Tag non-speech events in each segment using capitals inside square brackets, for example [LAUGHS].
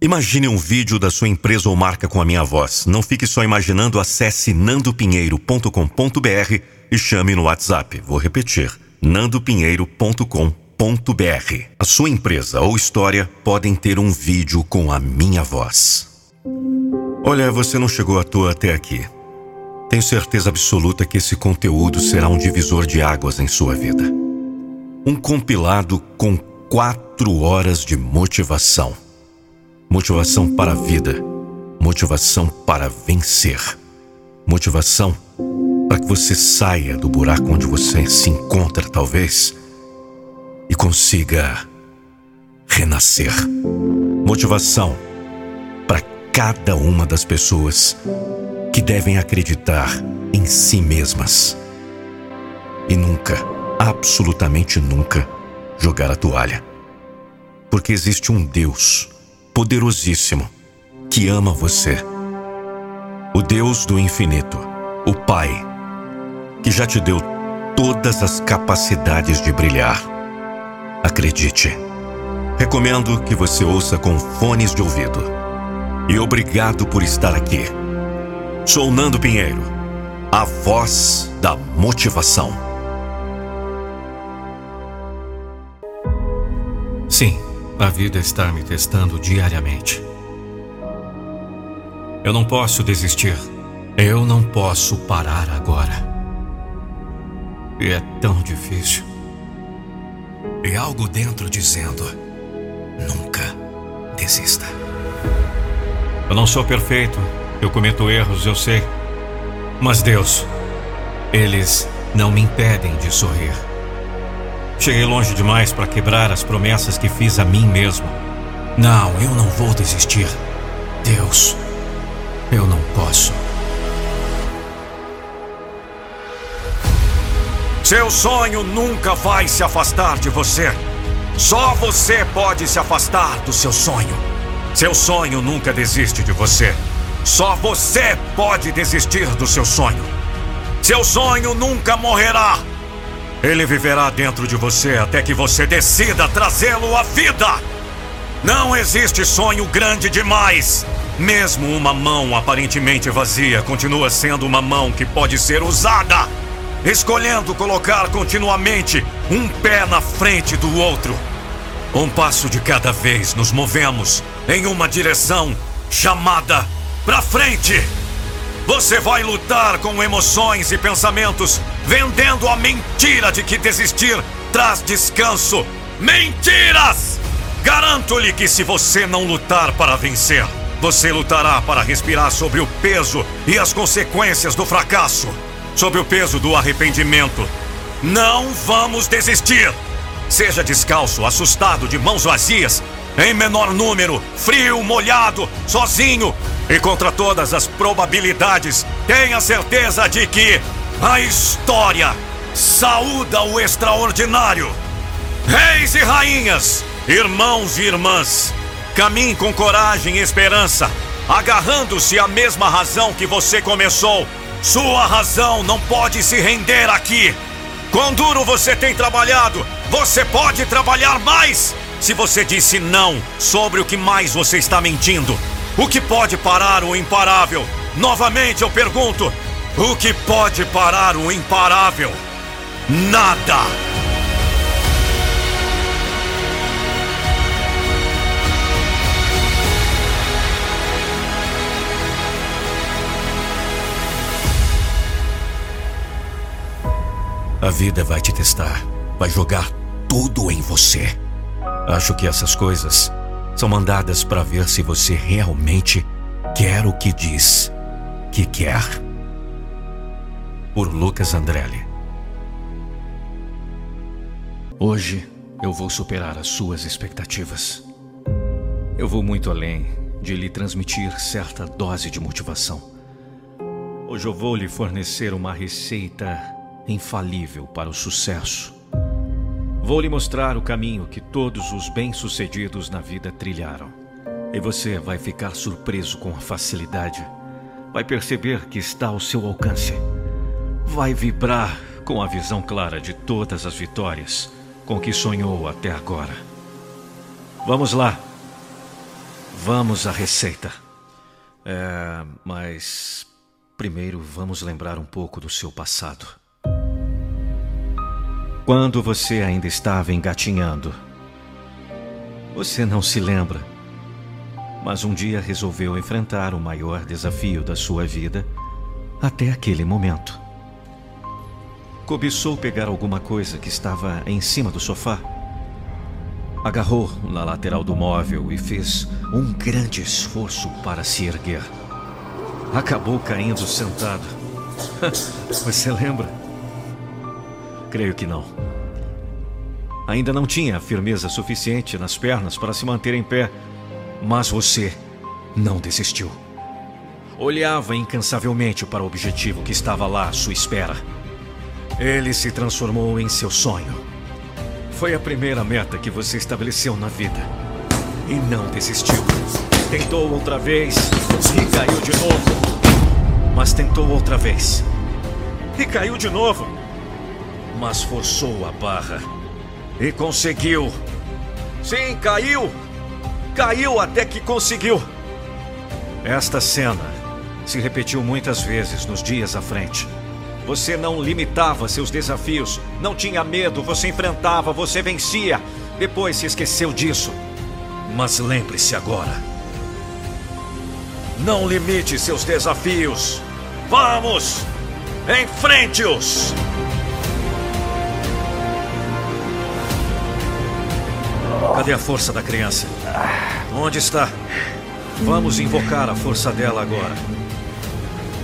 Imagine um vídeo da sua empresa ou marca com a minha voz. Não fique só imaginando, acesse nandopinheiro.com.br e chame no WhatsApp. Vou repetir: nandopinheiro.com.br. A sua empresa ou história podem ter um vídeo com a minha voz. Olha, você não chegou à toa até aqui. Tenho certeza absoluta que esse conteúdo será um divisor de águas em sua vida. Um compilado com quatro horas de motivação Motivação para a vida. Motivação para vencer. Motivação para que você saia do buraco onde você se encontra, talvez, e consiga renascer. Motivação para cada uma das pessoas que devem acreditar em si mesmas e nunca, absolutamente nunca, jogar a toalha. Porque existe um Deus poderosíssimo que ama você. O Deus do infinito, o Pai, que já te deu todas as capacidades de brilhar. Acredite. Recomendo que você ouça com fones de ouvido. E obrigado por estar aqui. Sou Nando Pinheiro, a voz da motivação. Sim. A vida está me testando diariamente. Eu não posso desistir. Eu não posso parar agora. E é tão difícil. E algo dentro dizendo: nunca desista. Eu não sou perfeito. Eu cometo erros, eu sei. Mas Deus, eles não me impedem de sorrir. Cheguei longe demais para quebrar as promessas que fiz a mim mesmo. Não, eu não vou desistir. Deus, eu não posso. Seu sonho nunca vai se afastar de você. Só você pode se afastar do seu sonho. Seu sonho nunca desiste de você. Só você pode desistir do seu sonho. Seu sonho nunca morrerá. Ele viverá dentro de você até que você decida trazê-lo à vida. Não existe sonho grande demais. Mesmo uma mão aparentemente vazia continua sendo uma mão que pode ser usada, escolhendo colocar continuamente um pé na frente do outro. Um passo de cada vez nos movemos em uma direção chamada para frente. Você vai lutar com emoções e pensamentos, vendendo a mentira de que desistir traz descanso. Mentiras! Garanto-lhe que se você não lutar para vencer, você lutará para respirar sobre o peso e as consequências do fracasso, sobre o peso do arrependimento. Não vamos desistir! Seja descalço, assustado, de mãos vazias, em menor número, frio, molhado, sozinho, e contra todas as probabilidades, tenha certeza de que a história saúda o extraordinário. Reis e rainhas, irmãos e irmãs, caminhe com coragem e esperança, agarrando-se à mesma razão que você começou. Sua razão não pode se render aqui. Quão duro você tem trabalhado, você pode trabalhar mais. Se você disse não sobre o que mais você está mentindo, o que pode parar o imparável? Novamente eu pergunto: o que pode parar o imparável? Nada! A vida vai te testar, vai jogar tudo em você. Acho que essas coisas são mandadas para ver se você realmente quer o que diz que quer. Por Lucas Andrelli. Hoje eu vou superar as suas expectativas. Eu vou muito além de lhe transmitir certa dose de motivação. Hoje eu vou lhe fornecer uma receita infalível para o sucesso Vou lhe mostrar o caminho que todos os bem-sucedidos na vida trilharam. E você vai ficar surpreso com a facilidade. Vai perceber que está ao seu alcance. Vai vibrar com a visão clara de todas as vitórias com que sonhou até agora. Vamos lá. Vamos à receita. É, mas primeiro vamos lembrar um pouco do seu passado. Quando você ainda estava engatinhando, você não se lembra, mas um dia resolveu enfrentar o maior desafio da sua vida até aquele momento. Cobiçou pegar alguma coisa que estava em cima do sofá Agarrou na lateral do móvel e fez um grande esforço para se erguer. Acabou caindo sentado. [LAUGHS] Você lembra? Creio que não. Ainda não tinha firmeza suficiente nas pernas para se manter em pé, mas você não desistiu. Olhava incansavelmente para o objetivo que estava lá à sua espera. Ele se transformou em seu sonho foi a primeira meta que você estabeleceu na vida. E não desistiu. Tentou outra vez e caiu de novo. Mas tentou outra vez. E caiu de novo. Mas forçou a barra. E conseguiu. Sim, caiu. Caiu até que conseguiu. Esta cena se repetiu muitas vezes nos dias à frente. Você não limitava seus desafios, não tinha medo, você enfrentava, você vencia. Depois se esqueceu disso. Mas lembre-se agora. Não limite seus desafios. Vamos! Enfrente-os! Cadê a força da criança? Onde está? Vamos invocar a força dela agora.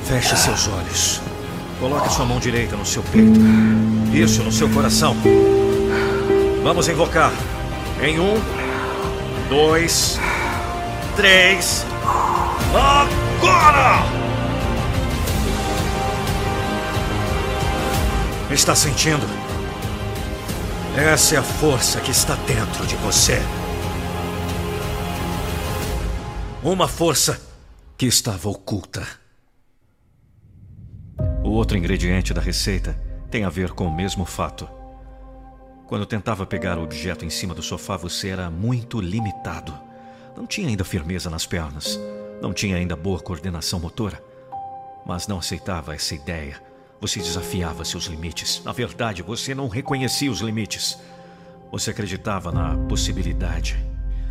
Feche seus olhos. Coloque sua mão direita no seu peito. Isso, no seu coração. Vamos invocar. Em um, dois, três. Agora! Está sentindo? Essa é a força que está dentro de você. Uma força que estava oculta. O outro ingrediente da receita tem a ver com o mesmo fato. Quando tentava pegar o objeto em cima do sofá, você era muito limitado. Não tinha ainda firmeza nas pernas, não tinha ainda boa coordenação motora. Mas não aceitava essa ideia. Você desafiava seus limites. Na verdade, você não reconhecia os limites. Você acreditava na possibilidade.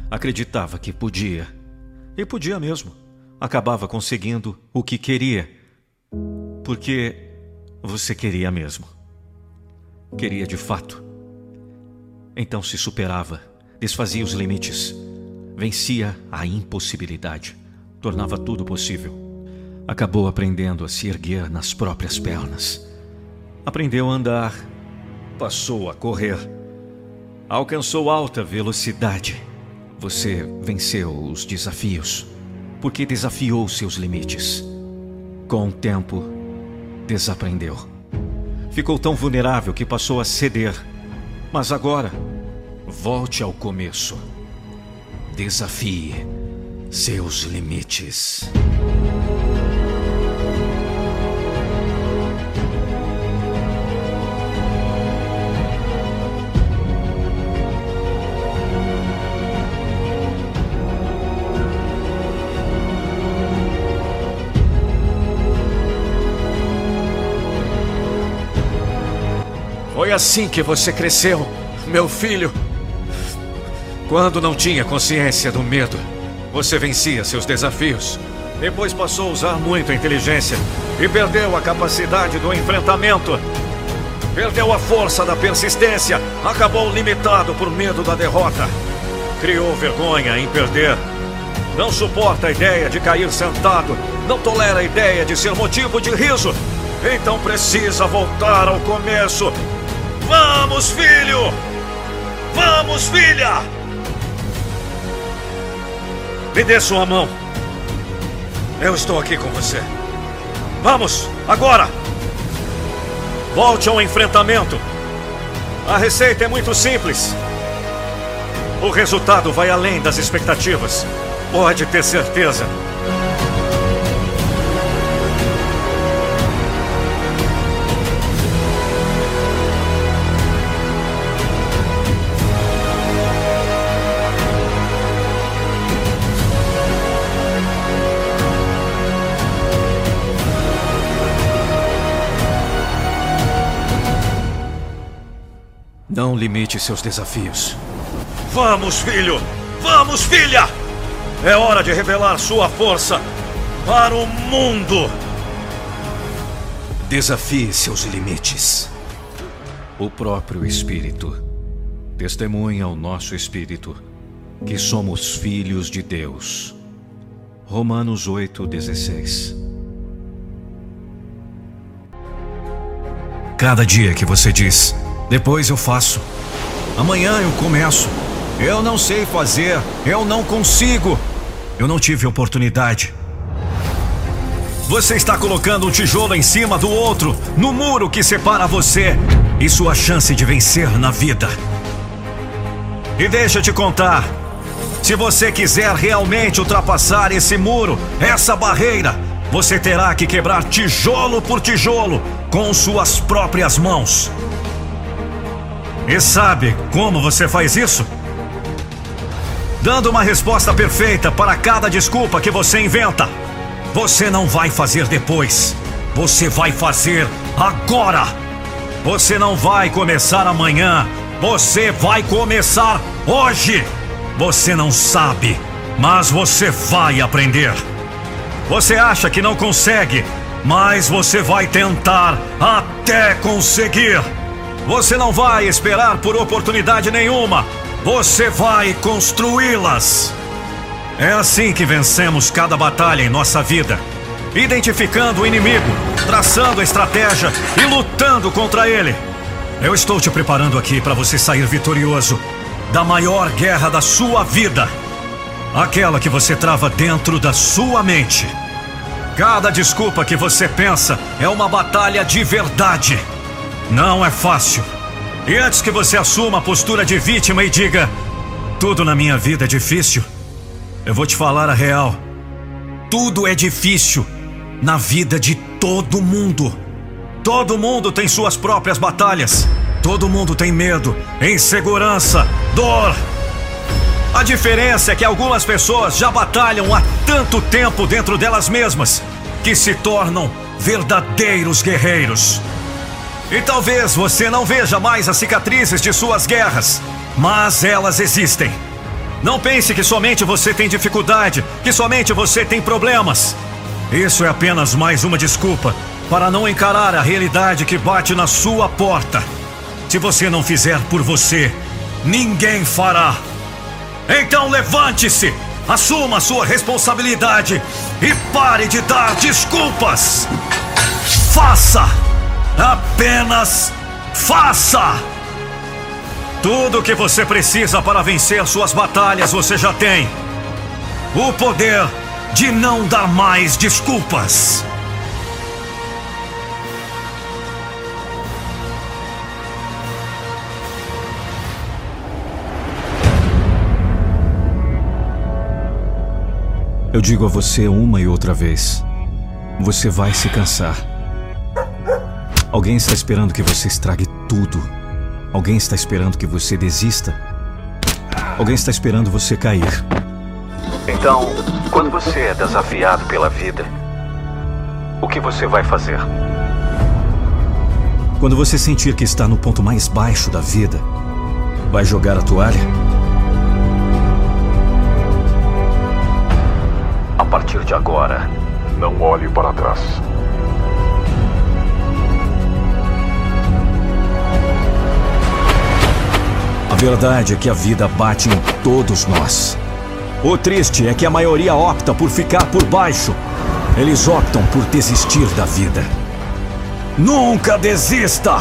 Acreditava que podia. E podia mesmo. Acabava conseguindo o que queria porque você queria mesmo. Queria de fato. Então se superava, desfazia os limites, vencia a impossibilidade, tornava tudo possível. Acabou aprendendo a se erguer nas próprias pernas. Aprendeu a andar, passou a correr, alcançou alta velocidade. Você venceu os desafios, porque desafiou seus limites. Com o tempo, desaprendeu. Ficou tão vulnerável que passou a ceder. Mas agora, volte ao começo. Desafie seus limites. Assim que você cresceu, meu filho. Quando não tinha consciência do medo, você vencia seus desafios. Depois passou a usar muito a inteligência e perdeu a capacidade do enfrentamento. Perdeu a força da persistência, acabou limitado por medo da derrota. Criou vergonha em perder. Não suporta a ideia de cair sentado, não tolera a ideia de ser motivo de riso. Então precisa voltar ao começo Vamos, filho! Vamos, filha! Me dê sua mão. Eu estou aqui com você. Vamos, agora! Volte ao enfrentamento. A receita é muito simples. O resultado vai além das expectativas. Pode ter certeza. Limite seus desafios. Vamos, filho! Vamos, filha! É hora de revelar sua força para o mundo! Desafie seus limites. O próprio Espírito testemunha ao nosso espírito que somos filhos de Deus. Romanos 8,16 Cada dia que você diz, depois eu faço, amanhã eu começo, eu não sei fazer, eu não consigo, eu não tive oportunidade. Você está colocando um tijolo em cima do outro, no muro que separa você e sua chance de vencer na vida. E deixa eu te contar: se você quiser realmente ultrapassar esse muro, essa barreira, você terá que quebrar tijolo por tijolo com suas próprias mãos. E sabe como você faz isso? Dando uma resposta perfeita para cada desculpa que você inventa. Você não vai fazer depois. Você vai fazer agora. Você não vai começar amanhã. Você vai começar hoje. Você não sabe, mas você vai aprender. Você acha que não consegue, mas você vai tentar até conseguir. Você não vai esperar por oportunidade nenhuma. Você vai construí-las. É assim que vencemos cada batalha em nossa vida. Identificando o inimigo, traçando a estratégia e lutando contra ele. Eu estou te preparando aqui para você sair vitorioso da maior guerra da sua vida. Aquela que você trava dentro da sua mente. Cada desculpa que você pensa é uma batalha de verdade. Não é fácil. E antes que você assuma a postura de vítima e diga: Tudo na minha vida é difícil, eu vou te falar a real. Tudo é difícil na vida de todo mundo. Todo mundo tem suas próprias batalhas. Todo mundo tem medo, insegurança, dor. A diferença é que algumas pessoas já batalham há tanto tempo dentro delas mesmas que se tornam verdadeiros guerreiros. E talvez você não veja mais as cicatrizes de suas guerras, mas elas existem. Não pense que somente você tem dificuldade, que somente você tem problemas. Isso é apenas mais uma desculpa para não encarar a realidade que bate na sua porta. Se você não fizer por você, ninguém fará. Então levante-se, assuma sua responsabilidade e pare de dar desculpas. Faça! Apenas faça! Tudo o que você precisa para vencer suas batalhas você já tem. O poder de não dar mais desculpas. Eu digo a você uma e outra vez: você vai se cansar. Alguém está esperando que você estrague tudo. Alguém está esperando que você desista. Alguém está esperando você cair. Então, quando você é desafiado pela vida, o que você vai fazer? Quando você sentir que está no ponto mais baixo da vida, vai jogar a toalha? partir de agora, não olhe para trás. Verdade é que a vida bate em todos nós. O triste é que a maioria opta por ficar por baixo. Eles optam por desistir da vida. Nunca desista!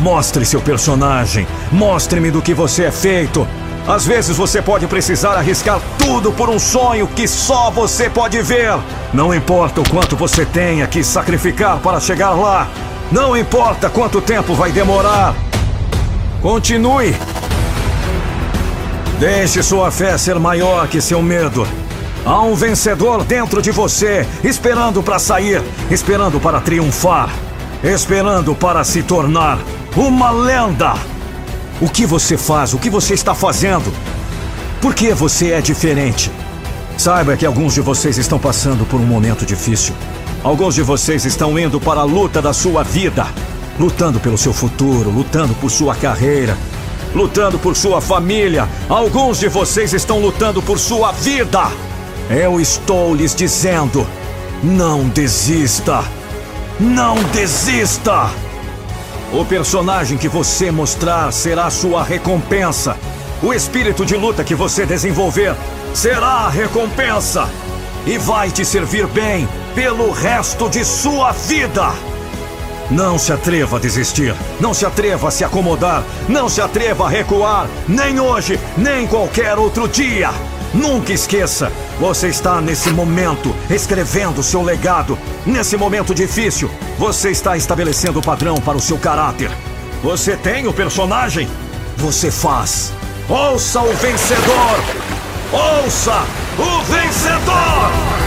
Mostre seu personagem. Mostre-me do que você é feito. Às vezes você pode precisar arriscar tudo por um sonho que só você pode ver. Não importa o quanto você tenha que sacrificar para chegar lá. Não importa quanto tempo vai demorar. Continue. Deixe sua fé ser maior que seu medo. Há um vencedor dentro de você, esperando para sair, esperando para triunfar, esperando para se tornar uma lenda. O que você faz? O que você está fazendo? Por que você é diferente? Saiba que alguns de vocês estão passando por um momento difícil. Alguns de vocês estão indo para a luta da sua vida, lutando pelo seu futuro, lutando por sua carreira, lutando por sua família. Alguns de vocês estão lutando por sua vida. Eu estou lhes dizendo: não desista. Não desista! O personagem que você mostrar será sua recompensa. O espírito de luta que você desenvolver será a recompensa. E vai te servir bem pelo resto de sua vida. Não se atreva a desistir. Não se atreva a se acomodar. Não se atreva a recuar. Nem hoje, nem qualquer outro dia. Nunca esqueça, você está nesse momento escrevendo seu legado. Nesse momento difícil, você está estabelecendo o padrão para o seu caráter. Você tem o personagem? Você faz. Ouça o vencedor! Ouça o vencedor!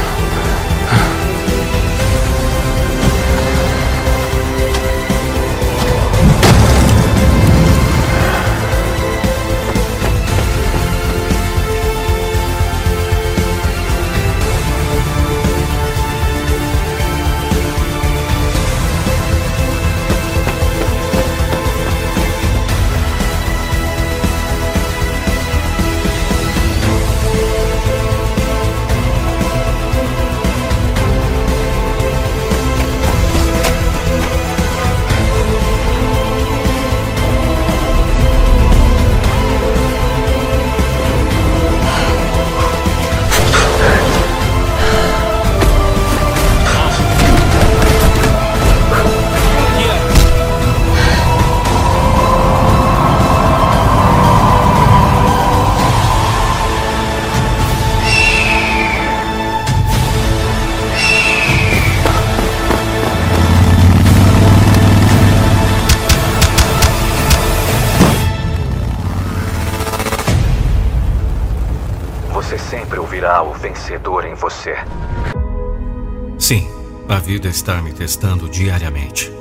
A vida está me testando diariamente.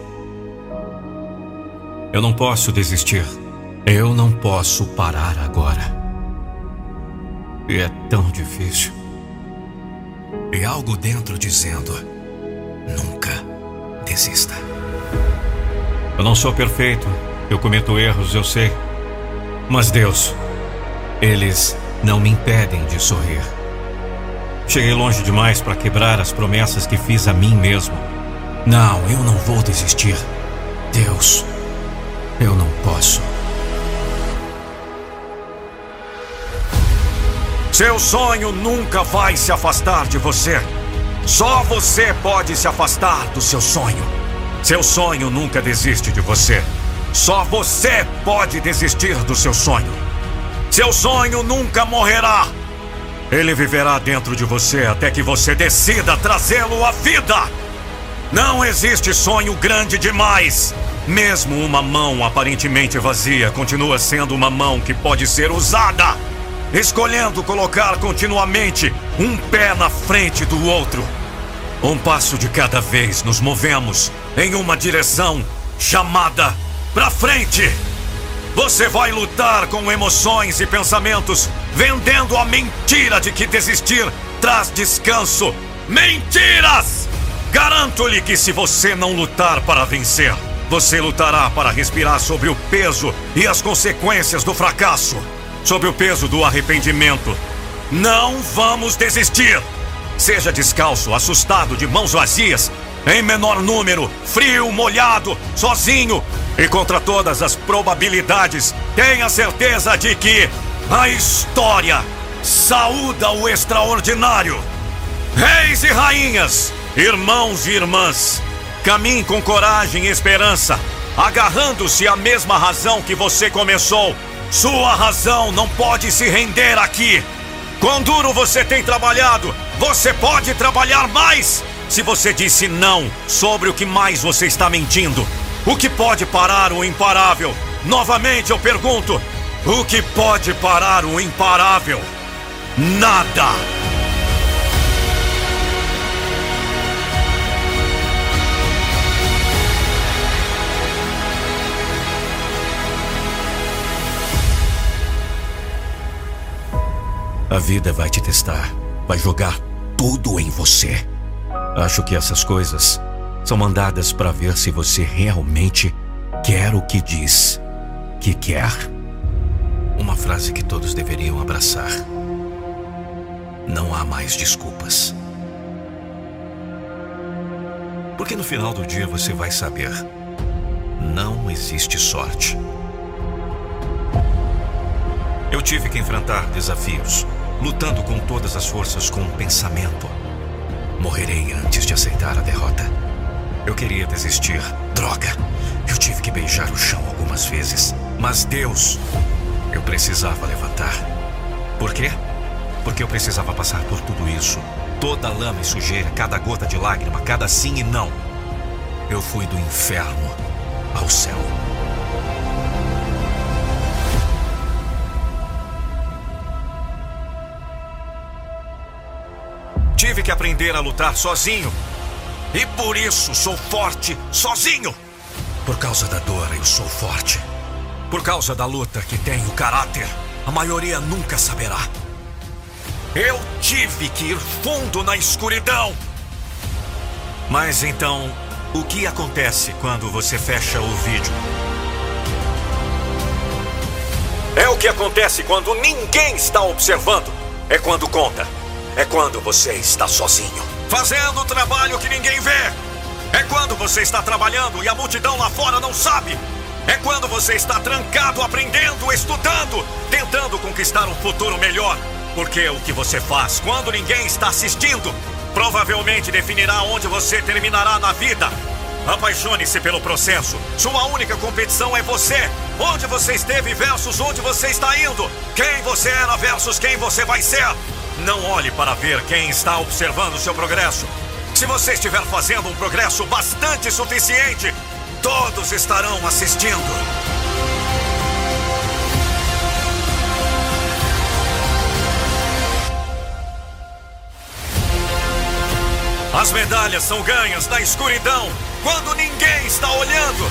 Eu não posso desistir. Eu não posso parar agora. E é tão difícil. E algo dentro dizendo: nunca desista. Eu não sou perfeito. Eu cometo erros, eu sei. Mas Deus, eles não me impedem de sorrir. Cheguei longe demais para quebrar as promessas que fiz a mim mesmo. Não, eu não vou desistir. Deus, eu não posso. Seu sonho nunca vai se afastar de você. Só você pode se afastar do seu sonho. Seu sonho nunca desiste de você. Só você pode desistir do seu sonho. Seu sonho nunca morrerá. Ele viverá dentro de você até que você decida trazê-lo à vida. Não existe sonho grande demais. Mesmo uma mão aparentemente vazia continua sendo uma mão que pode ser usada, escolhendo colocar continuamente um pé na frente do outro. Um passo de cada vez nos movemos em uma direção chamada para frente. Você vai lutar com emoções e pensamentos, vendendo a mentira de que desistir traz descanso. Mentiras! Garanto-lhe que se você não lutar para vencer, você lutará para respirar sobre o peso e as consequências do fracasso, sobre o peso do arrependimento. Não vamos desistir! Seja descalço, assustado, de mãos vazias, em menor número, frio, molhado, sozinho e contra todas as probabilidades, tenha certeza de que a história saúda o extraordinário. Reis e rainhas, irmãos e irmãs, caminhe com coragem e esperança, agarrando-se à mesma razão que você começou. Sua razão não pode se render aqui. Quão duro você tem trabalhado, você pode trabalhar mais. Se você disse não sobre o que mais você está mentindo, o que pode parar o imparável? Novamente eu pergunto: o que pode parar o imparável? Nada! A vida vai te testar, vai jogar tudo em você. Acho que essas coisas são mandadas para ver se você realmente quer o que diz que quer. Uma frase que todos deveriam abraçar. Não há mais desculpas. Porque no final do dia você vai saber: não existe sorte. Eu tive que enfrentar desafios, lutando com todas as forças com um pensamento. Morrerei antes de aceitar a derrota. Eu queria desistir. Droga! Eu tive que beijar o chão algumas vezes. Mas Deus, eu precisava levantar. Por quê? Porque eu precisava passar por tudo isso. Toda lama e sujeira, cada gota de lágrima, cada sim e não. Eu fui do inferno ao céu. Tive que aprender a lutar sozinho. E por isso sou forte sozinho. Por causa da dor, eu sou forte. Por causa da luta que tenho caráter, a maioria nunca saberá. Eu tive que ir fundo na escuridão. Mas então, o que acontece quando você fecha o vídeo? É o que acontece quando ninguém está observando. É quando conta. É quando você está sozinho. Fazendo o trabalho que ninguém vê. É quando você está trabalhando e a multidão lá fora não sabe. É quando você está trancado, aprendendo, estudando, tentando conquistar um futuro melhor. Porque o que você faz quando ninguém está assistindo provavelmente definirá onde você terminará na vida. Apaixone-se pelo processo. Sua única competição é você. Onde você esteve versus onde você está indo. Quem você era versus quem você vai ser. Não olhe para ver quem está observando seu progresso. Se você estiver fazendo um progresso bastante suficiente, todos estarão assistindo. As medalhas são ganhas na escuridão, quando ninguém está olhando.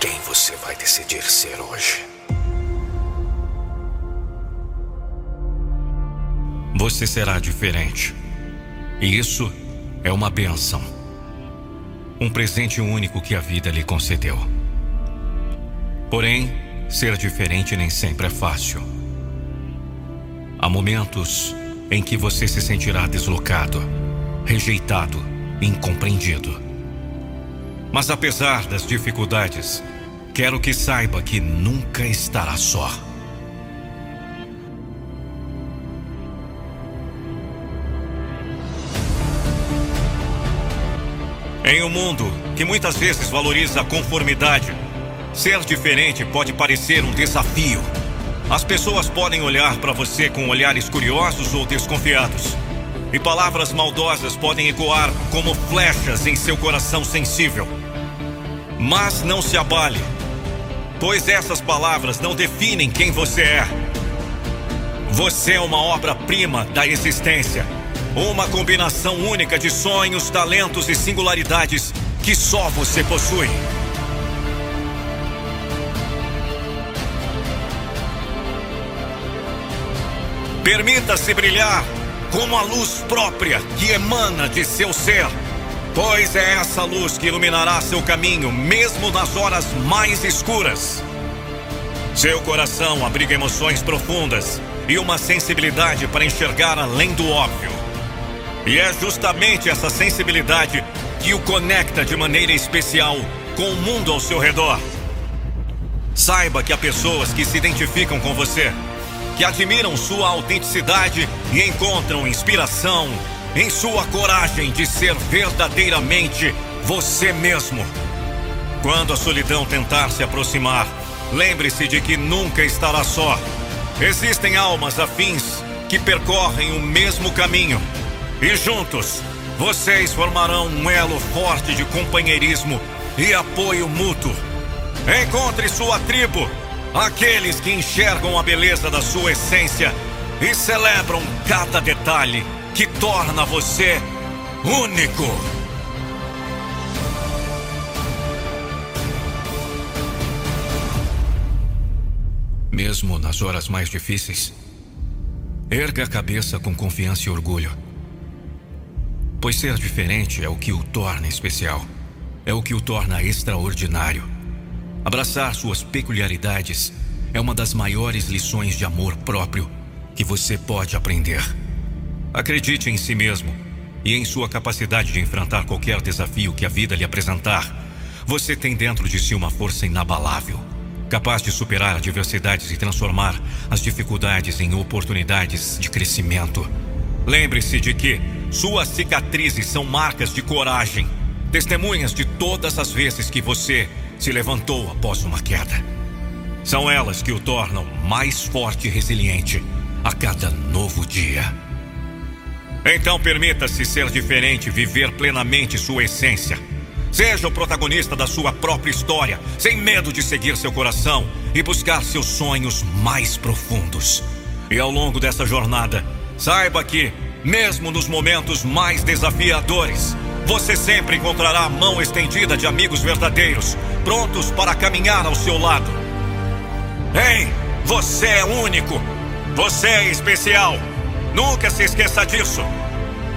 Quem você vai decidir ser hoje? Você será diferente. E isso é uma benção. Um presente único que a vida lhe concedeu. Porém, ser diferente nem sempre é fácil. Há momentos em que você se sentirá deslocado, rejeitado, incompreendido. Mas apesar das dificuldades, quero que saiba que nunca estará só. Em um mundo que muitas vezes valoriza a conformidade, ser diferente pode parecer um desafio. As pessoas podem olhar para você com olhares curiosos ou desconfiados. E palavras maldosas podem ecoar como flechas em seu coração sensível. Mas não se abale, pois essas palavras não definem quem você é. Você é uma obra-prima da existência. Uma combinação única de sonhos, talentos e singularidades que só você possui. Permita-se brilhar como a luz própria que emana de seu ser, pois é essa luz que iluminará seu caminho, mesmo nas horas mais escuras. Seu coração abriga emoções profundas e uma sensibilidade para enxergar além do óbvio. E é justamente essa sensibilidade que o conecta de maneira especial com o mundo ao seu redor. Saiba que há pessoas que se identificam com você que admiram sua autenticidade e encontram inspiração em sua coragem de ser verdadeiramente você mesmo. Quando a solidão tentar se aproximar, lembre-se de que nunca estará só. Existem almas afins que percorrem o mesmo caminho e juntos vocês formarão um elo forte de companheirismo e apoio mútuo. Encontre sua tribo Aqueles que enxergam a beleza da sua essência e celebram cada detalhe que torna você único. Mesmo nas horas mais difíceis, erga a cabeça com confiança e orgulho. Pois ser diferente é o que o torna especial, é o que o torna extraordinário Abraçar suas peculiaridades é uma das maiores lições de amor próprio que você pode aprender. Acredite em si mesmo e em sua capacidade de enfrentar qualquer desafio que a vida lhe apresentar. Você tem dentro de si uma força inabalável, capaz de superar adversidades e transformar as dificuldades em oportunidades de crescimento. Lembre-se de que suas cicatrizes são marcas de coragem, testemunhas de todas as vezes que você se levantou após uma queda. São elas que o tornam mais forte e resiliente a cada novo dia. Então permita-se ser diferente, viver plenamente sua essência. Seja o protagonista da sua própria história, sem medo de seguir seu coração e buscar seus sonhos mais profundos. E ao longo dessa jornada, saiba que, mesmo nos momentos mais desafiadores, você sempre encontrará a mão estendida de amigos verdadeiros, prontos para caminhar ao seu lado. Ei, você é único! Você é especial! Nunca se esqueça disso!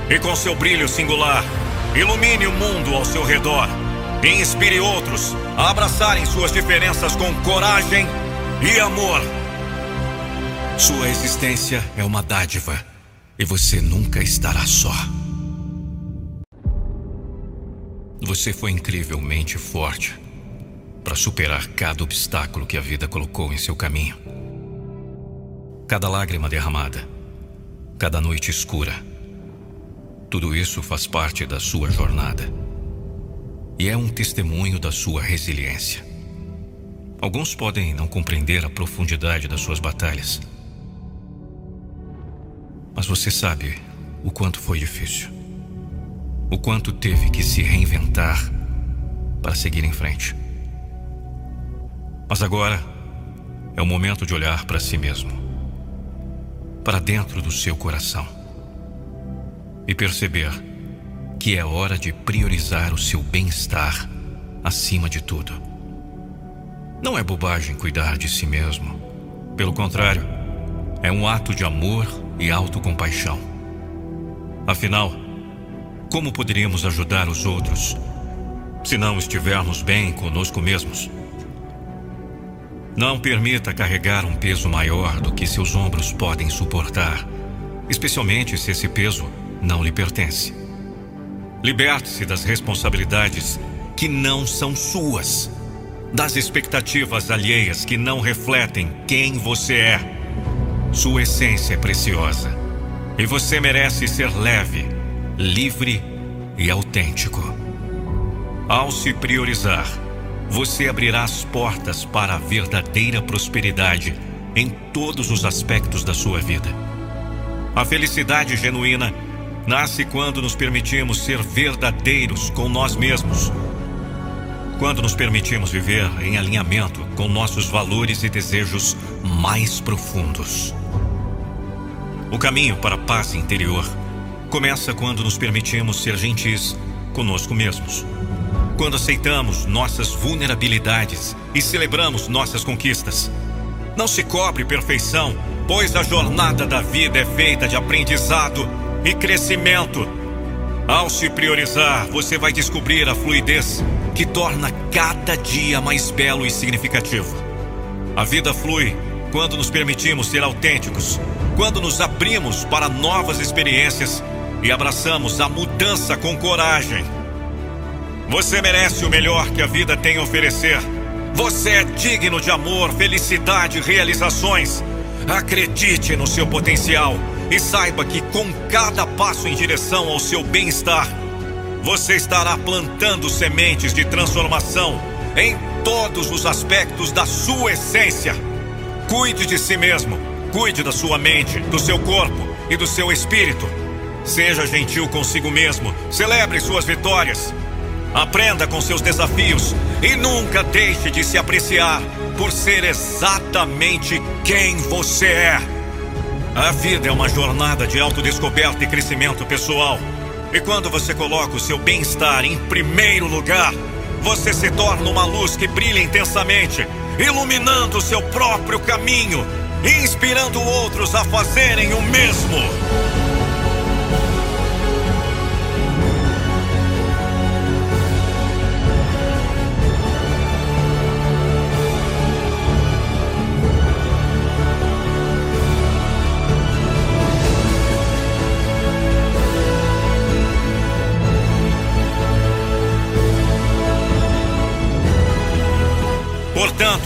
E com seu brilho singular, ilumine o mundo ao seu redor e inspire outros a abraçarem suas diferenças com coragem e amor. Sua existência é uma dádiva e você nunca estará só. Você foi incrivelmente forte para superar cada obstáculo que a vida colocou em seu caminho. Cada lágrima derramada, cada noite escura. Tudo isso faz parte da sua jornada. E é um testemunho da sua resiliência. Alguns podem não compreender a profundidade das suas batalhas. Mas você sabe o quanto foi difícil o quanto teve que se reinventar para seguir em frente. Mas agora é o momento de olhar para si mesmo, para dentro do seu coração e perceber que é hora de priorizar o seu bem-estar acima de tudo. Não é bobagem cuidar de si mesmo. Pelo contrário, é um ato de amor e autocompaixão. Afinal, como poderíamos ajudar os outros se não estivermos bem conosco mesmos? Não permita carregar um peso maior do que seus ombros podem suportar, especialmente se esse peso não lhe pertence. Liberte-se das responsabilidades que não são suas, das expectativas alheias que não refletem quem você é. Sua essência é preciosa e você merece ser leve livre e autêntico. Ao se priorizar, você abrirá as portas para a verdadeira prosperidade em todos os aspectos da sua vida. A felicidade genuína nasce quando nos permitimos ser verdadeiros com nós mesmos. Quando nos permitimos viver em alinhamento com nossos valores e desejos mais profundos. O caminho para a paz interior começa quando nos permitimos ser gentis conosco mesmos. Quando aceitamos nossas vulnerabilidades e celebramos nossas conquistas. Não se cobre perfeição, pois a jornada da vida é feita de aprendizado e crescimento. Ao se priorizar, você vai descobrir a fluidez que torna cada dia mais belo e significativo. A vida flui quando nos permitimos ser autênticos, quando nos abrimos para novas experiências e abraçamos a mudança com coragem. Você merece o melhor que a vida tem a oferecer. Você é digno de amor, felicidade e realizações. Acredite no seu potencial e saiba que com cada passo em direção ao seu bem-estar, você estará plantando sementes de transformação em todos os aspectos da sua essência. Cuide de si mesmo, cuide da sua mente, do seu corpo e do seu espírito. Seja gentil consigo mesmo. Celebre suas vitórias. Aprenda com seus desafios e nunca deixe de se apreciar por ser exatamente quem você é. A vida é uma jornada de autodescoberta e crescimento pessoal. E quando você coloca o seu bem-estar em primeiro lugar, você se torna uma luz que brilha intensamente, iluminando o seu próprio caminho inspirando outros a fazerem o mesmo.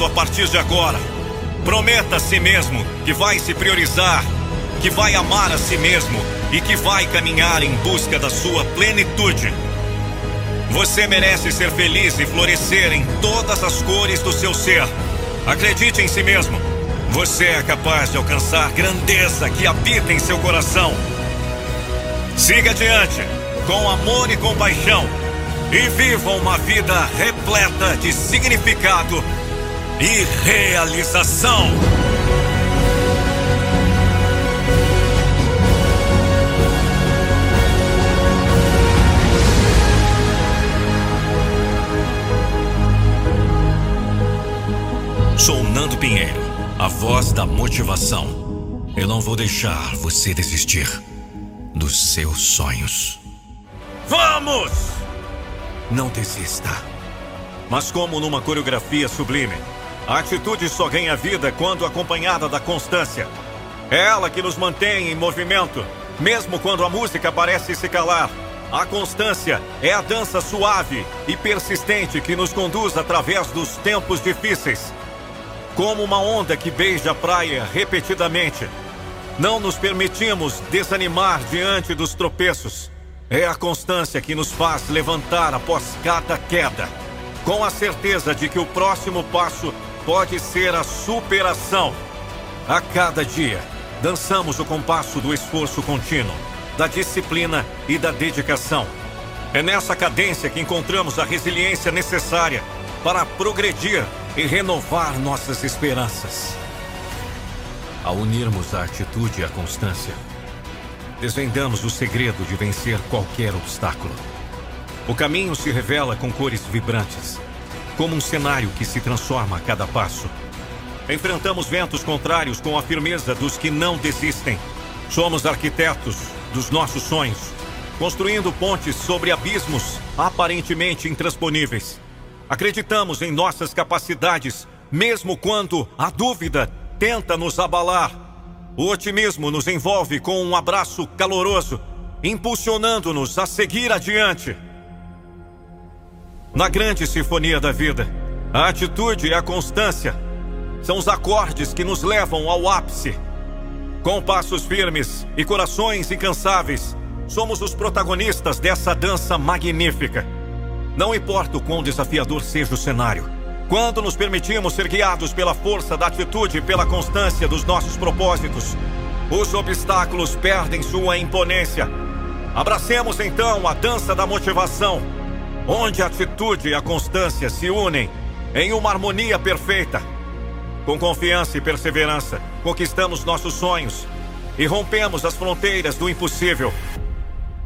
A partir de agora, prometa a si mesmo que vai se priorizar, que vai amar a si mesmo e que vai caminhar em busca da sua plenitude. Você merece ser feliz e florescer em todas as cores do seu ser. Acredite em si mesmo. Você é capaz de alcançar grandeza que habita em seu coração. Siga adiante, com amor e compaixão, e viva uma vida repleta de significado e realização. Sou Nando Pinheiro, a voz da motivação. Eu não vou deixar você desistir dos seus sonhos. Vamos! Não desista. Mas, como numa coreografia sublime, a atitude só ganha vida quando acompanhada da constância. É ela que nos mantém em movimento, mesmo quando a música parece se calar. A constância é a dança suave e persistente que nos conduz através dos tempos difíceis como uma onda que beija a praia repetidamente. Não nos permitimos desanimar diante dos tropeços. É a constância que nos faz levantar após cada queda, com a certeza de que o próximo passo pode ser a superação. A cada dia, dançamos o compasso do esforço contínuo, da disciplina e da dedicação. É nessa cadência que encontramos a resiliência necessária para progredir e renovar nossas esperanças. Ao unirmos a atitude e a constância, desvendamos o segredo de vencer qualquer obstáculo. O caminho se revela com cores vibrantes, como um cenário que se transforma a cada passo. Enfrentamos ventos contrários com a firmeza dos que não desistem. Somos arquitetos dos nossos sonhos, construindo pontes sobre abismos aparentemente intransponíveis. Acreditamos em nossas capacidades, mesmo quando a dúvida tenta nos abalar. O otimismo nos envolve com um abraço caloroso, impulsionando-nos a seguir adiante. Na grande sinfonia da vida, a atitude e a constância são os acordes que nos levam ao ápice. Com passos firmes e corações incansáveis, somos os protagonistas dessa dança magnífica. Não importa o quão desafiador seja o cenário, quando nos permitimos ser guiados pela força da atitude e pela constância dos nossos propósitos, os obstáculos perdem sua imponência. Abracemos então a dança da motivação, onde a atitude e a constância se unem em uma harmonia perfeita. Com confiança e perseverança, conquistamos nossos sonhos e rompemos as fronteiras do impossível.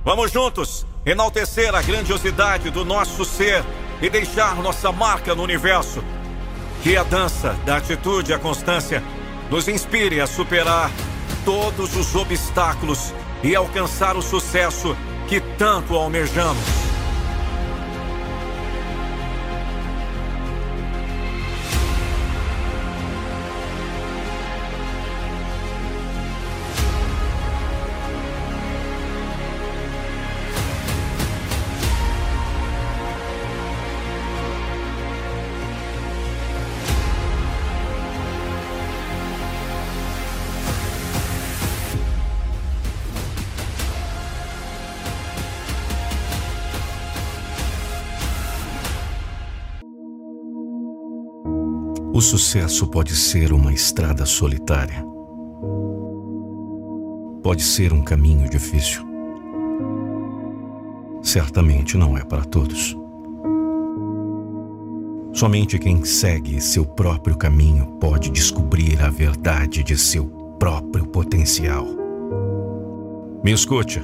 Vamos juntos enaltecer a grandiosidade do nosso ser e deixar nossa marca no universo. Que a dança da atitude e a constância nos inspire a superar todos os obstáculos e alcançar o sucesso que tanto almejamos. O sucesso pode ser uma estrada solitária. Pode ser um caminho difícil. Certamente não é para todos. Somente quem segue seu próprio caminho pode descobrir a verdade de seu próprio potencial. Me escute.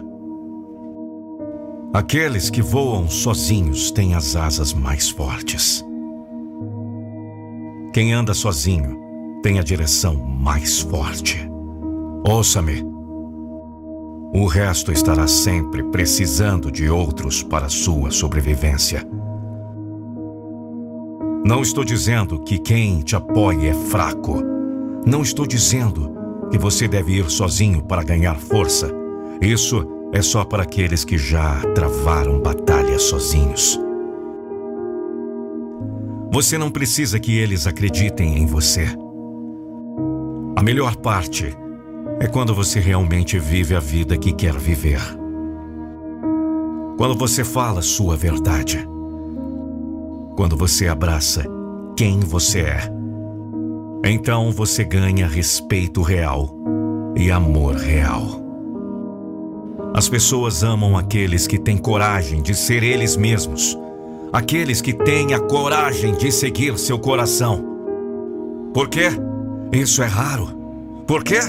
Aqueles que voam sozinhos têm as asas mais fortes. Quem anda sozinho tem a direção mais forte. Ouça-me. O resto estará sempre precisando de outros para sua sobrevivência. Não estou dizendo que quem te apoia é fraco. Não estou dizendo que você deve ir sozinho para ganhar força. Isso é só para aqueles que já travaram batalhas sozinhos. Você não precisa que eles acreditem em você. A melhor parte é quando você realmente vive a vida que quer viver. Quando você fala sua verdade. Quando você abraça quem você é. Então você ganha respeito real e amor real. As pessoas amam aqueles que têm coragem de ser eles mesmos, aqueles que têm a coragem de seguir seu coração. Por quê? Isso é raro. Por quê?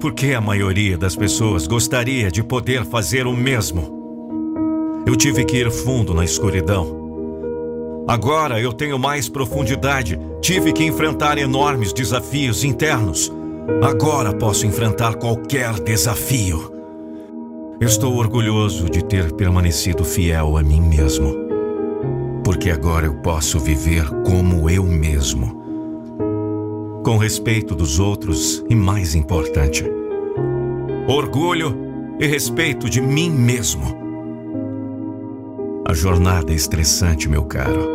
Porque a maioria das pessoas gostaria de poder fazer o mesmo. Eu tive que ir fundo na escuridão. Agora eu tenho mais profundidade. Tive que enfrentar enormes desafios internos. Agora posso enfrentar qualquer desafio. Estou orgulhoso de ter permanecido fiel a mim mesmo. Porque agora eu posso viver como eu mesmo. Com respeito dos outros e, mais importante, orgulho e respeito de mim mesmo. A jornada é estressante, meu caro.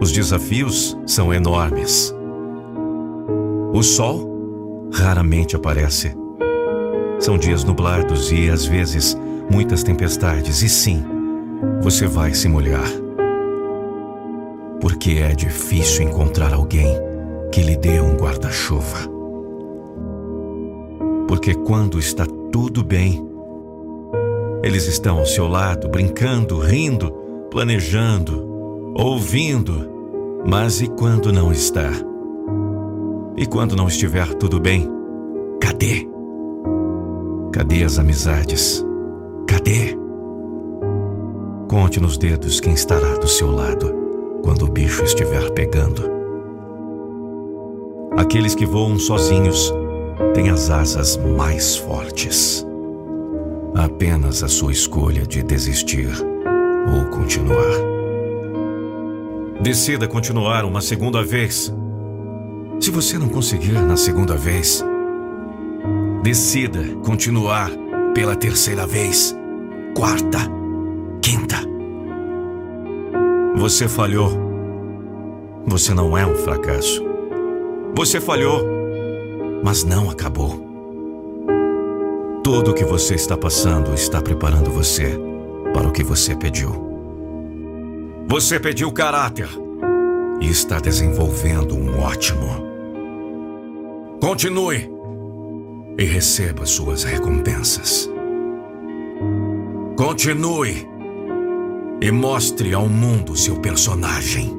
Os desafios são enormes. O sol raramente aparece são dias nublados e, às vezes, muitas tempestades, e sim, você vai se molhar. Porque é difícil encontrar alguém que lhe dê um guarda-chuva. Porque quando está tudo bem, eles estão ao seu lado, brincando, rindo, planejando, ouvindo. Mas e quando não está? E quando não estiver tudo bem, cadê? Cadê as amizades? Cadê? Conte nos dedos quem estará do seu lado quando o bicho estiver pegando. Aqueles que voam sozinhos têm as asas mais fortes. Apenas a sua escolha de desistir ou continuar. Decida continuar uma segunda vez. Se você não conseguir na segunda vez, Decida continuar pela terceira vez, quarta, quinta. Você falhou. Você não é um fracasso. Você falhou, mas não acabou. Tudo o que você está passando está preparando você para o que você pediu. Você pediu caráter e está desenvolvendo um ótimo. Continue e receba suas recompensas. Continue e mostre ao mundo seu personagem.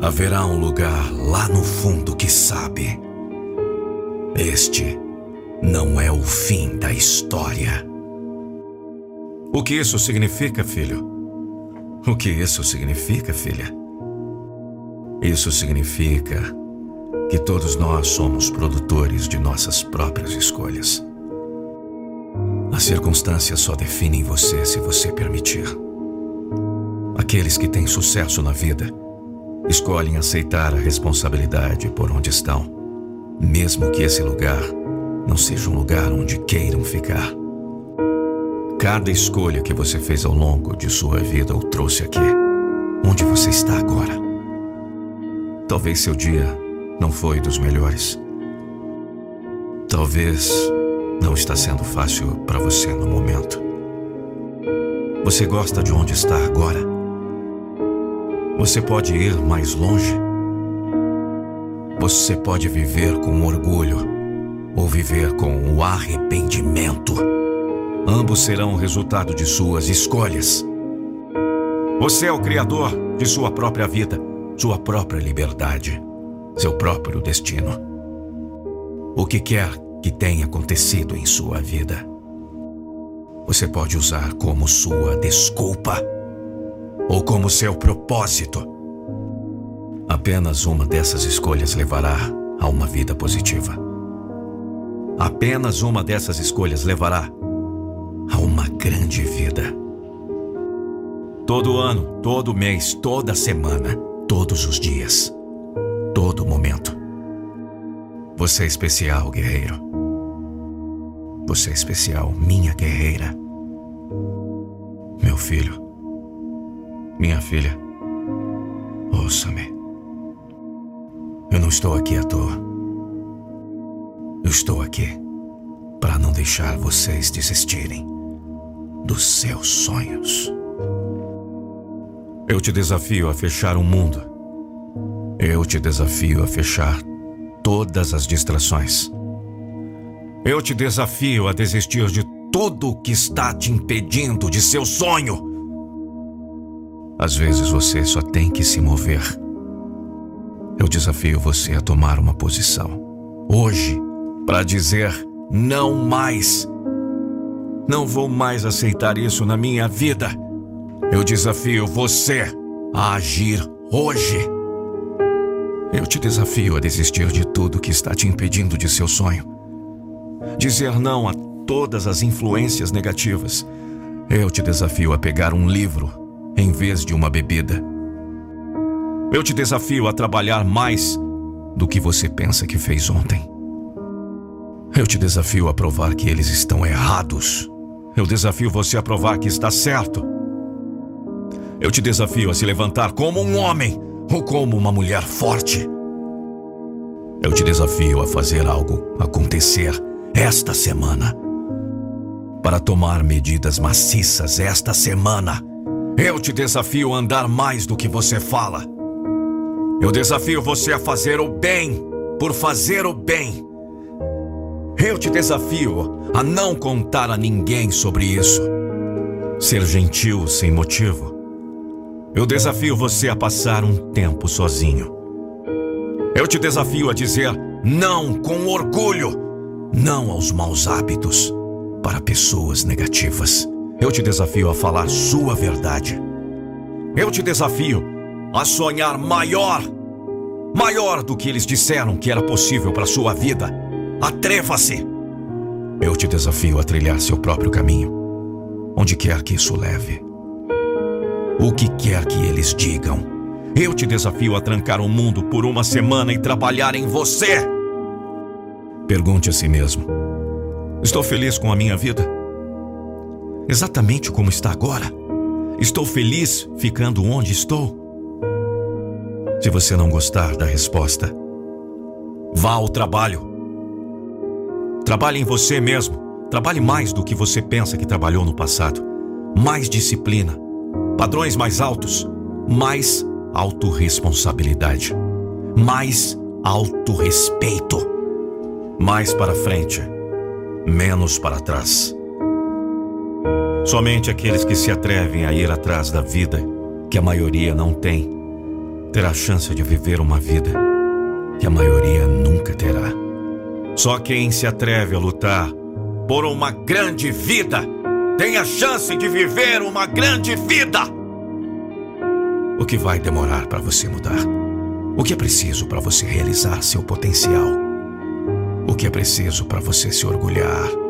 Haverá um lugar lá no fundo que sabe. Este não é o fim da história. O que isso significa, filho? O que isso significa, filha? Isso significa que todos nós somos produtores de nossas próprias escolhas. As circunstâncias só definem você se você permitir. Aqueles que têm sucesso na vida escolhem aceitar a responsabilidade por onde estão, mesmo que esse lugar não seja um lugar onde queiram ficar. Cada escolha que você fez ao longo de sua vida o trouxe aqui, onde você está agora. Talvez seu dia não foi dos melhores. Talvez não está sendo fácil para você no momento. Você gosta de onde está agora? Você pode ir mais longe? Você pode viver com orgulho ou viver com o arrependimento. Ambos serão o resultado de suas escolhas. Você é o criador de sua própria vida, sua própria liberdade seu próprio destino. O que quer que tenha acontecido em sua vida, você pode usar como sua desculpa ou como seu propósito. Apenas uma dessas escolhas levará a uma vida positiva. Apenas uma dessas escolhas levará a uma grande vida. Todo ano, todo mês, toda semana, todos os dias todo momento. Você é especial, guerreiro. Você é especial, minha guerreira. Meu filho, minha filha, Ouça-me. Eu não estou aqui à toa. Eu estou aqui para não deixar vocês desistirem dos seus sonhos. Eu te desafio a fechar o mundo. Eu te desafio a fechar todas as distrações. Eu te desafio a desistir de tudo que está te impedindo de seu sonho. Às vezes você só tem que se mover. Eu desafio você a tomar uma posição. Hoje, para dizer não mais. Não vou mais aceitar isso na minha vida. Eu desafio você a agir hoje. Eu te desafio a desistir de tudo que está te impedindo de seu sonho. Dizer não a todas as influências negativas. Eu te desafio a pegar um livro em vez de uma bebida. Eu te desafio a trabalhar mais do que você pensa que fez ontem. Eu te desafio a provar que eles estão errados. Eu desafio você a provar que está certo. Eu te desafio a se levantar como um homem ou como uma mulher forte. Eu te desafio a fazer algo acontecer esta semana. Para tomar medidas maciças esta semana. Eu te desafio a andar mais do que você fala. Eu desafio você a fazer o bem por fazer o bem. Eu te desafio a não contar a ninguém sobre isso. Ser gentil sem motivo. Eu desafio você a passar um tempo sozinho. Eu te desafio a dizer não com orgulho, não aos maus hábitos, para pessoas negativas. Eu te desafio a falar sua verdade. Eu te desafio a sonhar maior, maior do que eles disseram que era possível para sua vida. Atreva-se! Eu te desafio a trilhar seu próprio caminho, onde quer que isso leve. O que quer que eles digam. Eu te desafio a trancar o mundo por uma semana e trabalhar em você. Pergunte a si mesmo: Estou feliz com a minha vida? Exatamente como está agora? Estou feliz ficando onde estou? Se você não gostar da resposta, vá ao trabalho. Trabalhe em você mesmo. Trabalhe mais do que você pensa que trabalhou no passado. Mais disciplina, padrões mais altos, mais autorresponsabilidade, mais autorrespeito. Mais para frente, menos para trás. Somente aqueles que se atrevem a ir atrás da vida, que a maioria não tem, terá chance de viver uma vida que a maioria nunca terá. Só quem se atreve a lutar por uma grande vida tem a chance de viver uma grande vida. O que vai demorar para você mudar? O que é preciso para você realizar seu potencial? O que é preciso para você se orgulhar?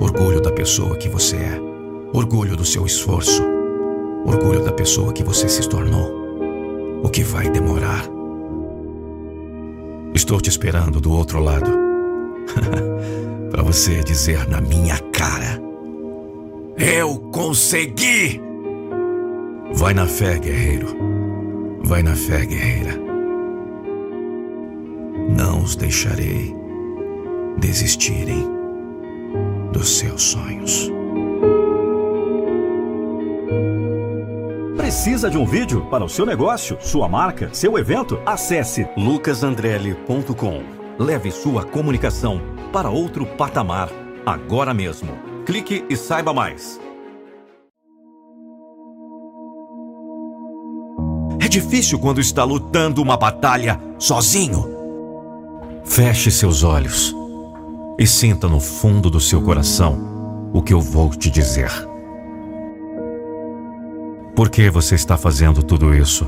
Orgulho da pessoa que você é. Orgulho do seu esforço. Orgulho da pessoa que você se tornou. O que vai demorar? Estou te esperando do outro lado. [LAUGHS] Para você dizer na minha cara: Eu consegui! Vai na fé, guerreiro. Vai na fé, guerreira. Não os deixarei desistirem dos seus sonhos. Precisa de um vídeo para o seu negócio, sua marca, seu evento? Acesse lucasandrelli.com. Leve sua comunicação para outro patamar agora mesmo. Clique e saiba mais. É difícil quando está lutando uma batalha sozinho. Feche seus olhos e sinta no fundo do seu coração o que eu vou te dizer. Por que você está fazendo tudo isso?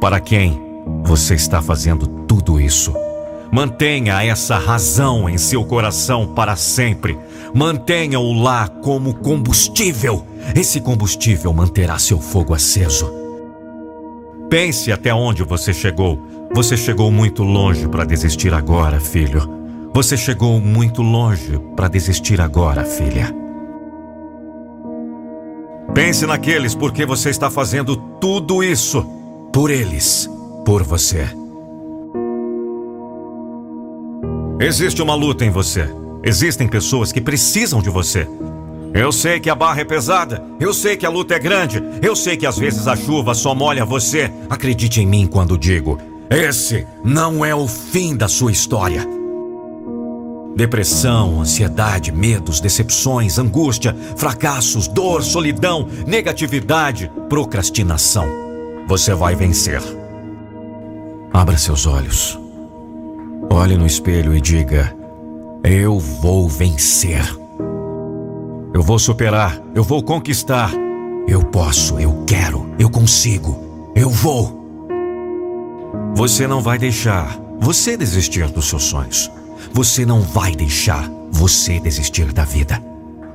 Para quem você está fazendo tudo isso? Mantenha essa razão em seu coração para sempre. Mantenha-o lá como combustível. Esse combustível manterá seu fogo aceso. Pense até onde você chegou. Você chegou muito longe para desistir agora, filho. Você chegou muito longe para desistir agora, filha. Pense naqueles por que você está fazendo tudo isso. Por eles, por você. Existe uma luta em você. Existem pessoas que precisam de você. Eu sei que a barra é pesada, eu sei que a luta é grande, eu sei que às vezes a chuva só molha você. Acredite em mim quando digo: esse não é o fim da sua história. Depressão, ansiedade, medos, decepções, angústia, fracassos, dor, solidão, negatividade, procrastinação. Você vai vencer. Abra seus olhos. Olhe no espelho e diga: Eu vou vencer. Eu vou superar, eu vou conquistar. Eu posso, eu quero, eu consigo, eu vou. Você não vai deixar você desistir dos seus sonhos. Você não vai deixar você desistir da vida.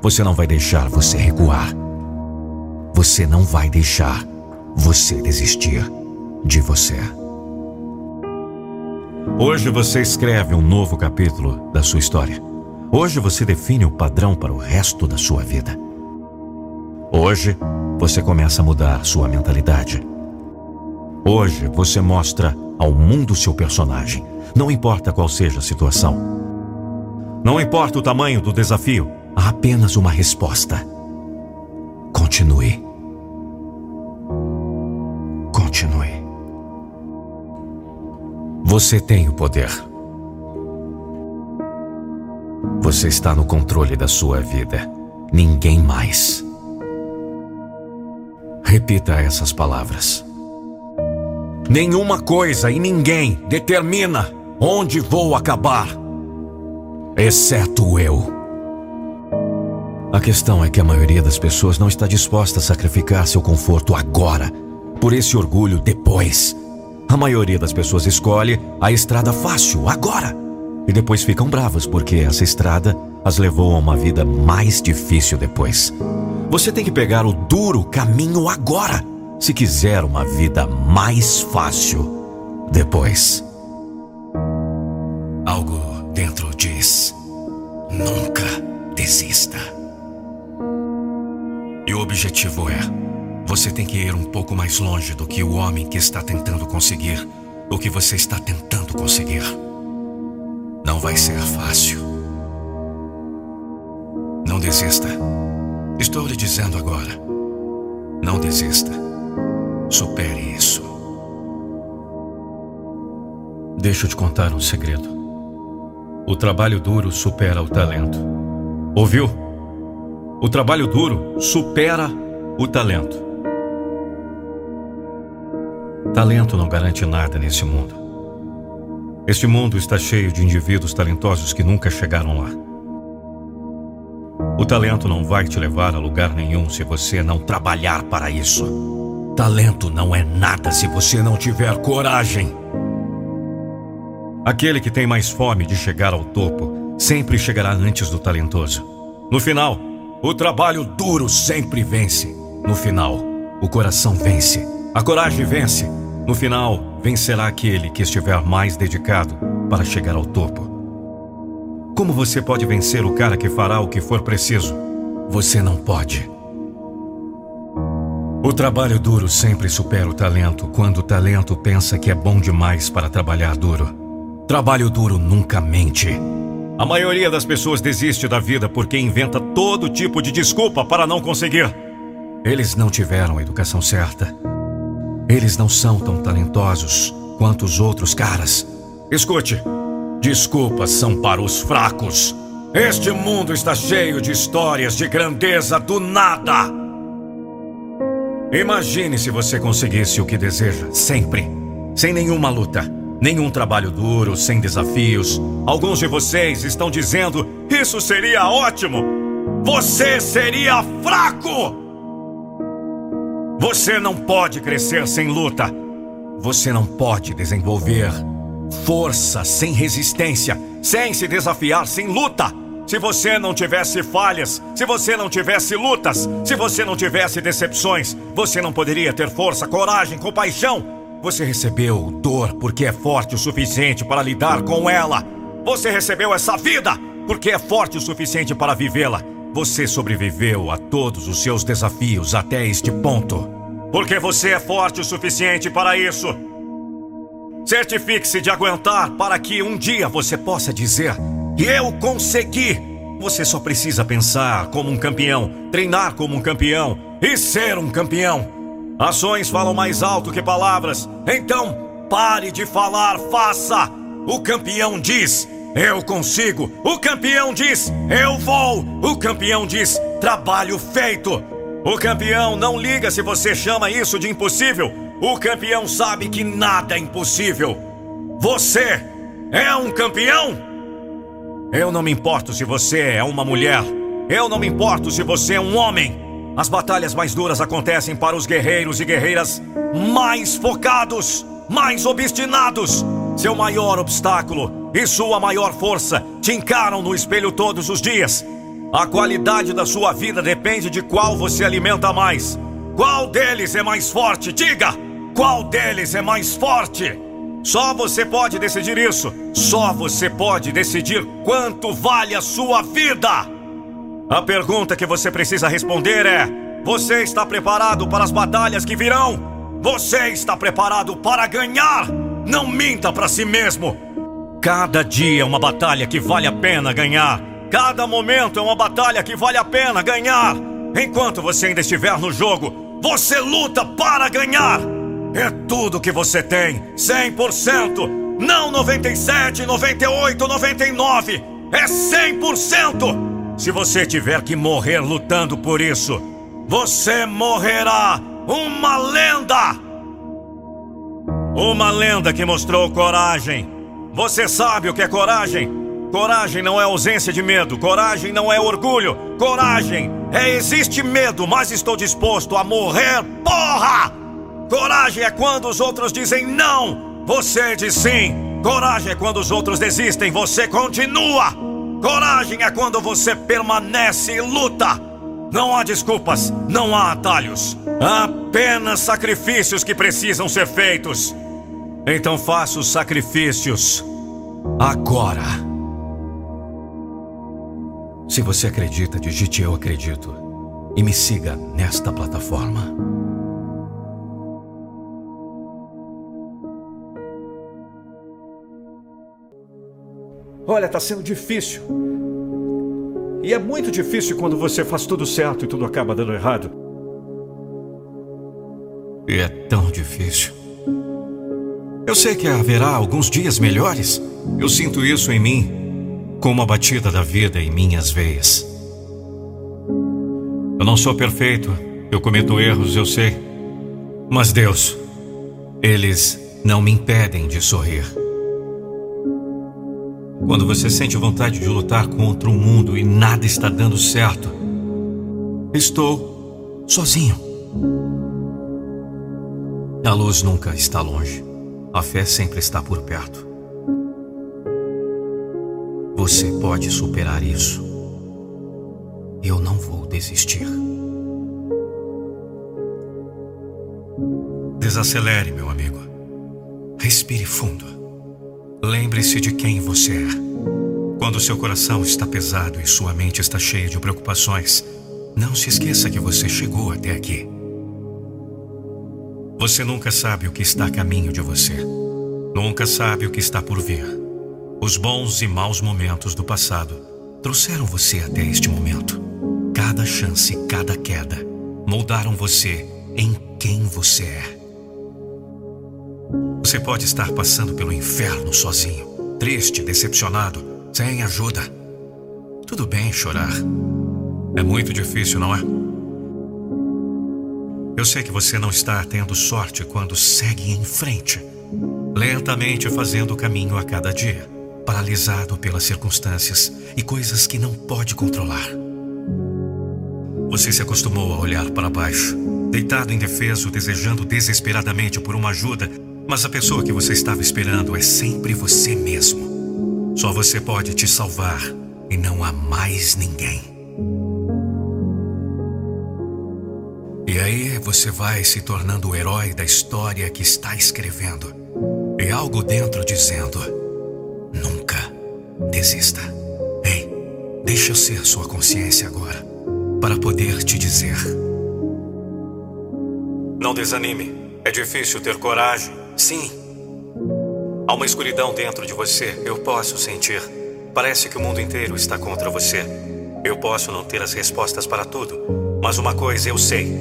Você não vai deixar você recuar. Você não vai deixar você desistir de você. Hoje você escreve um novo capítulo da sua história. Hoje você define o padrão para o resto da sua vida. Hoje você começa a mudar sua mentalidade. Hoje você mostra ao mundo seu personagem, não importa qual seja a situação. Não importa o tamanho do desafio, há apenas uma resposta. Continue. Continue. Você tem o poder. Você está no controle da sua vida. Ninguém mais. Repita essas palavras. Nenhuma coisa e ninguém determina onde vou acabar, exceto eu. A questão é que a maioria das pessoas não está disposta a sacrificar seu conforto agora, por esse orgulho depois. A maioria das pessoas escolhe a estrada fácil agora e depois ficam bravas porque essa estrada as levou a uma vida mais difícil depois. Você tem que pegar o duro caminho agora, se quiser uma vida mais fácil depois. Algo dentro diz: nunca desista. E o objetivo é: você tem que ir um pouco mais longe do que o homem que está tentando conseguir o que você está tentando conseguir. Não vai ser fácil. Não desista. Estou lhe dizendo agora. Não desista. Supere isso. Deixa eu te contar um segredo. O trabalho duro supera o talento. Ouviu? O trabalho duro supera o talento. Talento não garante nada nesse mundo. Este mundo está cheio de indivíduos talentosos que nunca chegaram lá. O talento não vai te levar a lugar nenhum se você não trabalhar para isso. Talento não é nada se você não tiver coragem. Aquele que tem mais fome de chegar ao topo sempre chegará antes do talentoso. No final, o trabalho duro sempre vence. No final, o coração vence. A coragem vence. No final, vencerá aquele que estiver mais dedicado para chegar ao topo. Como você pode vencer o cara que fará o que for preciso? Você não pode. O trabalho duro sempre supera o talento quando o talento pensa que é bom demais para trabalhar duro. Trabalho duro nunca mente. A maioria das pessoas desiste da vida porque inventa todo tipo de desculpa para não conseguir. Eles não tiveram a educação certa. Eles não são tão talentosos quanto os outros caras. Escute, desculpas são para os fracos. Este mundo está cheio de histórias de grandeza do nada. Imagine se você conseguisse o que deseja, sempre, sem nenhuma luta, nenhum trabalho duro, sem desafios. Alguns de vocês estão dizendo: Isso seria ótimo! Você seria fraco! Você não pode crescer sem luta. Você não pode desenvolver força sem resistência, sem se desafiar sem luta. Se você não tivesse falhas, se você não tivesse lutas, se você não tivesse decepções, você não poderia ter força, coragem, compaixão. Você recebeu dor porque é forte o suficiente para lidar com ela. Você recebeu essa vida porque é forte o suficiente para vivê-la. Você sobreviveu a todos os seus desafios até este ponto. porque você é forte o suficiente para isso. Certifique-se de aguentar para que um dia você possa dizer: Eu consegui! Você só precisa pensar como um campeão, treinar como um campeão e ser um campeão. Ações falam mais alto que palavras, então pare de falar, faça! O campeão diz: Eu consigo! O campeão diz: Eu vou! O campeão diz: Trabalho feito! O campeão não liga se você chama isso de impossível. O campeão sabe que nada é impossível. Você é um campeão? Eu não me importo se você é uma mulher. Eu não me importo se você é um homem. As batalhas mais duras acontecem para os guerreiros e guerreiras mais focados, mais obstinados. Seu maior obstáculo e sua maior força te encaram no espelho todos os dias. A qualidade da sua vida depende de qual você alimenta mais. Qual deles é mais forte? Diga! Qual deles é mais forte? Só você pode decidir isso. Só você pode decidir quanto vale a sua vida. A pergunta que você precisa responder é: Você está preparado para as batalhas que virão? Você está preparado para ganhar? Não minta para si mesmo. Cada dia é uma batalha que vale a pena ganhar. Cada momento é uma batalha que vale a pena ganhar. Enquanto você ainda estiver no jogo, você luta para ganhar. É tudo que você tem, 100%. Não 97, 98, 99. É 100%. Se você tiver que morrer lutando por isso, você morrerá uma lenda. Uma lenda que mostrou coragem. Você sabe o que é coragem? Coragem não é ausência de medo, coragem não é orgulho, coragem é existe medo, mas estou disposto a morrer, porra! Coragem é quando os outros dizem não, você diz sim. Coragem é quando os outros desistem, você continua. Coragem é quando você permanece e luta. Não há desculpas, não há atalhos. Há apenas sacrifícios que precisam ser feitos. Então faça os sacrifícios agora. Se você acredita, digite Eu Acredito e me siga nesta plataforma. Olha, tá sendo difícil. E é muito difícil quando você faz tudo certo e tudo acaba dando errado. E é tão difícil. Eu sei que haverá alguns dias melhores. Eu sinto isso em mim como a batida da vida em minhas veias. Eu não sou perfeito, eu cometo erros, eu sei. Mas Deus, eles não me impedem de sorrir. Quando você sente vontade de lutar contra o mundo e nada está dando certo, estou sozinho. A luz nunca está longe. A fé sempre está por perto. Você pode superar isso. Eu não vou desistir. Desacelere, meu amigo. Respire fundo. Lembre-se de quem você é. Quando seu coração está pesado e sua mente está cheia de preocupações, não se esqueça que você chegou até aqui. Você nunca sabe o que está a caminho de você. Nunca sabe o que está por vir. Os bons e maus momentos do passado trouxeram você até este momento. Cada chance, cada queda moldaram você em quem você é. Você pode estar passando pelo inferno sozinho, triste, decepcionado, sem ajuda. Tudo bem chorar. É muito difícil, não é? Eu sei que você não está tendo sorte quando segue em frente, lentamente fazendo o caminho a cada dia paralisado pelas circunstâncias e coisas que não pode controlar. Você se acostumou a olhar para baixo, deitado indefeso, desejando desesperadamente por uma ajuda, mas a pessoa que você estava esperando é sempre você mesmo. Só você pode te salvar e não há mais ninguém. E aí você vai se tornando o herói da história que está escrevendo. E algo dentro dizendo: Nunca desista. Ei, deixa eu ser sua consciência agora, para poder te dizer: Não desanime. É difícil ter coragem. Sim. Há uma escuridão dentro de você. Eu posso sentir. Parece que o mundo inteiro está contra você. Eu posso não ter as respostas para tudo. Mas uma coisa eu sei.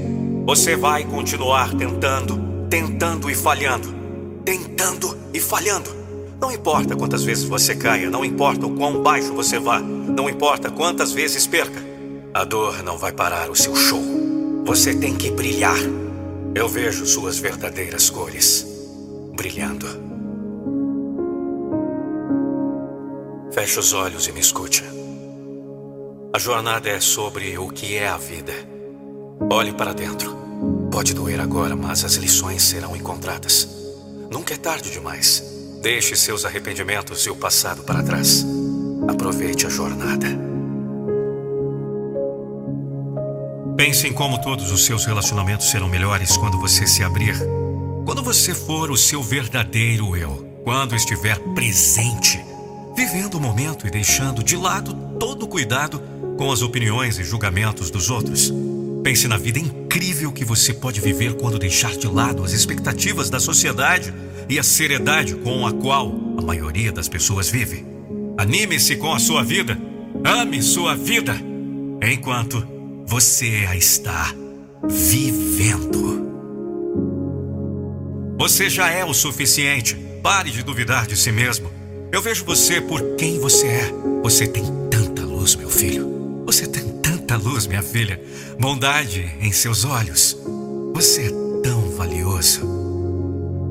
Você vai continuar tentando, tentando e falhando. Tentando e falhando. Não importa quantas vezes você caia, não importa o quão baixo você vá, não importa quantas vezes perca. A dor não vai parar o seu show. Você tem que brilhar. Eu vejo suas verdadeiras cores brilhando. Feche os olhos e me escute. A jornada é sobre o que é a vida. Olhe para dentro. Pode doer agora, mas as lições serão encontradas. Nunca é tarde demais. Deixe seus arrependimentos e o passado para trás. Aproveite a jornada. Pense em como todos os seus relacionamentos serão melhores quando você se abrir. Quando você for o seu verdadeiro eu. Quando estiver presente, vivendo o momento e deixando de lado todo o cuidado com as opiniões e julgamentos dos outros. Pense na vida incrível que você pode viver quando deixar de lado as expectativas da sociedade e a seriedade com a qual a maioria das pessoas vive. Anime-se com a sua vida, ame sua vida, enquanto você a está vivendo. Você já é o suficiente. Pare de duvidar de si mesmo. Eu vejo você por quem você é. Você tem tanta luz, meu filho. Você tem tanta luz, minha filha. Bondade em seus olhos. Você é tão valioso.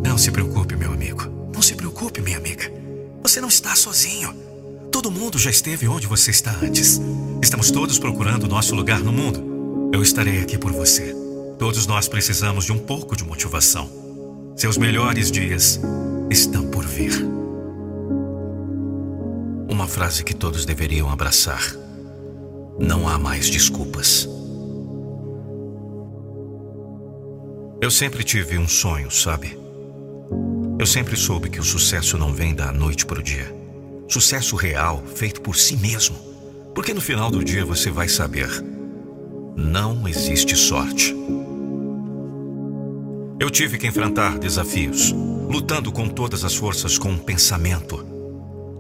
Não se preocupe, meu amigo. Não se preocupe, minha amiga. Você não está sozinho. Todo mundo já esteve onde você está antes. Estamos todos procurando nosso lugar no mundo. Eu estarei aqui por você. Todos nós precisamos de um pouco de motivação. Seus melhores dias estão por vir. Uma frase que todos deveriam abraçar. Não há mais desculpas. Eu sempre tive um sonho, sabe? Eu sempre soube que o sucesso não vem da noite para o dia. Sucesso real, feito por si mesmo. Porque no final do dia você vai saber: não existe sorte. Eu tive que enfrentar desafios, lutando com todas as forças com um pensamento.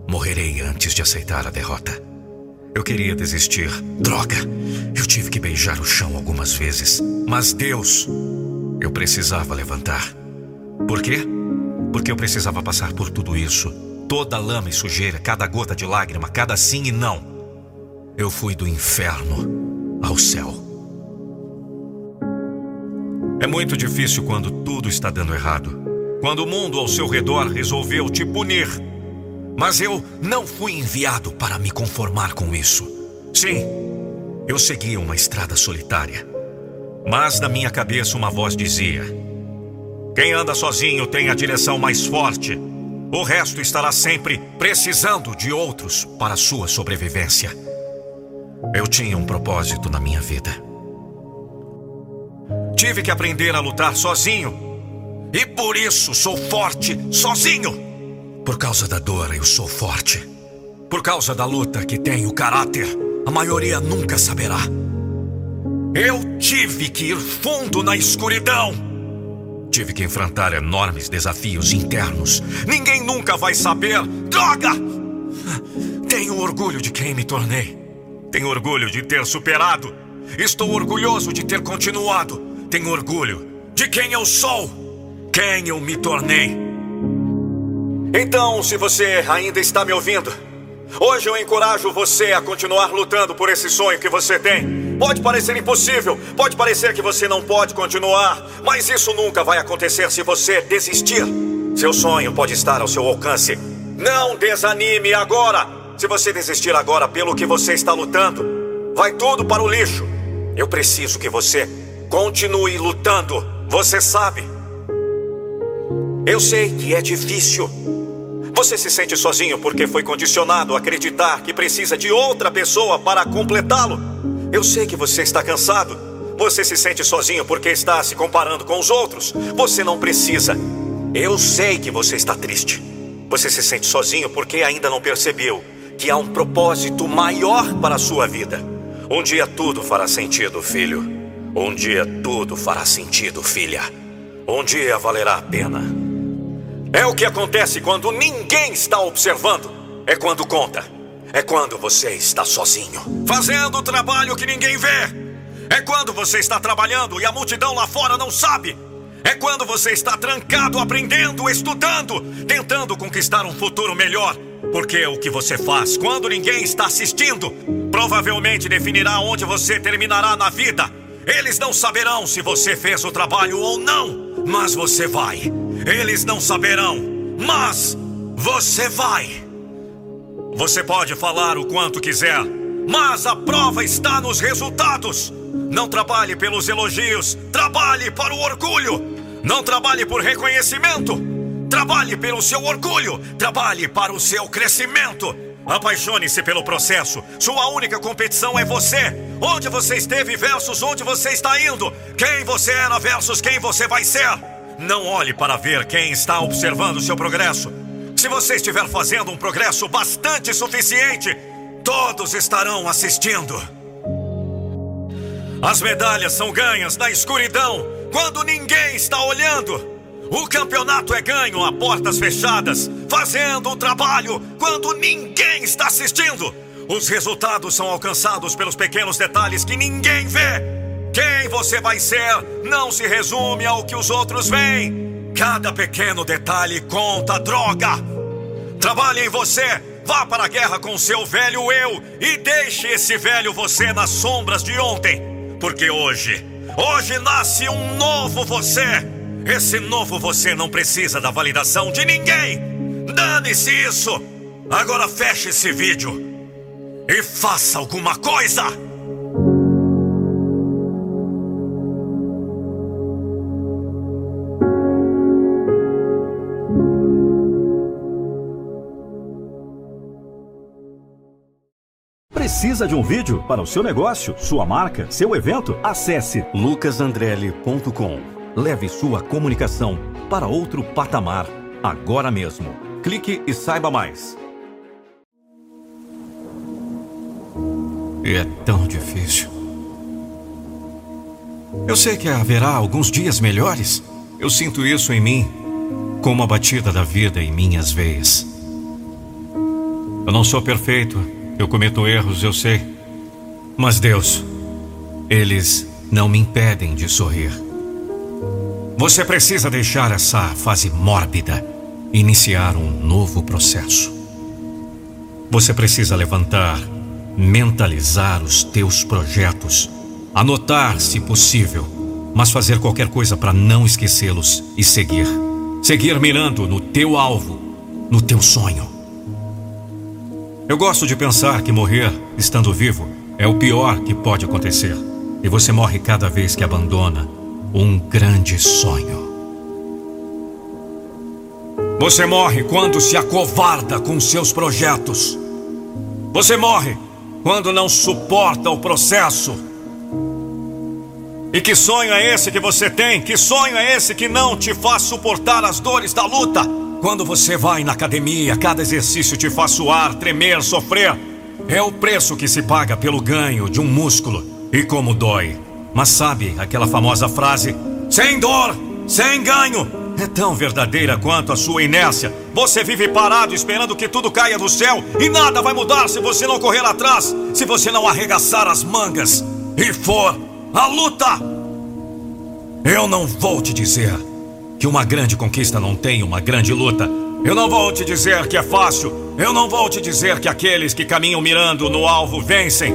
Morrerei antes de aceitar a derrota. Eu queria desistir. Droga! Eu tive que beijar o chão algumas vezes. Mas Deus, eu precisava levantar. Por quê? Porque eu precisava passar por tudo isso. Toda lama e sujeira, cada gota de lágrima, cada sim e não. Eu fui do inferno ao céu. É muito difícil quando tudo está dando errado. Quando o mundo ao seu redor resolveu te punir. Mas eu não fui enviado para me conformar com isso. Sim, eu seguia uma estrada solitária. Mas na minha cabeça uma voz dizia: quem anda sozinho tem a direção mais forte. O resto estará sempre precisando de outros para sua sobrevivência. Eu tinha um propósito na minha vida. Tive que aprender a lutar sozinho. E por isso sou forte sozinho. Por causa da dor, eu sou forte. Por causa da luta que tenho caráter, a maioria nunca saberá. Eu tive que ir fundo na escuridão Tive que enfrentar enormes desafios internos. Ninguém nunca vai saber. Droga! Tenho orgulho de quem me tornei. Tenho orgulho de ter superado. Estou orgulhoso de ter continuado. Tenho orgulho de quem eu sou. Quem eu me tornei. Então, se você ainda está me ouvindo, hoje eu encorajo você a continuar lutando por esse sonho que você tem. Pode parecer impossível, pode parecer que você não pode continuar, mas isso nunca vai acontecer se você desistir. Seu sonho pode estar ao seu alcance. Não desanime agora. Se você desistir agora pelo que você está lutando, vai tudo para o lixo. Eu preciso que você continue lutando. Você sabe. Eu sei que é difícil. Você se sente sozinho porque foi condicionado a acreditar que precisa de outra pessoa para completá-lo. Eu sei que você está cansado. Você se sente sozinho porque está se comparando com os outros. Você não precisa. Eu sei que você está triste. Você se sente sozinho porque ainda não percebeu que há um propósito maior para a sua vida. Um dia tudo fará sentido, filho. Um dia tudo fará sentido, filha. um dia valerá a pena. É o que acontece quando ninguém está observando. É quando conta. É quando você está sozinho, fazendo o trabalho que ninguém vê. É quando você está trabalhando e a multidão lá fora não sabe. É quando você está trancado, aprendendo, estudando, tentando conquistar um futuro melhor. Porque o que você faz quando ninguém está assistindo provavelmente definirá onde você terminará na vida. Eles não saberão se você fez o trabalho ou não, mas você vai. Eles não saberão, mas você vai. Você pode falar o quanto quiser, mas a prova está nos resultados. Não trabalhe pelos elogios, trabalhe para o orgulho. Não trabalhe por reconhecimento. Trabalhe pelo seu orgulho. Trabalhe para o seu crescimento. Apaixone-se pelo processo. Sua única competição é você. Onde você esteve versus onde você está indo. Quem você era versus quem você vai ser. Não olhe para ver quem está observando seu progresso. Se você estiver fazendo um progresso bastante suficiente, todos estarão assistindo. As medalhas são ganhas na escuridão quando ninguém está olhando. O campeonato é ganho a portas fechadas, fazendo o trabalho quando ninguém está assistindo. Os resultados são alcançados pelos pequenos detalhes que ninguém vê. Quem você vai ser não se resume ao que os outros veem. Cada pequeno detalhe conta, droga. Trabalhe em você. Vá para a guerra com seu velho eu e deixe esse velho você nas sombras de ontem. Porque hoje Hoje nasce um novo você. Esse novo você não precisa da validação de ninguém. Dane-se isso. Agora feche esse vídeo e faça alguma coisa. Precisa de um vídeo para o seu negócio, sua marca, seu evento? Acesse lucasandrelli.com. Leve sua comunicação para outro patamar agora mesmo. Clique e saiba mais. É tão difícil. Eu sei que haverá alguns dias melhores. Eu sinto isso em mim, como a batida da vida em minhas veias. Eu não sou perfeito eu cometo erros, eu sei. Mas Deus, eles não me impedem de sorrir. Você precisa deixar essa fase mórbida e iniciar um novo processo. Você precisa levantar, mentalizar os teus projetos, anotar se possível, mas fazer qualquer coisa para não esquecê-los e seguir. Seguir mirando no teu alvo, no teu sonho. Eu gosto de pensar que morrer, estando vivo, é o pior que pode acontecer. E você morre cada vez que abandona um grande sonho. Você morre quando se acovarda com seus projetos. Você morre quando não suporta o processo. E que sonho é esse que você tem? Que sonho é esse que não te faz suportar as dores da luta? Quando você vai na academia, cada exercício te faz suar, tremer, sofrer. É o preço que se paga pelo ganho de um músculo. E como dói. Mas sabe aquela famosa frase: sem dor, sem ganho. É tão verdadeira quanto a sua inércia. Você vive parado esperando que tudo caia do céu e nada vai mudar se você não correr atrás, se você não arregaçar as mangas e for a luta. Eu não vou te dizer que uma grande conquista não tem uma grande luta. Eu não vou te dizer que é fácil. Eu não vou te dizer que aqueles que caminham mirando no alvo vencem.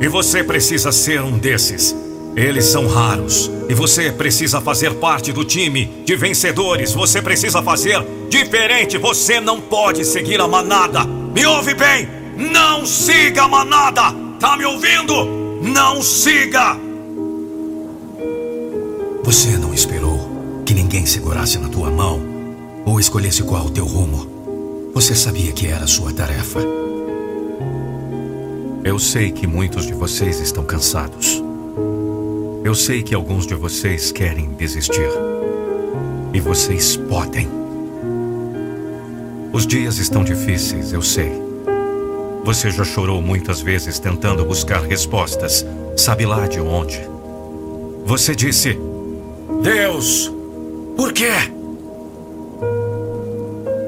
E você precisa ser um desses. Eles são raros. E você precisa fazer parte do time de vencedores. Você precisa fazer diferente. Você não pode seguir a manada. Me ouve bem! Não siga a manada! Tá me ouvindo? Não siga! Você não esperou que ninguém segurasse na tua mão ou escolhesse qual o teu rumo. Você sabia que era a sua tarefa. Eu sei que muitos de vocês estão cansados. Eu sei que alguns de vocês querem desistir. E vocês podem. Os dias estão difíceis, eu sei. Você já chorou muitas vezes tentando buscar respostas, sabe lá de onde. Você disse: Deus, Por quê?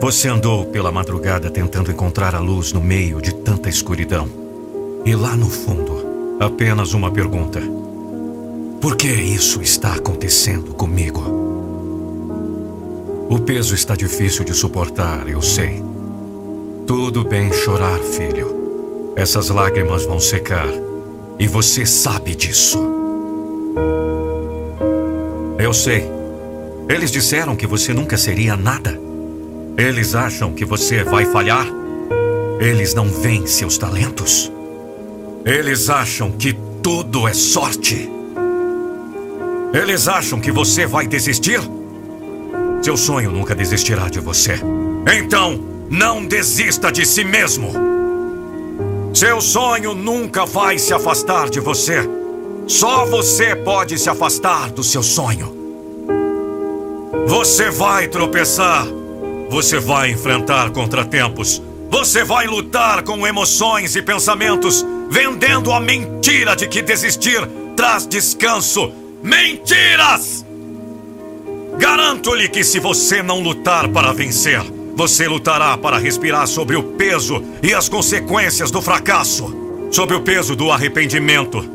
Você andou pela madrugada tentando encontrar a luz no meio de tanta escuridão. E lá no fundo, apenas uma pergunta: Por que isso está acontecendo comigo? O peso está difícil de suportar, eu sei. Tudo bem chorar, filho. Essas lágrimas vão secar. E você sabe disso. Eu sei. Eles disseram que você nunca seria nada. Eles acham que você vai falhar. Eles não veem seus talentos. Eles acham que tudo é sorte. Eles acham que você vai desistir. Seu sonho nunca desistirá de você. Então, não desista de si mesmo. Seu sonho nunca vai se afastar de você. Só você pode se afastar do seu sonho. Você vai tropeçar. Você vai enfrentar contratempos. Você vai lutar com emoções e pensamentos, vendendo a mentira de que desistir traz descanso. Mentiras! Garanto-lhe que se você não lutar para vencer, você lutará para respirar sobre o peso e as consequências do fracasso, sobre o peso do arrependimento.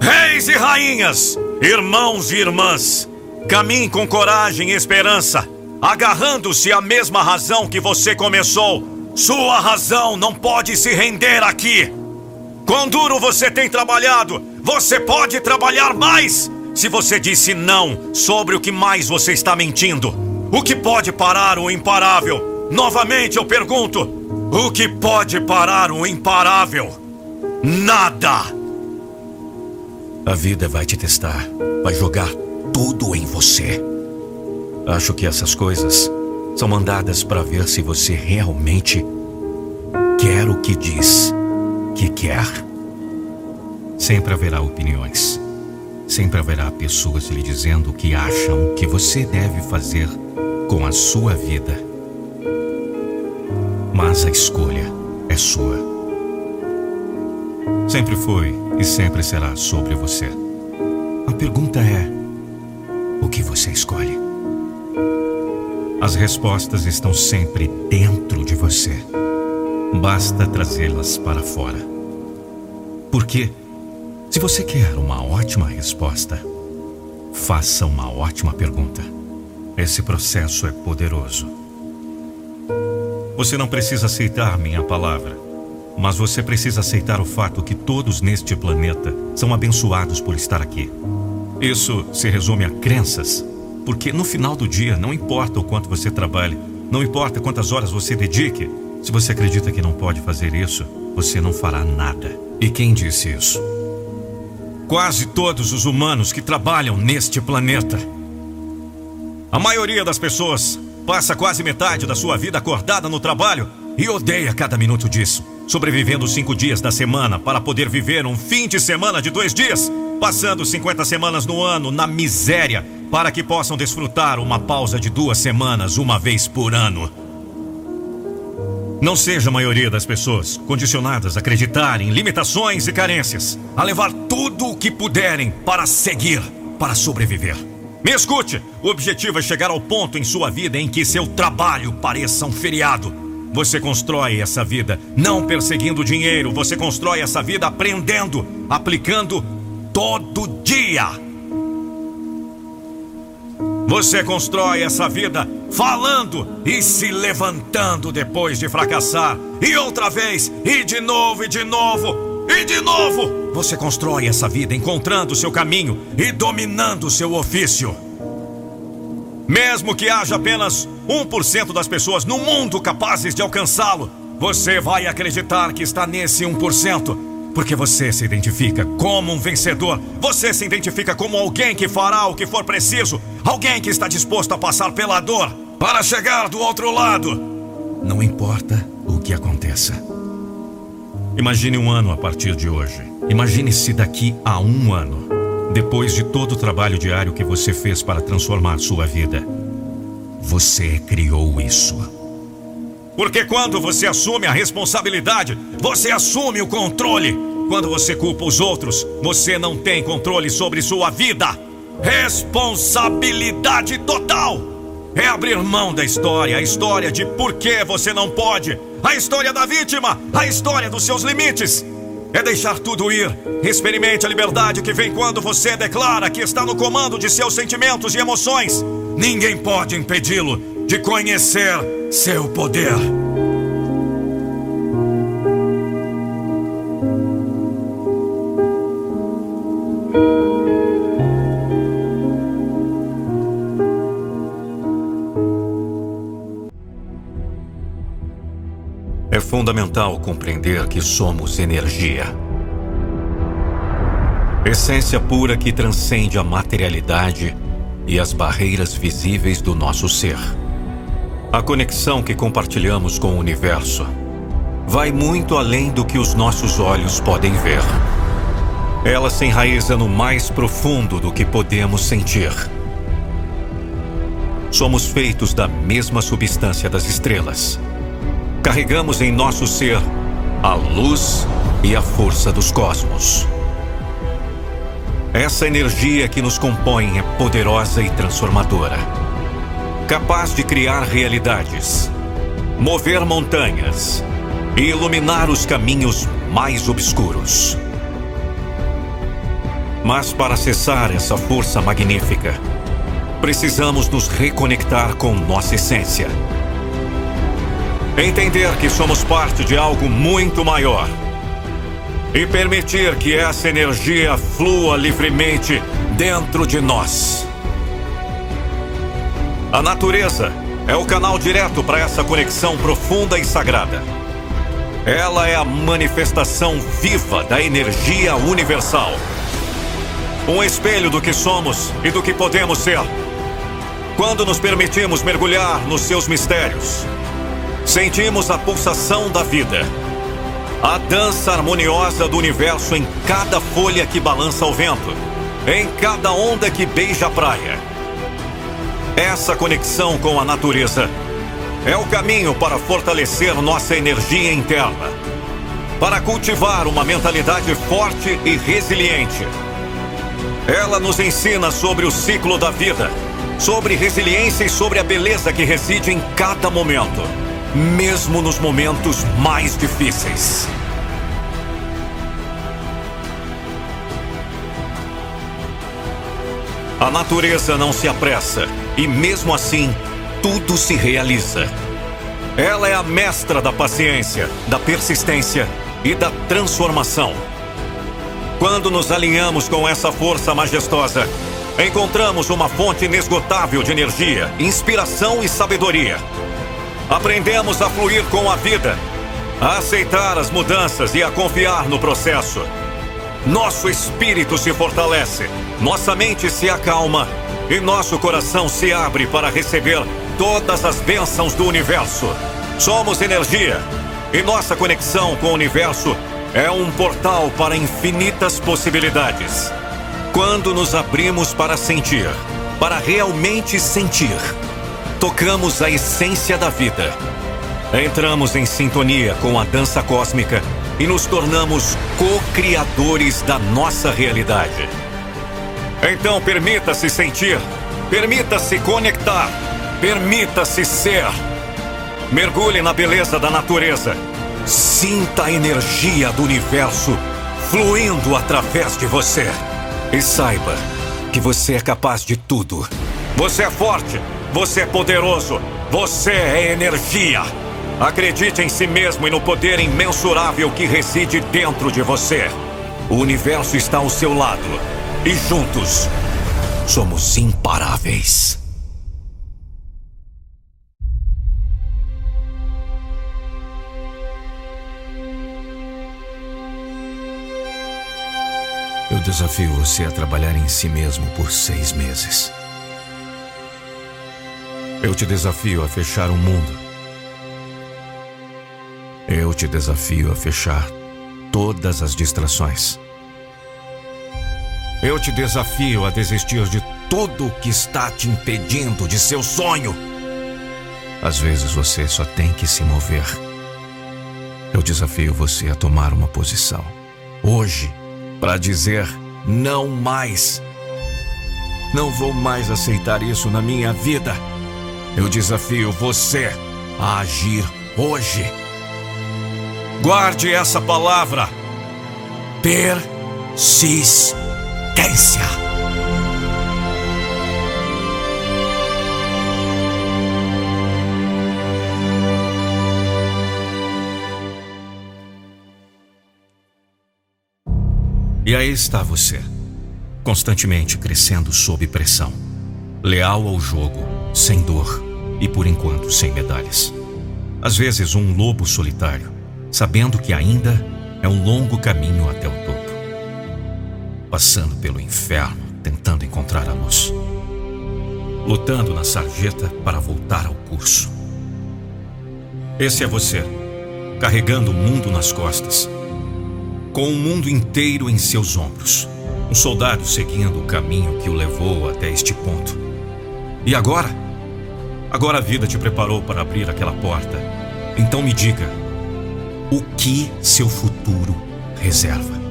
Reis e rainhas, irmãos e irmãs, Caminhe com coragem e esperança, agarrando-se à mesma razão que você começou. Sua razão não pode se render aqui. Quão duro você tem trabalhado, você pode trabalhar mais. Se você disse não sobre o que mais você está mentindo, o que pode parar o imparável? Novamente eu pergunto: o que pode parar o imparável? Nada! A vida vai te testar, vai jogar tudo em você. Acho que essas coisas são mandadas para ver se você realmente quer o que diz que quer. Sempre haverá opiniões. Sempre haverá pessoas lhe dizendo o que acham que você deve fazer com a sua vida. Mas a escolha é sua. Sempre foi e sempre será sobre você. A pergunta é: o que você escolhe. As respostas estão sempre dentro de você. Basta trazê-las para fora. Porque, se você quer uma ótima resposta, faça uma ótima pergunta. Esse processo é poderoso. Você não precisa aceitar minha palavra, mas você precisa aceitar o fato que todos neste planeta são abençoados por estar aqui. Isso se resume a crenças, porque no final do dia não importa o quanto você trabalhe, não importa quantas horas você dedique, se você acredita que não pode fazer isso, você não fará nada. E quem disse isso? Quase todos os humanos que trabalham neste planeta. A maioria das pessoas passa quase metade da sua vida acordada no trabalho e odeia cada minuto disso, sobrevivendo cinco dias da semana para poder viver um fim de semana de dois dias passando 50 semanas no ano na miséria para que possam desfrutar uma pausa de duas semanas uma vez por ano. Não seja a maioria das pessoas condicionadas a acreditar em limitações e carências, a levar tudo o que puderem para seguir, para sobreviver. Me escute: o objetivo é chegar ao ponto em sua vida em que seu trabalho pareça um feriado. Você constrói essa vida não perseguindo dinheiro, você constrói essa vida aprendendo, aplicando todo dia. Você constrói essa vida falando e se levantando depois de fracassar. E outra vez, e de novo, e de novo, e de novo. Você constrói essa vida encontrando seu caminho e dominando seu ofício. Mesmo que haja apenas 1% das pessoas no mundo capazes de alcançá-lo, você vai acreditar que está nesse 1%. Porque você se identifica como um vencedor. Você se identifica como alguém que fará o que for preciso. Alguém que está disposto a passar pela dor para chegar do outro lado. Não importa o que aconteça. Imagine um ano a partir de hoje. Imagine-se daqui a um ano. Depois de todo o trabalho diário que você fez para transformar sua vida. Você criou isso. Porque quando você assume a responsabilidade, você assume o controle. Quando você culpa os outros, você não tem controle sobre sua vida. Responsabilidade total! É abrir mão da história, a história de por que você não pode, a história da vítima, a história dos seus limites. É deixar tudo ir. Experimente a liberdade que vem quando você declara que está no comando de seus sentimentos e emoções. Ninguém pode impedi-lo de conhecer seu poder. É fundamental compreender que somos energia. Essência pura que transcende a materialidade e as barreiras visíveis do nosso ser. A conexão que compartilhamos com o universo vai muito além do que os nossos olhos podem ver. Ela se enraiza no mais profundo do que podemos sentir. Somos feitos da mesma substância das estrelas carregamos em nosso ser a luz e a força dos cosmos. Essa energia que nos compõe é poderosa e transformadora, capaz de criar realidades, mover montanhas e iluminar os caminhos mais obscuros. Mas para acessar essa força magnífica, precisamos nos reconectar com nossa essência Entender que somos parte de algo muito maior. E permitir que essa energia flua livremente dentro de nós. A natureza é o canal direto para essa conexão profunda e sagrada. Ela é a manifestação viva da energia universal. Um espelho do que somos e do que podemos ser. Quando nos permitimos mergulhar nos seus mistérios, Sentimos a pulsação da vida. A dança harmoniosa do universo em cada folha que balança ao vento, em cada onda que beija a praia. Essa conexão com a natureza é o caminho para fortalecer nossa energia interna, para cultivar uma mentalidade forte e resiliente. Ela nos ensina sobre o ciclo da vida, sobre resiliência e sobre a beleza que reside em cada momento mesmo nos momentos mais difíceis. A natureza não se apressa e, mesmo assim, tudo se realiza. Ela é a mestra da paciência, da persistência e da transformação. Quando nos alinhamos com essa força majestosa, encontramos uma fonte inesgotável de energia, inspiração e sabedoria Aprendemos a fluir com a vida, a aceitar as mudanças e a confiar no processo. Nosso espírito se fortalece, nossa mente se acalma e nosso coração se abre para receber todas as bênçãos do universo. Somos energia e nossa conexão com o universo é um portal para infinitas possibilidades. Quando nos abrimos para sentir, para realmente sentir, tocamos a essência da vida. Entramos em sintonia com a dança cósmica e nos tornamos co-criadores da nossa realidade. Então permita-se sentir, permita-se conectar, permita-se ser. Mergulhe na beleza da natureza. Sinta a energia do universo fluindo através de você. E saiba que você é capaz de tudo. Você é forte. Você é poderoso. Você é energia. Acredite em si mesmo e no poder imensurável que reside dentro de você. O universo está ao seu lado. E juntos, somos imparáveis. Eu desafio você a trabalhar em si mesmo por seis meses. Eu te desafio a fechar o mundo. Eu te desafio a fechar todas as distrações. Eu te desafio a desistir de tudo que está te impedindo de seu sonho. Às vezes você só tem que se mover. Eu desafio você a tomar uma posição, hoje, para dizer não mais. Não vou mais aceitar isso na minha vida. Eu desafio você a agir hoje. Guarde essa palavra: persistência. E aí está você, constantemente crescendo sob pressão, leal ao jogo, sem dor e por enquanto sem medalhas. Às vezes, um lobo solitário, sabendo que ainda é um longo caminho até o topo, passando pelo inferno, tentando encontrar a luz, lutando na sarjeta para voltar ao curso. Esse é você, carregando o mundo nas costas com o mundo inteiro em seus ombros. Um soldado seguindo o caminho que o levou até este ponto. E agora? Agora a vida te preparou para abrir aquela porta. Então me diga: o que seu futuro reserva?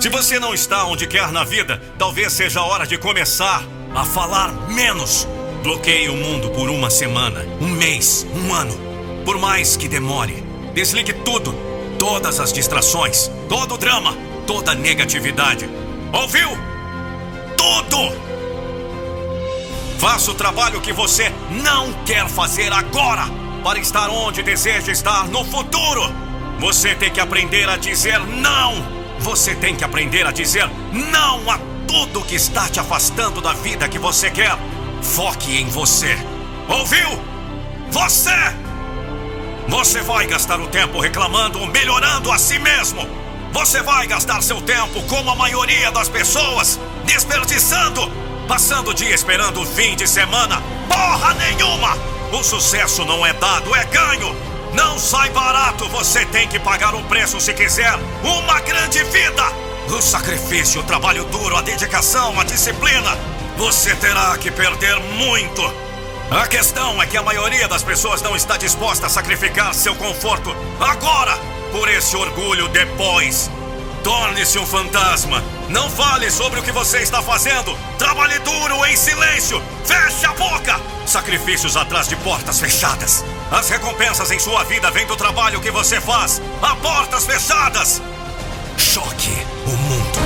Se você não está onde quer na vida, talvez seja a hora de começar a falar menos. Bloqueie o mundo por uma semana, um mês, um ano. Por mais que demore. Desligue tudo todas as distrações, todo o drama, toda a negatividade. Ouviu? Tudo! Faça o trabalho que você não quer fazer agora para estar onde deseja estar no futuro. Você tem que aprender a dizer não. Você tem que aprender a dizer não a tudo que está te afastando da vida que você quer. Foque em você. Ouviu? Você! Você vai gastar o tempo reclamando ou melhorando a si mesmo. Você vai gastar seu tempo como a maioria das pessoas, desperdiçando, passando o dia esperando o fim de semana. Porra nenhuma! O sucesso não é dado, é ganho. Não sai barato, você tem que pagar o preço se quiser uma grande vida. O sacrifício, o trabalho duro, a dedicação, a disciplina. Você terá que perder muito. A questão é que a maioria das pessoas não está disposta a sacrificar seu conforto agora por esse orgulho depois. Torne-se um fantasma. Não fale sobre o que você está fazendo. Trabalhe duro em silêncio. Feche a boca. Sacrifícios atrás de portas fechadas. As recompensas em sua vida vêm do trabalho que você faz. A portas fechadas. Choque o mundo.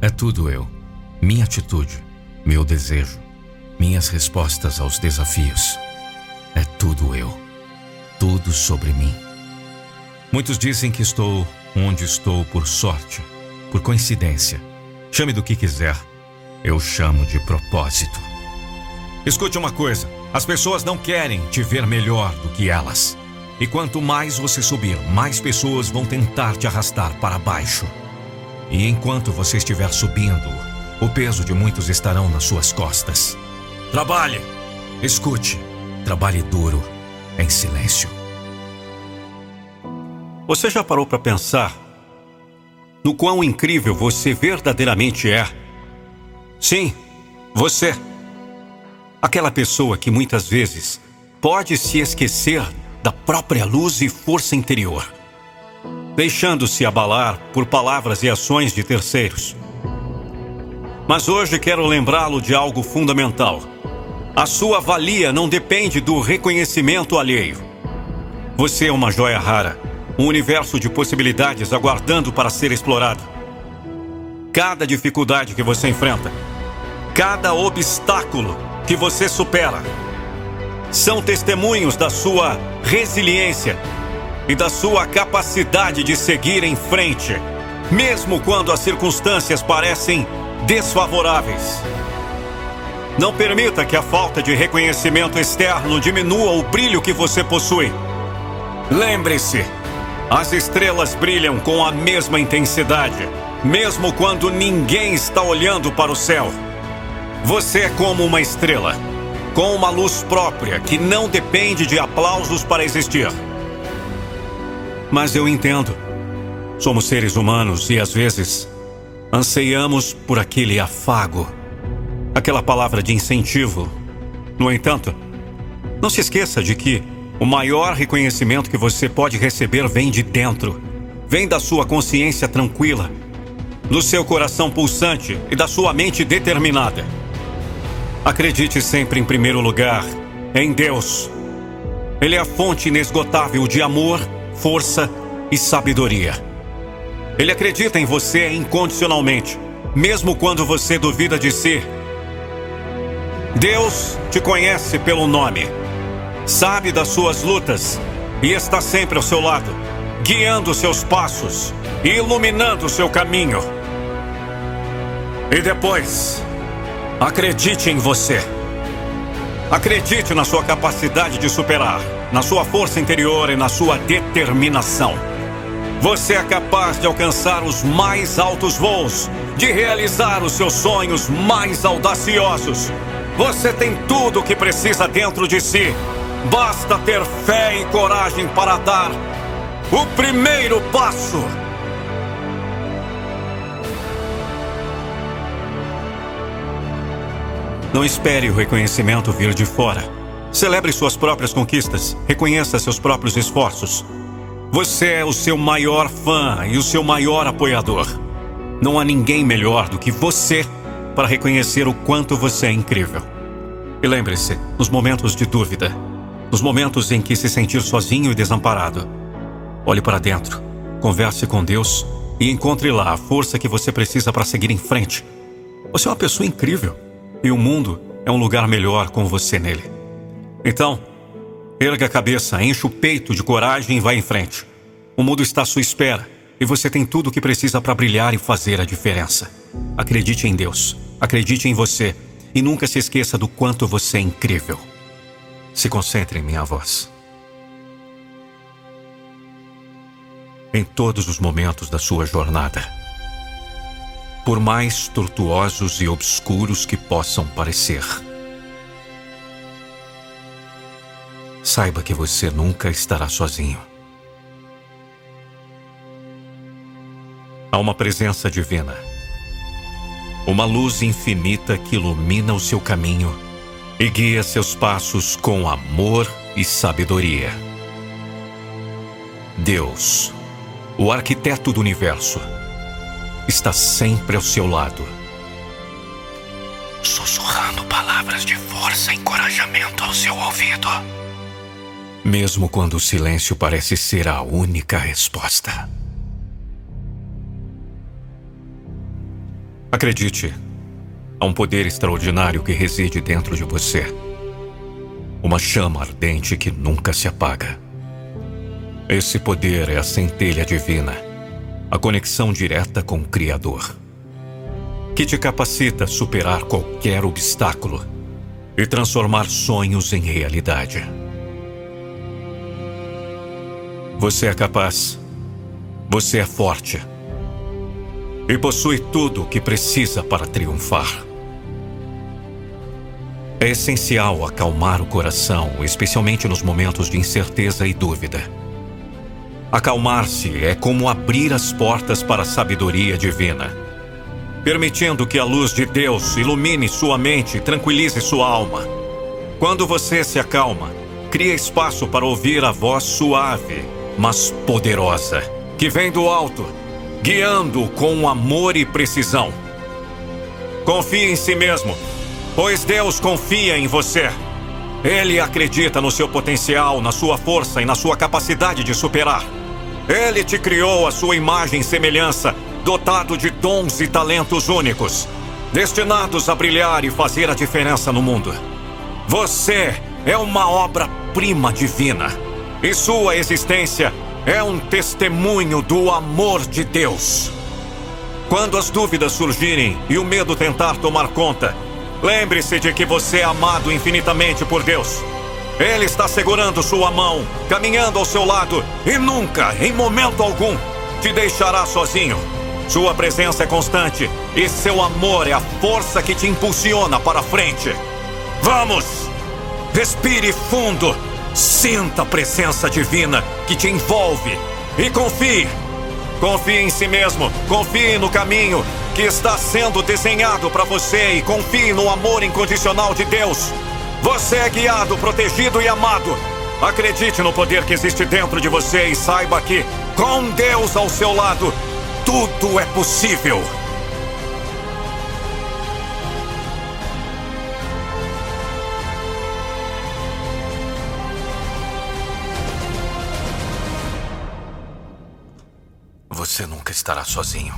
É tudo eu. Minha atitude, meu desejo, minhas respostas aos desafios. É tudo eu. Tudo sobre mim. Muitos dizem que estou onde estou por sorte, por coincidência. Chame do que quiser. Eu chamo de propósito. Escute uma coisa: as pessoas não querem te ver melhor do que elas. E quanto mais você subir, mais pessoas vão tentar te arrastar para baixo. E enquanto você estiver subindo, o peso de muitos estarão nas suas costas. Trabalhe, escute, trabalhe duro, em silêncio. Você já parou para pensar no quão incrível você verdadeiramente é? Sim, você. Aquela pessoa que muitas vezes pode se esquecer da própria luz e força interior, deixando-se abalar por palavras e ações de terceiros. Mas hoje quero lembrá-lo de algo fundamental. A sua valia não depende do reconhecimento alheio. Você é uma joia rara, um universo de possibilidades aguardando para ser explorado. Cada dificuldade que você enfrenta, cada obstáculo que você supera, são testemunhos da sua resiliência e da sua capacidade de seguir em frente, mesmo quando as circunstâncias parecem desfavoráveis. Não permita que a falta de reconhecimento externo diminua o brilho que você possui. Lembre-se, as estrelas brilham com a mesma intensidade, mesmo quando ninguém está olhando para o céu. Você é como uma estrela, com uma luz própria que não depende de aplausos para existir. Mas eu entendo. Somos seres humanos e às vezes Anseiamos por aquele afago, aquela palavra de incentivo. No entanto, não se esqueça de que o maior reconhecimento que você pode receber vem de dentro, vem da sua consciência tranquila, do seu coração pulsante e da sua mente determinada. Acredite sempre em primeiro lugar em Deus. Ele é a fonte inesgotável de amor, força e sabedoria. Ele acredita em você incondicionalmente, mesmo quando você duvida de si. Deus te conhece pelo nome, sabe das suas lutas e está sempre ao seu lado, guiando seus passos e iluminando seu caminho. E depois, acredite em você. Acredite na sua capacidade de superar, na sua força interior e na sua determinação. Você é capaz de alcançar os mais altos voos, de realizar os seus sonhos mais audaciosos. Você tem tudo o que precisa dentro de si Basta ter fé e coragem para dar o primeiro passo. Não espere o reconhecimento vir de fora. Celebre suas próprias conquistas. Reconheça seus próprios esforços. Você é o seu maior fã e o seu maior apoiador. Não há ninguém melhor do que você para reconhecer o quanto você é incrível. E lembre-se, nos momentos de dúvida, nos momentos em que se sentir sozinho e desamparado, olhe para dentro, converse com Deus e encontre lá a força que você precisa para seguir em frente. Você é uma pessoa incrível e o mundo é um lugar melhor com você nele. Então, erga a cabeça, enche o peito de coragem e vá em frente. O mundo está à sua espera e você tem tudo o que precisa para brilhar e fazer a diferença. Acredite em Deus, acredite em você e nunca se esqueça do quanto você é incrível. Se concentre em minha voz. Em todos os momentos da sua jornada, por mais tortuosos e obscuros que possam parecer, saiba que você nunca estará sozinho. Há uma presença divina, uma luz infinita que ilumina o seu caminho e guia seus passos com amor e sabedoria. Deus, o arquiteto do universo, está sempre ao seu lado, sussurrando palavras de força e encorajamento ao seu ouvido. Mesmo quando o silêncio parece ser a única resposta. Acredite, Há um poder extraordinário que reside dentro de você. Uma chama ardente que nunca se apaga. Esse poder é a centelha divina, a conexão direta com o Criador, que te capacita a superar qualquer obstáculo e transformar sonhos em realidade. Você é capaz. Você é forte. E possui tudo o que precisa para triunfar. É essencial acalmar o coração, especialmente nos momentos de incerteza e dúvida. Acalmar-se é como abrir as portas para a sabedoria divina, permitindo que a luz de Deus ilumine sua mente e tranquilize sua alma. Quando você se acalma, cria espaço para ouvir a voz suave, mas poderosa, que vem do alto, guiando com amor e precisão. Confie em si mesmo Pois Deus confia em você. Ele acredita no seu potencial, na sua força e na sua capacidade de superar. Ele te criou a sua imagem e semelhança, dotado de dons e talentos únicos, destinados a brilhar e fazer a diferença no mundo. Você é uma obra-prima divina e sua existência é um testemunho do amor de Deus. Quando as dúvidas surgirem e o medo tentar tomar conta, Lembre-se de que você é amado infinitamente por Deus. Ele está segurando sua mão, caminhando ao seu lado e nunca, em momento algum, te deixará sozinho. Sua presença é constante e seu amor é a força que te impulsiona para frente. Vamos! Respire fundo, sinta a presença divina que te envolve e confie. Confie em si mesmo, confie no caminho que está sendo desenhado para você e confie no amor incondicional de Deus. Você é guiado, protegido e amado. Acredite no poder que existe dentro de você e saiba que, com Deus ao seu lado, tudo é possível. Estará sozinho,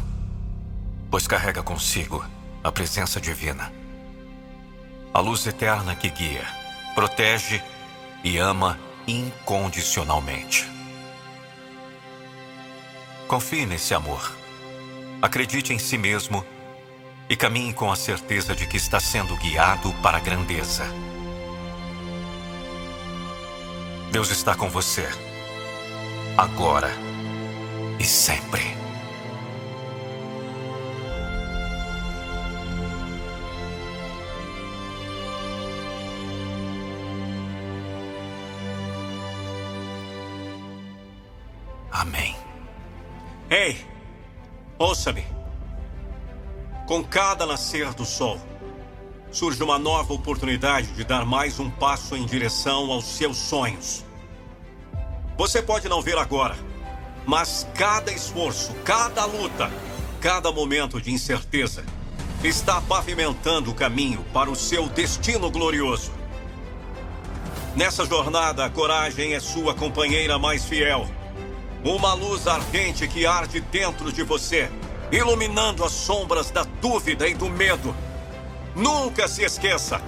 pois carrega consigo a presença divina, a luz eterna que guia, protege e ama incondicionalmente. Confie nesse amor, acredite em si mesmo e caminhe com a certeza de que está sendo guiado para a grandeza. Deus está com você, agora e sempre. Amém. Ei, ouça-me. Com cada nascer do sol, surge uma nova oportunidade de dar mais um passo em direção aos seus sonhos. Você pode não ver agora, mas cada esforço, cada luta, cada momento de incerteza está pavimentando o caminho para o seu destino glorioso. Nessa jornada, a coragem é sua companheira mais fiel. Uma luz ardente que arde dentro de você, iluminando as sombras da dúvida e do medo. Nunca se esqueça: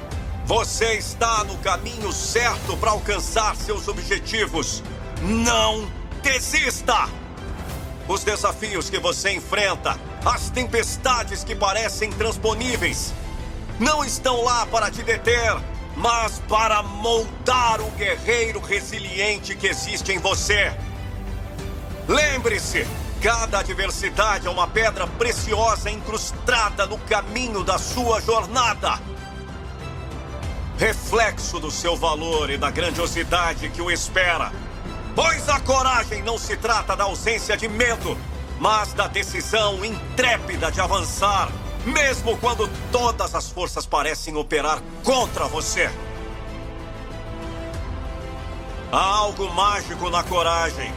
você está no caminho certo para alcançar seus objetivos. Não desista! Os desafios que você enfrenta, as tempestades que parecem intransponíveis, não estão lá para te deter, mas para moldar o guerreiro resiliente que existe em você. Lembre-se, cada adversidade é uma pedra preciosa incrustada no caminho da sua jornada. Reflexo do seu valor e da grandiosidade que o espera. Pois a coragem não se trata da ausência de medo, mas da decisão intrépida de avançar, mesmo quando todas as forças parecem operar contra você. Há algo mágico na coragem,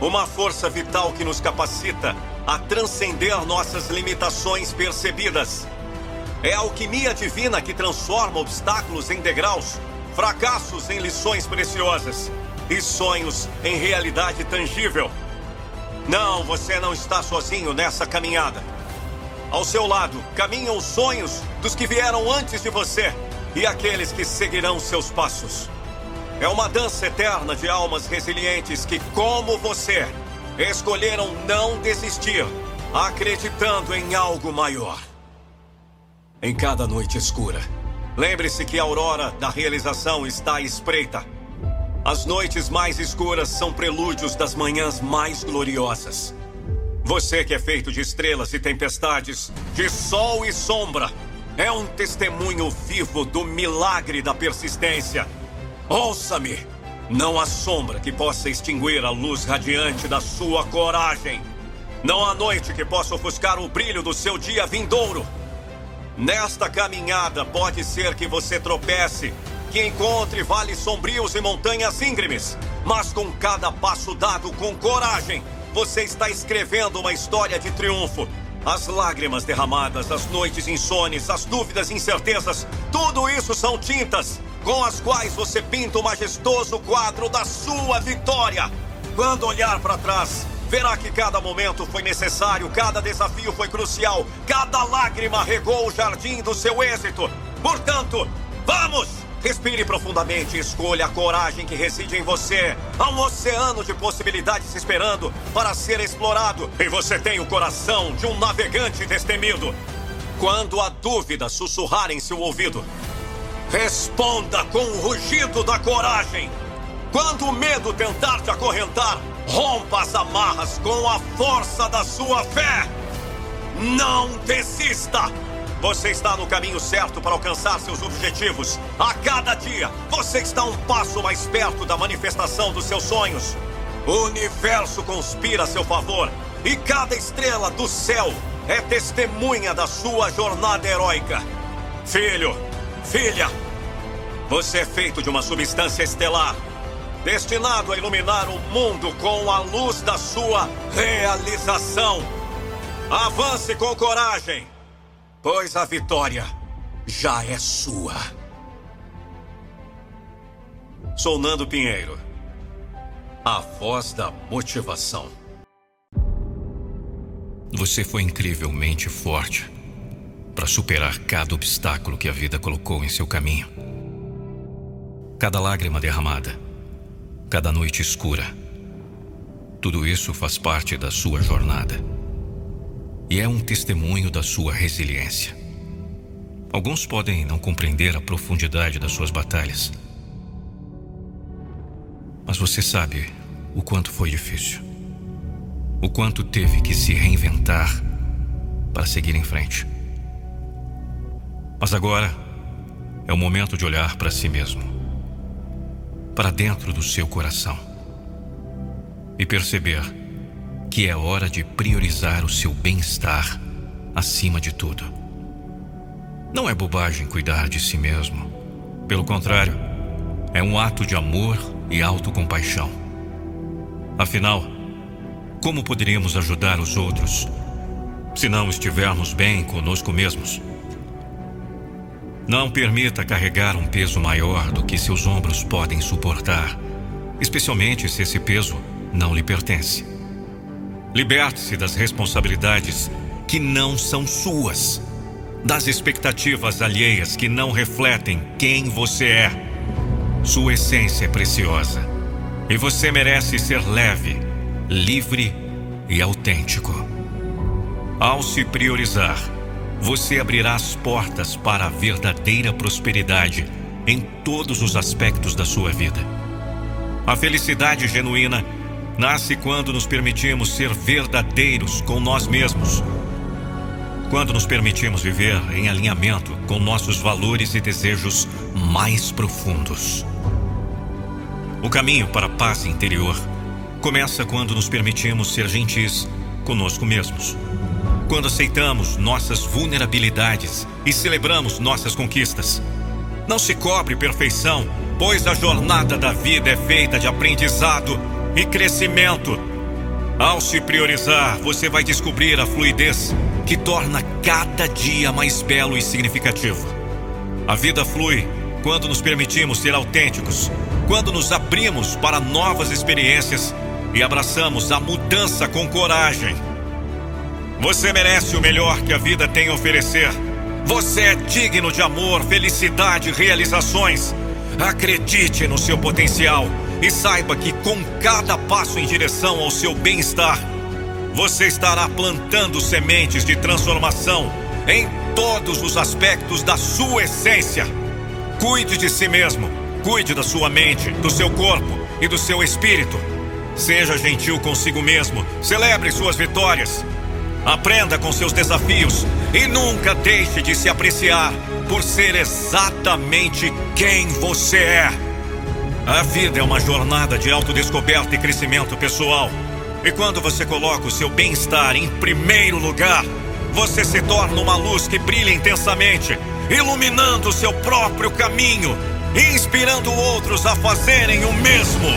uma força vital que nos capacita a transcender nossas limitações percebidas. É a alquimia divina que transforma obstáculos em degraus, fracassos em lições preciosas e sonhos em realidade tangível. Não, você não está sozinho nessa caminhada. Ao seu lado caminham os sonhos dos que vieram antes de você e aqueles que seguirão seus passos. É uma dança eterna de almas resilientes que, como você, escolheram não desistir, acreditando em algo maior. Em cada noite escura, lembre-se que a aurora da realização está à espreita. As noites mais escuras são prelúdios das manhãs mais gloriosas. Você que é feito de estrelas e tempestades, de sol e sombra, é um testemunho vivo do milagre da persistência Ouça-me! Não há sombra que possa extinguir a luz radiante da sua coragem. Não há noite que possa ofuscar o brilho do seu dia vindouro. Nesta caminhada pode ser que você tropece, que encontre vales sombrios e montanhas íngremes, mas com cada passo dado com coragem, você está escrevendo uma história de triunfo. As lágrimas derramadas, as noites insones, as dúvidas e incertezas, tudo isso são tintas com as quais você pinta o majestoso quadro da sua vitória. Quando olhar para trás, verá que cada momento foi necessário, cada desafio foi crucial, cada lágrima regou o jardim do seu êxito. Portanto, vamos! Respire profundamente e escolha a coragem que reside em você. Há um oceano de possibilidades esperando para ser explorado. E você tem o coração de um navegante destemido. Quando a dúvida sussurrar em seu ouvido, Responda com o rugido da coragem. Quando o medo tentar te acorrentar, rompa as amarras com a força da sua fé. Não desista! Você está no caminho certo para alcançar seus objetivos. A cada dia, você está um passo mais perto da manifestação dos seus sonhos. O universo conspira a seu favor e cada estrela do céu é testemunha da sua jornada heróica. Filho, Filha, você é feito de uma substância estelar. destinado a iluminar o mundo com a luz da sua realização. Avance com coragem, pois a vitória já é sua. Sou Nando Pinheiro, a voz da motivação. Você foi incrivelmente forte para superar cada obstáculo que a vida colocou em seu caminho. Cada lágrima derramada, cada noite escura. Tudo isso faz parte da sua jornada. E é um testemunho da sua resiliência. Alguns podem não compreender a profundidade das suas batalhas. Mas você sabe o quanto foi difícil. O quanto teve que se reinventar para seguir em frente. Mas agora é o momento de olhar para si mesmo, para dentro do seu coração e perceber que é hora de priorizar o seu bem-estar acima de tudo. Não é bobagem cuidar de si mesmo. Pelo contrário, é um ato de amor e autocompaixão. Afinal, como poderíamos ajudar os outros se não estivermos bem conosco mesmos? Não permita carregar um peso maior do que seus ombros podem suportar, especialmente se esse peso não lhe pertence. Liberte-se das responsabilidades que não são suas, das expectativas alheias que não refletem quem você é. Sua essência é preciosa e você merece ser leve, livre e autêntico. Ao se priorizar, você abrirá as portas para a verdadeira prosperidade em todos os aspectos da sua vida. A felicidade genuína nasce quando nos permitimos ser verdadeiros com nós mesmos. Quando nos permitimos viver em alinhamento com nossos valores e desejos mais profundos. O caminho para a paz interior começa quando nos permitimos ser gentis conosco mesmos quando aceitamos nossas vulnerabilidades e celebramos nossas conquistas. Não se cobre perfeição, pois a jornada da vida é feita de aprendizado e crescimento. Ao se priorizar, você vai descobrir a fluidez que torna cada dia mais belo e significativo. A vida flui quando nos permitimos ser autênticos, quando nos abrimos para novas experiências e abraçamos a mudança com coragem. Você merece o melhor que a vida tem a oferecer. Você é digno de amor, felicidade e realizações. Acredite no seu potencial e saiba que com cada passo em direção ao seu bem-estar, você estará plantando sementes de transformação em todos os aspectos da sua essência. Cuide de si mesmo, cuide da sua mente, do seu corpo e do seu espírito. Seja gentil consigo mesmo, celebre suas vitórias Aprenda com seus desafios e nunca deixe de se apreciar por ser exatamente quem você é. A vida é uma jornada de autodescoberta e crescimento pessoal. E quando você coloca o seu bem-estar em primeiro lugar, você se torna uma luz que brilha intensamente, iluminando o seu próprio caminho inspirando outros a fazerem o mesmo.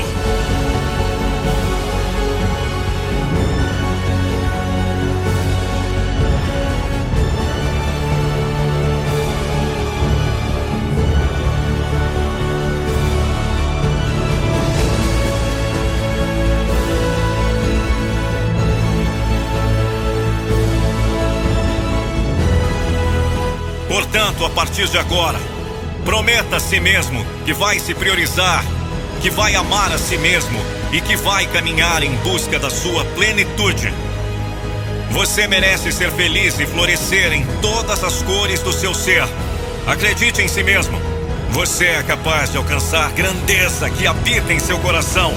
A partir de agora, prometa a si mesmo que vai se priorizar, que vai amar a si mesmo e que vai caminhar em busca da sua plenitude. Você merece ser feliz e florescer em todas as cores do seu ser. Acredite em si mesmo. Você é capaz de alcançar grandeza que habita em seu coração.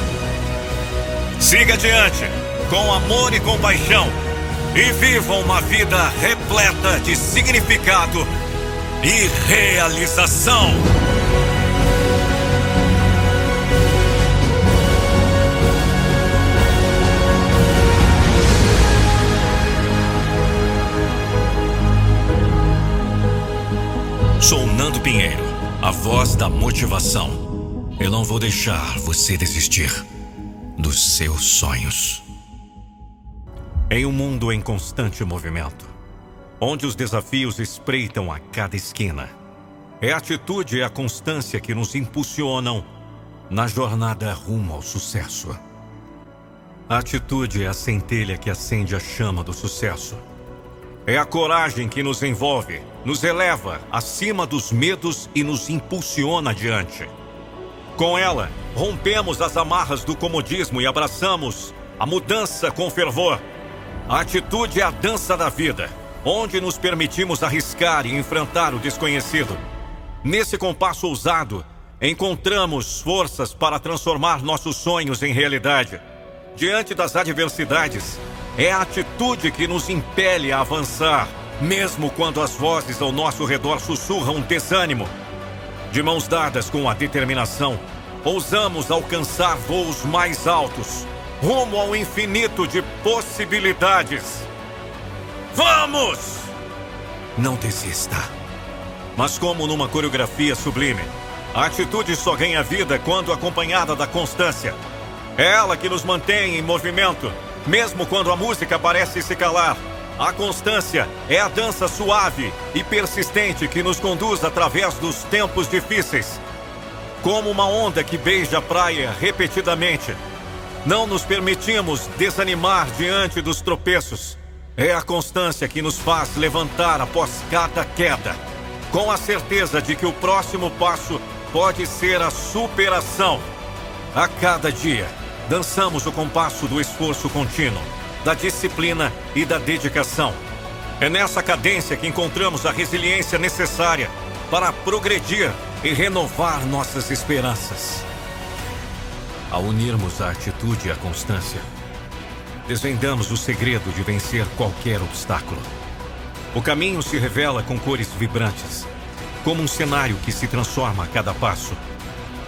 Siga adiante, com amor e compaixão, e viva uma vida repleta de significado e realização. Sou Nando Pinheiro, a voz da motivação. Eu não vou deixar você desistir dos seus sonhos. Em um mundo em constante movimento, onde os desafios espreitam a cada esquina, é a atitude e a constância que nos impulsionam na jornada rumo ao sucesso. A atitude é a centelha que acende a chama do sucesso. É a coragem que nos envolve, nos eleva acima dos medos e nos impulsiona adiante. Com ela, rompemos as amarras do comodismo e abraçamos a mudança com fervor. A atitude é a dança da vida, onde nos permitimos arriscar e enfrentar o desconhecido. Nesse compasso ousado, encontramos forças para transformar nossos sonhos em realidade. Diante das adversidades, é a atitude que nos impele a avançar, mesmo quando as vozes ao nosso redor sussurram desânimo. De mãos dadas com a determinação, ousamos alcançar voos mais altos, rumo ao infinito de possibilidades. Vamos! Não desista. Mas, como numa coreografia sublime, a atitude só ganha vida quando acompanhada da constância. É ela que nos mantém em movimento, mesmo quando a música parece se calar. A constância é a dança suave e persistente que nos conduz através dos tempos difíceis. Como uma onda que beija a praia repetidamente. Não nos permitimos desanimar diante dos tropeços. É a constância que nos faz levantar após cada queda, com a certeza de que o próximo passo pode ser a superação. A cada dia, dançamos o compasso do esforço contínuo, da disciplina e da dedicação. É nessa cadência que encontramos a resiliência necessária para progredir e renovar nossas esperanças. Ao unirmos a atitude e a constância, desvendamos o segredo de vencer qualquer obstáculo. O caminho se revela com cores vibrantes, como um cenário que se transforma a cada passo.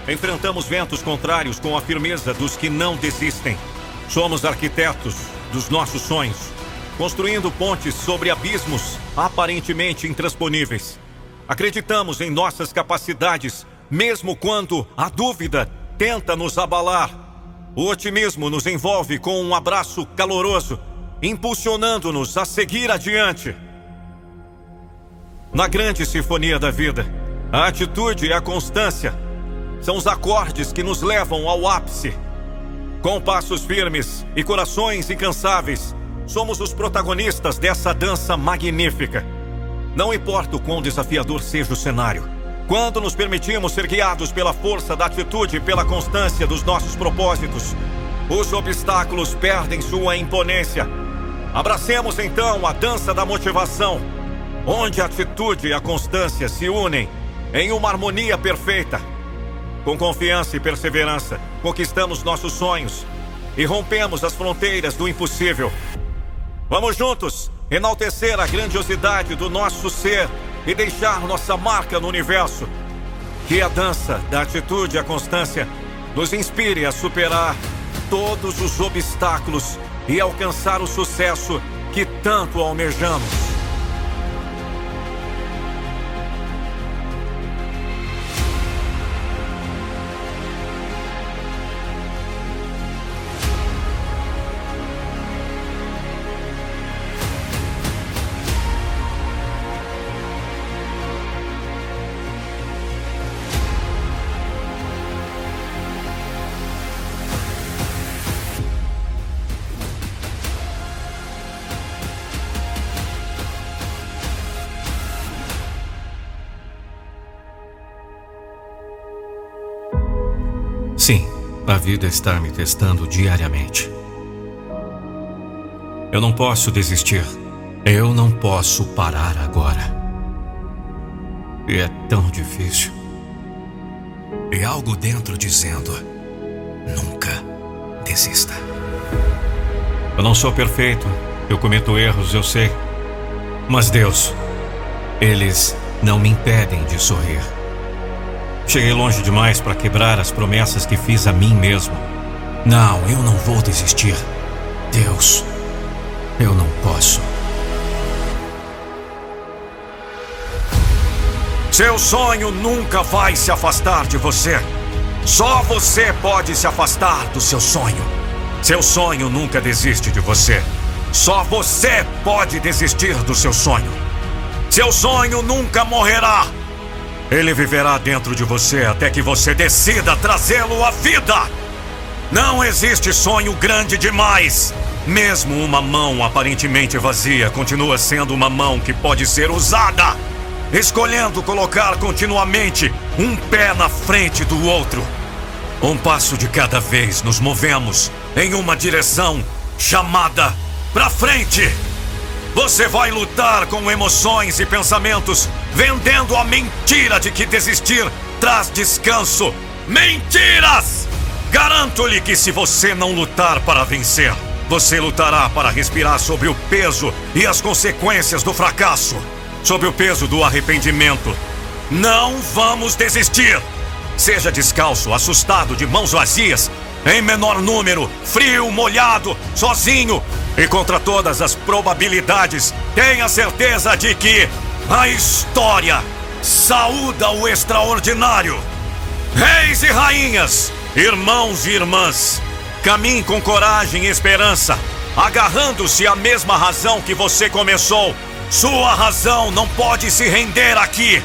Enfrentamos ventos contrários com a firmeza dos que não desistem. Somos arquitetos dos nossos sonhos, construindo pontes sobre abismos aparentemente intransponíveis. Acreditamos em nossas capacidades, mesmo quando a dúvida tenta nos abalar. O otimismo nos envolve com um abraço caloroso, impulsionando-nos a seguir adiante. Na grande sinfonia da vida, a atitude e a constância são os acordes que nos levam ao ápice. Com passos firmes e corações incansáveis, somos os protagonistas dessa dança magnífica. Não importa o quão desafiador seja o cenário, quando nos permitimos ser guiados pela força da atitude e pela constância dos nossos propósitos, os obstáculos perdem sua imponência. Abracemos então a dança da motivação onde a atitude e a constância se unem em uma harmonia perfeita. Com confiança e perseverança, conquistamos nossos sonhos e rompemos as fronteiras do impossível. Vamos juntos enaltecer a grandiosidade do nosso ser e deixar nossa marca no universo. Que a dança da atitude e a constância nos inspire a superar todos os obstáculos e alcançar o sucesso que tanto almejamos. A vida está me testando diariamente. Eu não posso desistir. Eu não posso parar agora. E é tão difícil. E algo dentro dizendo: nunca desista. Eu não sou perfeito. Eu cometo erros, eu sei. Mas Deus, eles não me impedem de sorrir. Cheguei longe demais para quebrar as promessas que fiz a mim mesmo. Não, eu não vou desistir. Deus, eu não posso. Seu sonho nunca vai se afastar de você. Só você pode se afastar do seu sonho. Seu sonho nunca desiste de você. Só você pode desistir do seu sonho. Seu sonho nunca morrerá. Ele viverá dentro de você até que você decida trazê-lo à vida. Não existe sonho grande demais. Mesmo uma mão aparentemente vazia continua sendo uma mão que pode ser usada, escolhendo colocar continuamente um pé na frente do outro. Um passo de cada vez nos movemos em uma direção chamada pra frente. Você vai lutar com emoções e pensamentos, vendendo a mentira de que desistir traz descanso. Mentiras! Garanto-lhe que se você não lutar para vencer, você lutará para respirar sobre o peso e as consequências do fracasso, sob o peso do arrependimento. Não vamos desistir! Seja descalço, assustado, de mãos vazias, em menor número, frio, molhado, sozinho e contra todas as probabilidades, tenha certeza de que a história saúda o extraordinário. Reis e rainhas, irmãos e irmãs, caminhe com coragem e esperança, agarrando-se à mesma razão que você começou. Sua razão não pode se render aqui.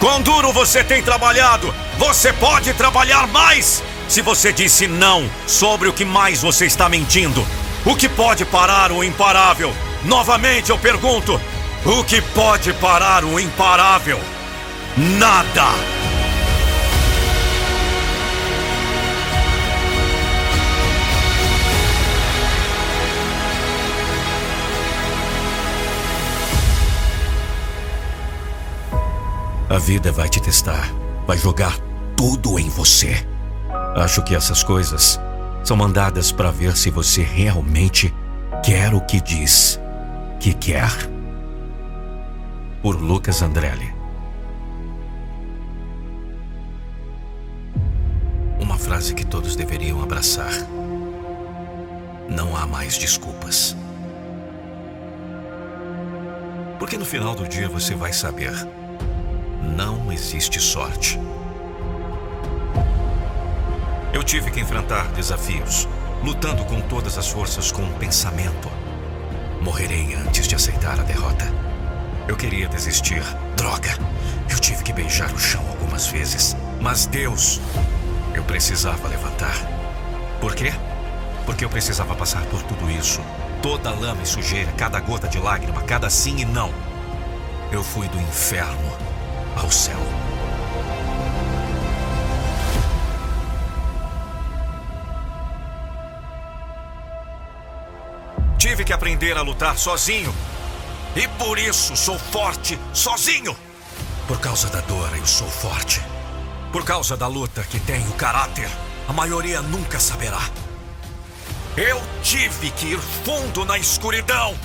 Quão duro você tem trabalhado, você pode trabalhar mais. Se você disse não sobre o que mais você está mentindo, o que pode parar o imparável? Novamente eu pergunto: o que pode parar o imparável? Nada! A vida vai te testar, vai jogar tudo em você. Acho que essas coisas são mandadas para ver se você realmente quer o que diz que quer. Por Lucas Andrelli. Uma frase que todos deveriam abraçar. Não há mais desculpas. Porque no final do dia você vai saber: não existe sorte. Eu tive que enfrentar desafios, lutando com todas as forças com um pensamento. Morrerei antes de aceitar a derrota. Eu queria desistir. Droga! Eu tive que beijar o chão algumas vezes. Mas Deus, eu precisava levantar. Por quê? Porque eu precisava passar por tudo isso. Toda lama e sujeira, cada gota de lágrima, cada sim e não. Eu fui do inferno ao céu. Tive que aprender a lutar sozinho. E por isso sou forte sozinho. Por causa da dor, eu sou forte. Por causa da luta que tenho caráter, a maioria nunca saberá. Eu tive que ir fundo na escuridão.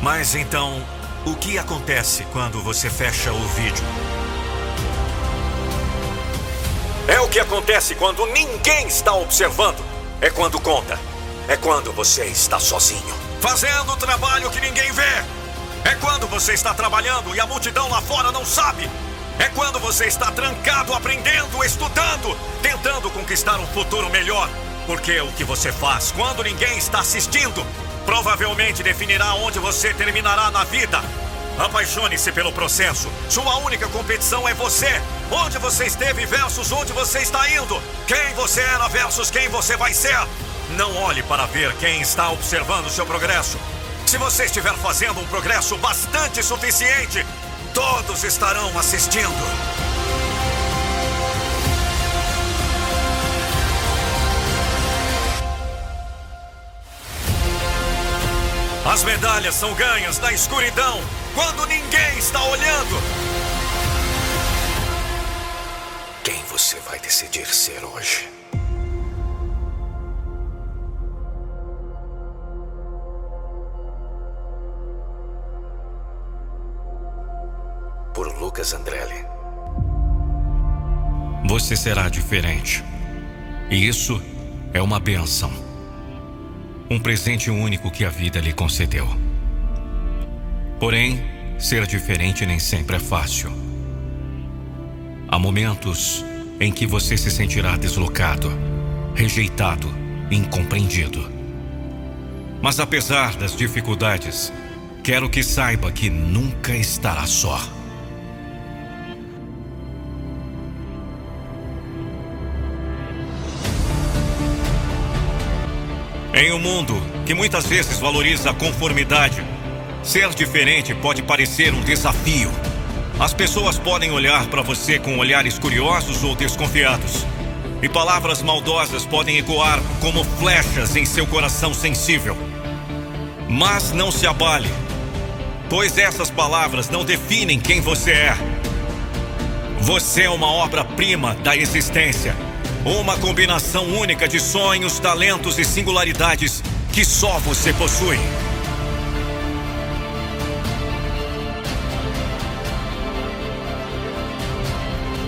Mas então, o que acontece quando você fecha o vídeo? É o que acontece quando ninguém está observando. É quando conta. É quando você está sozinho, fazendo o trabalho que ninguém vê. É quando você está trabalhando e a multidão lá fora não sabe. É quando você está trancado, aprendendo, estudando, tentando conquistar um futuro melhor. Porque o que você faz quando ninguém está assistindo provavelmente definirá onde você terminará na vida. Apaixone-se pelo processo. Sua única competição é você. Onde você esteve versus onde você está indo. Quem você era versus quem você vai ser. Não olhe para ver quem está observando seu progresso. Se você estiver fazendo um progresso bastante suficiente, todos estarão assistindo. As medalhas são ganhas na escuridão, quando ninguém está olhando. Quem você vai decidir ser hoje? Lucas Andrelli. Você será diferente. E isso é uma benção. Um presente único que a vida lhe concedeu. Porém, ser diferente nem sempre é fácil. Há momentos em que você se sentirá deslocado, rejeitado, incompreendido. Mas apesar das dificuldades, quero que saiba que nunca estará só. Em um mundo que muitas vezes valoriza a conformidade, ser diferente pode parecer um desafio. As pessoas podem olhar para você com olhares curiosos ou desconfiados. E palavras maldosas podem ecoar como flechas em seu coração sensível. Mas não se abale, pois essas palavras não definem quem você é. Você é uma obra-prima da existência uma combinação única de sonhos, talentos e singularidades que só você possui.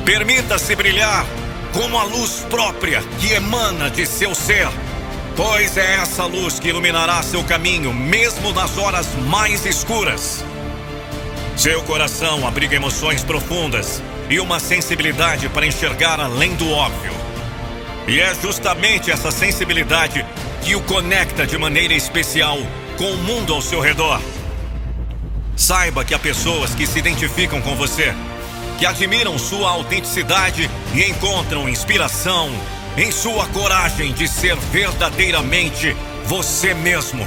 Permita-se brilhar como a luz própria que emana de seu ser, pois é essa luz que iluminará seu caminho, mesmo nas horas mais escuras. Seu coração abriga emoções profundas e uma sensibilidade para enxergar além do óbvio. E é justamente essa sensibilidade que o conecta de maneira especial com o mundo ao seu redor. Saiba que há pessoas que se identificam com você, que admiram sua autenticidade e encontram inspiração em sua coragem de ser verdadeiramente você mesmo.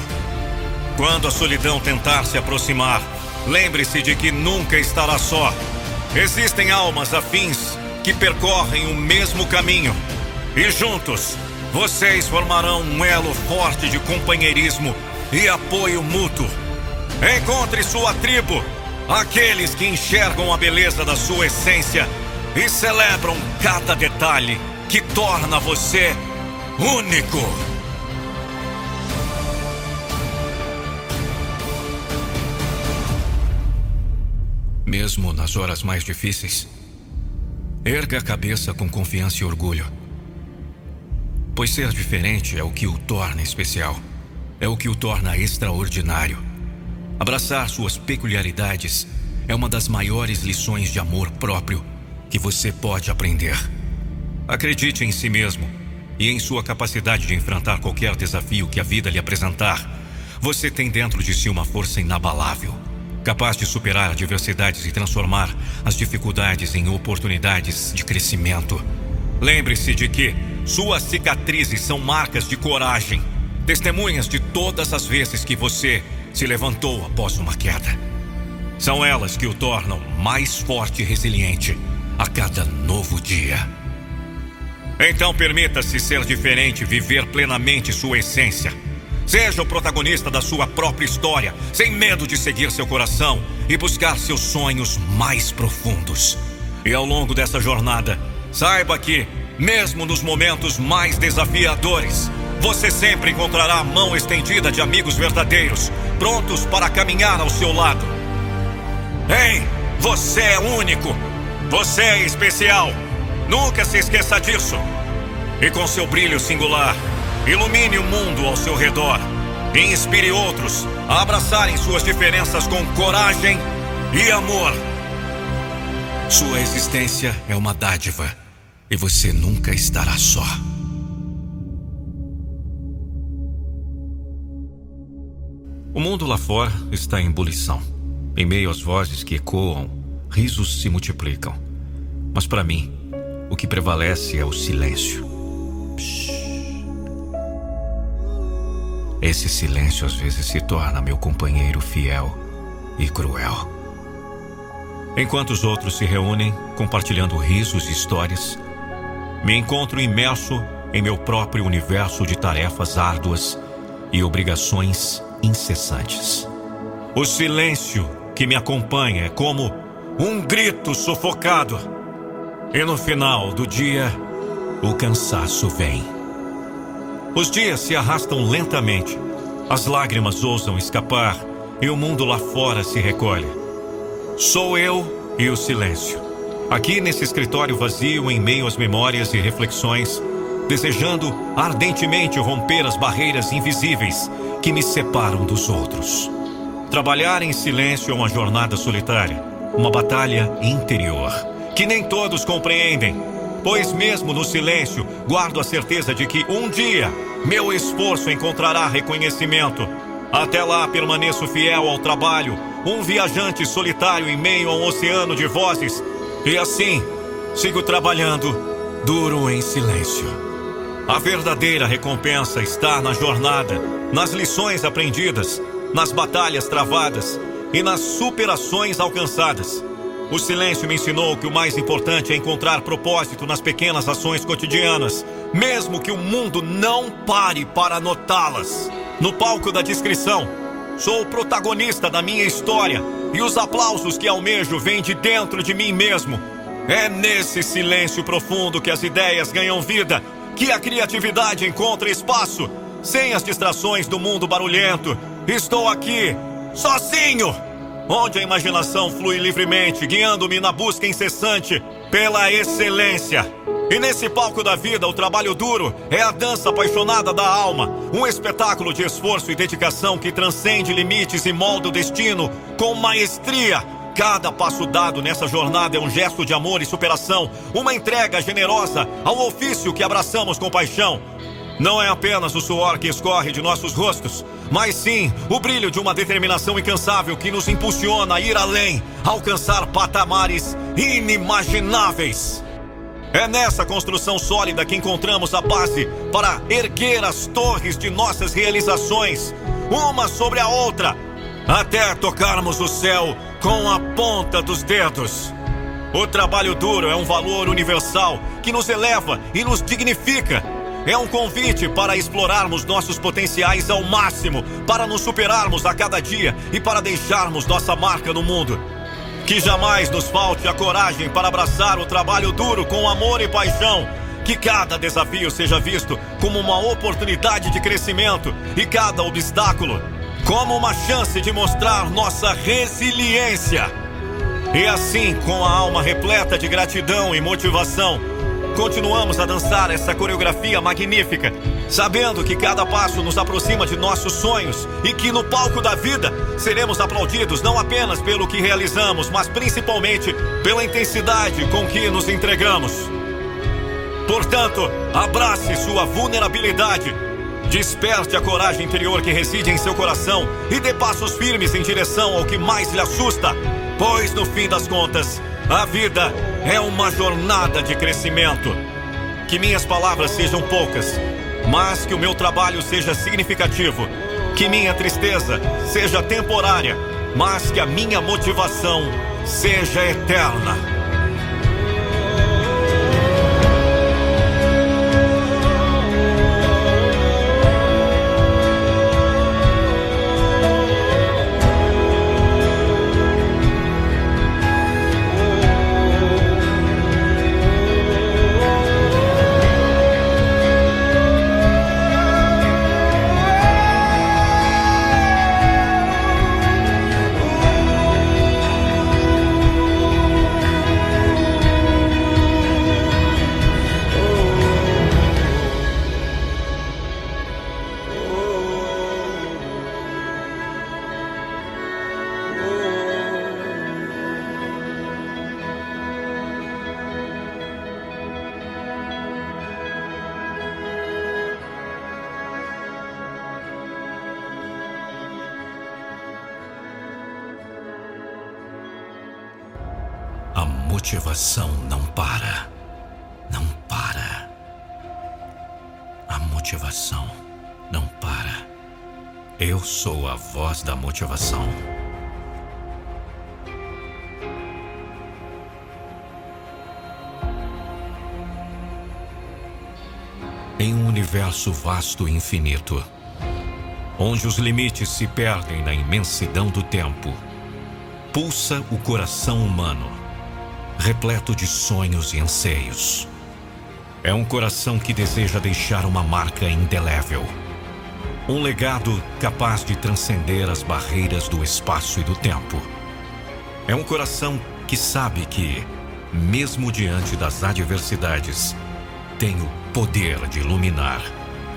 Quando a solidão tentar se aproximar, lembre-se de que nunca estará só. Existem almas afins que percorrem o mesmo caminho e juntos, vocês formarão um elo forte de companheirismo e apoio mútuo. Encontre sua tribo, aqueles que enxergam a beleza da sua essência e celebram cada detalhe que torna você único. Mesmo nas horas mais difíceis, erga a cabeça com confiança e orgulho Pois ser diferente é o que o torna especial, é o que o torna extraordinário. Abraçar suas peculiaridades é uma das maiores lições de amor próprio que você pode aprender. Acredite em si mesmo e em sua capacidade de enfrentar qualquer desafio que a vida lhe apresentar. Você tem dentro de si uma força inabalável, capaz de superar adversidades e transformar as dificuldades em oportunidades de crescimento. Lembre-se de que suas cicatrizes são marcas de coragem, testemunhas de todas as vezes que você se levantou após uma queda. São elas que o tornam mais forte e resiliente a cada novo dia. Então permita-se ser diferente, viver plenamente sua essência. Seja o protagonista da sua própria história, sem medo de seguir seu coração e buscar seus sonhos mais profundos. E ao longo dessa jornada, Saiba que, mesmo nos momentos mais desafiadores, você sempre encontrará a mão estendida de amigos verdadeiros, prontos para caminhar ao seu lado. Ei, você é único. Você é especial. Nunca se esqueça disso. E com seu brilho singular, ilumine o mundo ao seu redor e inspire outros a abraçarem suas diferenças com coragem e amor. Sua existência é uma dádiva e você nunca estará só. O mundo lá fora está em ebulição. Em meio às vozes que ecoam, risos se multiplicam. Mas para mim, o que prevalece é o silêncio. Esse silêncio às vezes se torna meu companheiro fiel e cruel. Enquanto os outros se reúnem, compartilhando risos e histórias, me encontro imerso em meu próprio universo de tarefas árduas e obrigações incessantes. O silêncio que me acompanha é como um grito sufocado. E no final do dia, o cansaço vem. Os dias se arrastam lentamente, as lágrimas ousam escapar e o mundo lá fora se recolhe. Sou eu e o silêncio. Aqui nesse escritório vazio, em meio às memórias e reflexões, desejando ardentemente romper as barreiras invisíveis que me separam dos outros. Trabalhar em silêncio é uma jornada solitária, uma batalha interior, que nem todos compreendem, pois mesmo no silêncio, guardo a certeza de que um dia meu esforço encontrará reconhecimento. Até lá permaneço fiel ao trabalho, um viajante solitário em meio a um oceano de vozes, e assim sigo trabalhando, duro em silêncio. A verdadeira recompensa está na jornada, nas lições aprendidas, nas batalhas travadas e nas superações alcançadas. O silêncio me ensinou que o mais importante é encontrar propósito nas pequenas ações cotidianas, mesmo que o mundo não pare para notá-las. No palco da descrição, sou o protagonista da minha história e os aplausos que almejo vêm de dentro de mim mesmo. É nesse silêncio profundo que as ideias ganham vida, que a criatividade encontra espaço, sem as distrações do mundo barulhento. Estou aqui, sozinho! onde a imaginação flui livremente, guiando-me na busca incessante pela excelência. E nesse palco da vida, o trabalho duro é a dança apaixonada da alma, um espetáculo de esforço e dedicação que transcende limites e molda o destino com maestria. Cada passo dado nessa jornada é um gesto de amor e superação, uma entrega generosa ao ofício que abraçamos com paixão. Não é apenas o suor que escorre de nossos rostos, mas sim o brilho de uma determinação incansável que nos impulsiona a ir além, a alcançar patamares inimagináveis. É nessa construção sólida que encontramos a base para erguer as torres de nossas realizações, uma sobre a outra, até tocarmos o céu com a ponta dos dedos. O trabalho duro é um valor universal que nos eleva e nos dignifica é um convite para explorarmos nossos potenciais ao máximo, para nos superarmos a cada dia e para deixarmos nossa marca no mundo. Que jamais nos falte a coragem para abraçar o trabalho duro com amor e paixão. Que cada desafio seja visto como uma oportunidade de crescimento e cada obstáculo como uma chance de mostrar nossa resiliência. E assim, com a alma repleta de gratidão e motivação, Continuamos a dançar essa coreografia magnífica, sabendo que cada passo nos aproxima de nossos sonhos e que no palco da vida seremos aplaudidos não apenas pelo que realizamos, mas principalmente pela intensidade com que nos entregamos. Portanto, abrace sua vulnerabilidade, desperte a coragem interior que reside em seu coração e dê passos firmes em direção ao que mais lhe assusta, pois no fim das contas, a vida é uma jornada de crescimento. Que minhas palavras sejam poucas, mas que o meu trabalho seja significativo. Que minha tristeza seja temporária, mas que a minha motivação seja eterna. Motivação. Em um universo vasto e infinito, onde os limites se perdem na imensidão do tempo, pulsa o coração humano repleto de sonhos e anseios. É um coração que deseja deixar uma marca indelével. Um legado capaz de transcender as barreiras do espaço e do tempo. É um coração que sabe que, mesmo diante das adversidades, tem o poder de iluminar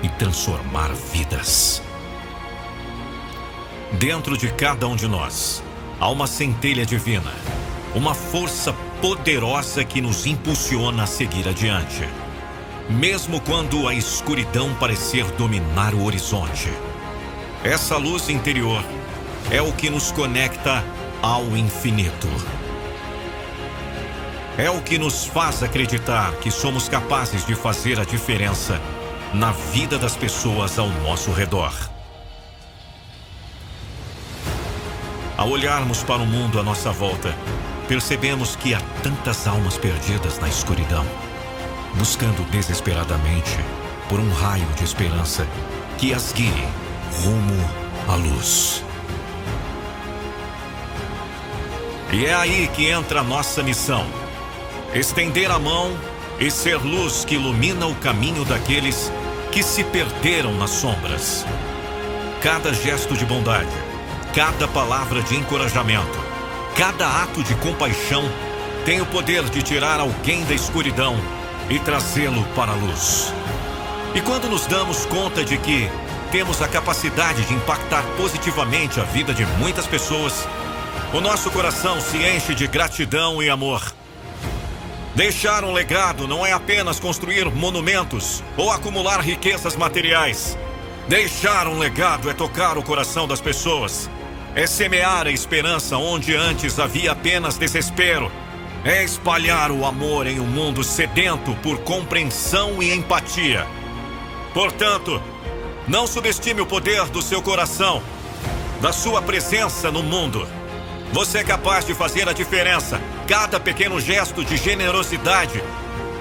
e transformar vidas. Dentro de cada um de nós há uma centelha divina, uma força poderosa que nos impulsiona a seguir adiante. Mesmo quando a escuridão parecer dominar o horizonte. Essa luz interior é o que nos conecta ao infinito. É o que nos faz acreditar que somos capazes de fazer a diferença na vida das pessoas ao nosso redor. Ao olharmos para o mundo à nossa volta, percebemos que há tantas almas perdidas na escuridão, buscando desesperadamente por um raio de esperança que as guie rumo à luz. E é aí que entra a nossa missão: estender a mão e ser luz que ilumina o caminho daqueles que se perderam nas sombras. Cada gesto de bondade, cada palavra de encorajamento, cada ato de compaixão tem o poder de tirar alguém da escuridão e trazê-lo para a luz. E quando nos damos conta de que temos a capacidade de impactar positivamente a vida de muitas pessoas, o nosso coração se enche de gratidão e amor. Deixar um legado não é apenas construir monumentos ou acumular riquezas materiais. Deixar um legado é tocar o coração das pessoas. É semear a esperança onde antes havia apenas desespero. É espalhar o amor em um mundo sedento por compreensão e empatia. Portanto, não subestime o poder do seu coração, da sua presença no mundo. Você é capaz de fazer a diferença. Cada pequeno gesto de generosidade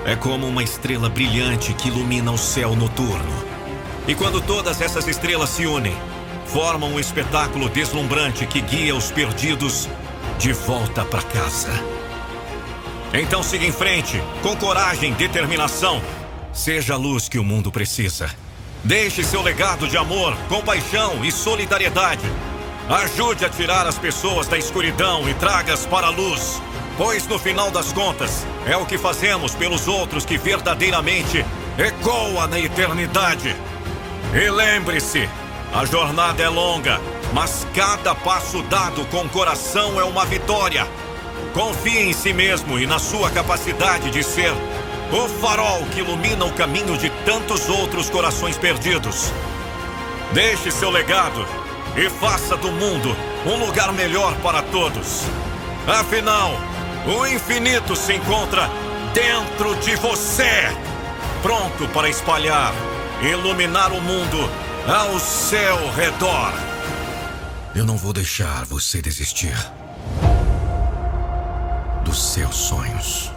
é como uma estrela brilhante que ilumina o céu noturno. E quando todas essas estrelas se unem, formam um espetáculo deslumbrante que guia os perdidos de volta para casa. Então siga em frente, com coragem determinação. Seja a luz que o mundo precisa. Deixe seu legado de amor, compaixão e solidariedade. Ajude a tirar as pessoas da escuridão e traga-as para a luz. Pois no final das contas, é o que fazemos pelos outros que verdadeiramente ecoa na eternidade. E lembre-se, a jornada é longa, mas cada passo dado com coração é uma vitória. Confie em si mesmo e na sua capacidade de ser o farol que ilumina o caminho de tantos outros corações perdidos. Deixe seu legado e faça do mundo um lugar melhor para todos. Afinal, o infinito se encontra dentro de você, pronto para espalhar, iluminar o mundo ao seu redor. Eu não vou deixar você desistir dos seus sonhos.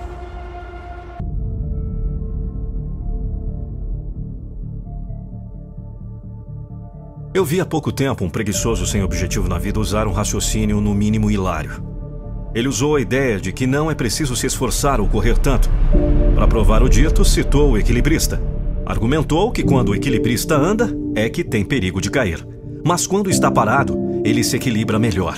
Eu vi há pouco tempo um preguiçoso sem objetivo na vida usar um raciocínio no mínimo hilário. Ele usou a ideia de que não é preciso se esforçar ou correr tanto. Para provar o dito, citou o equilibrista. Argumentou que quando o equilibrista anda, é que tem perigo de cair. Mas quando está parado, ele se equilibra melhor.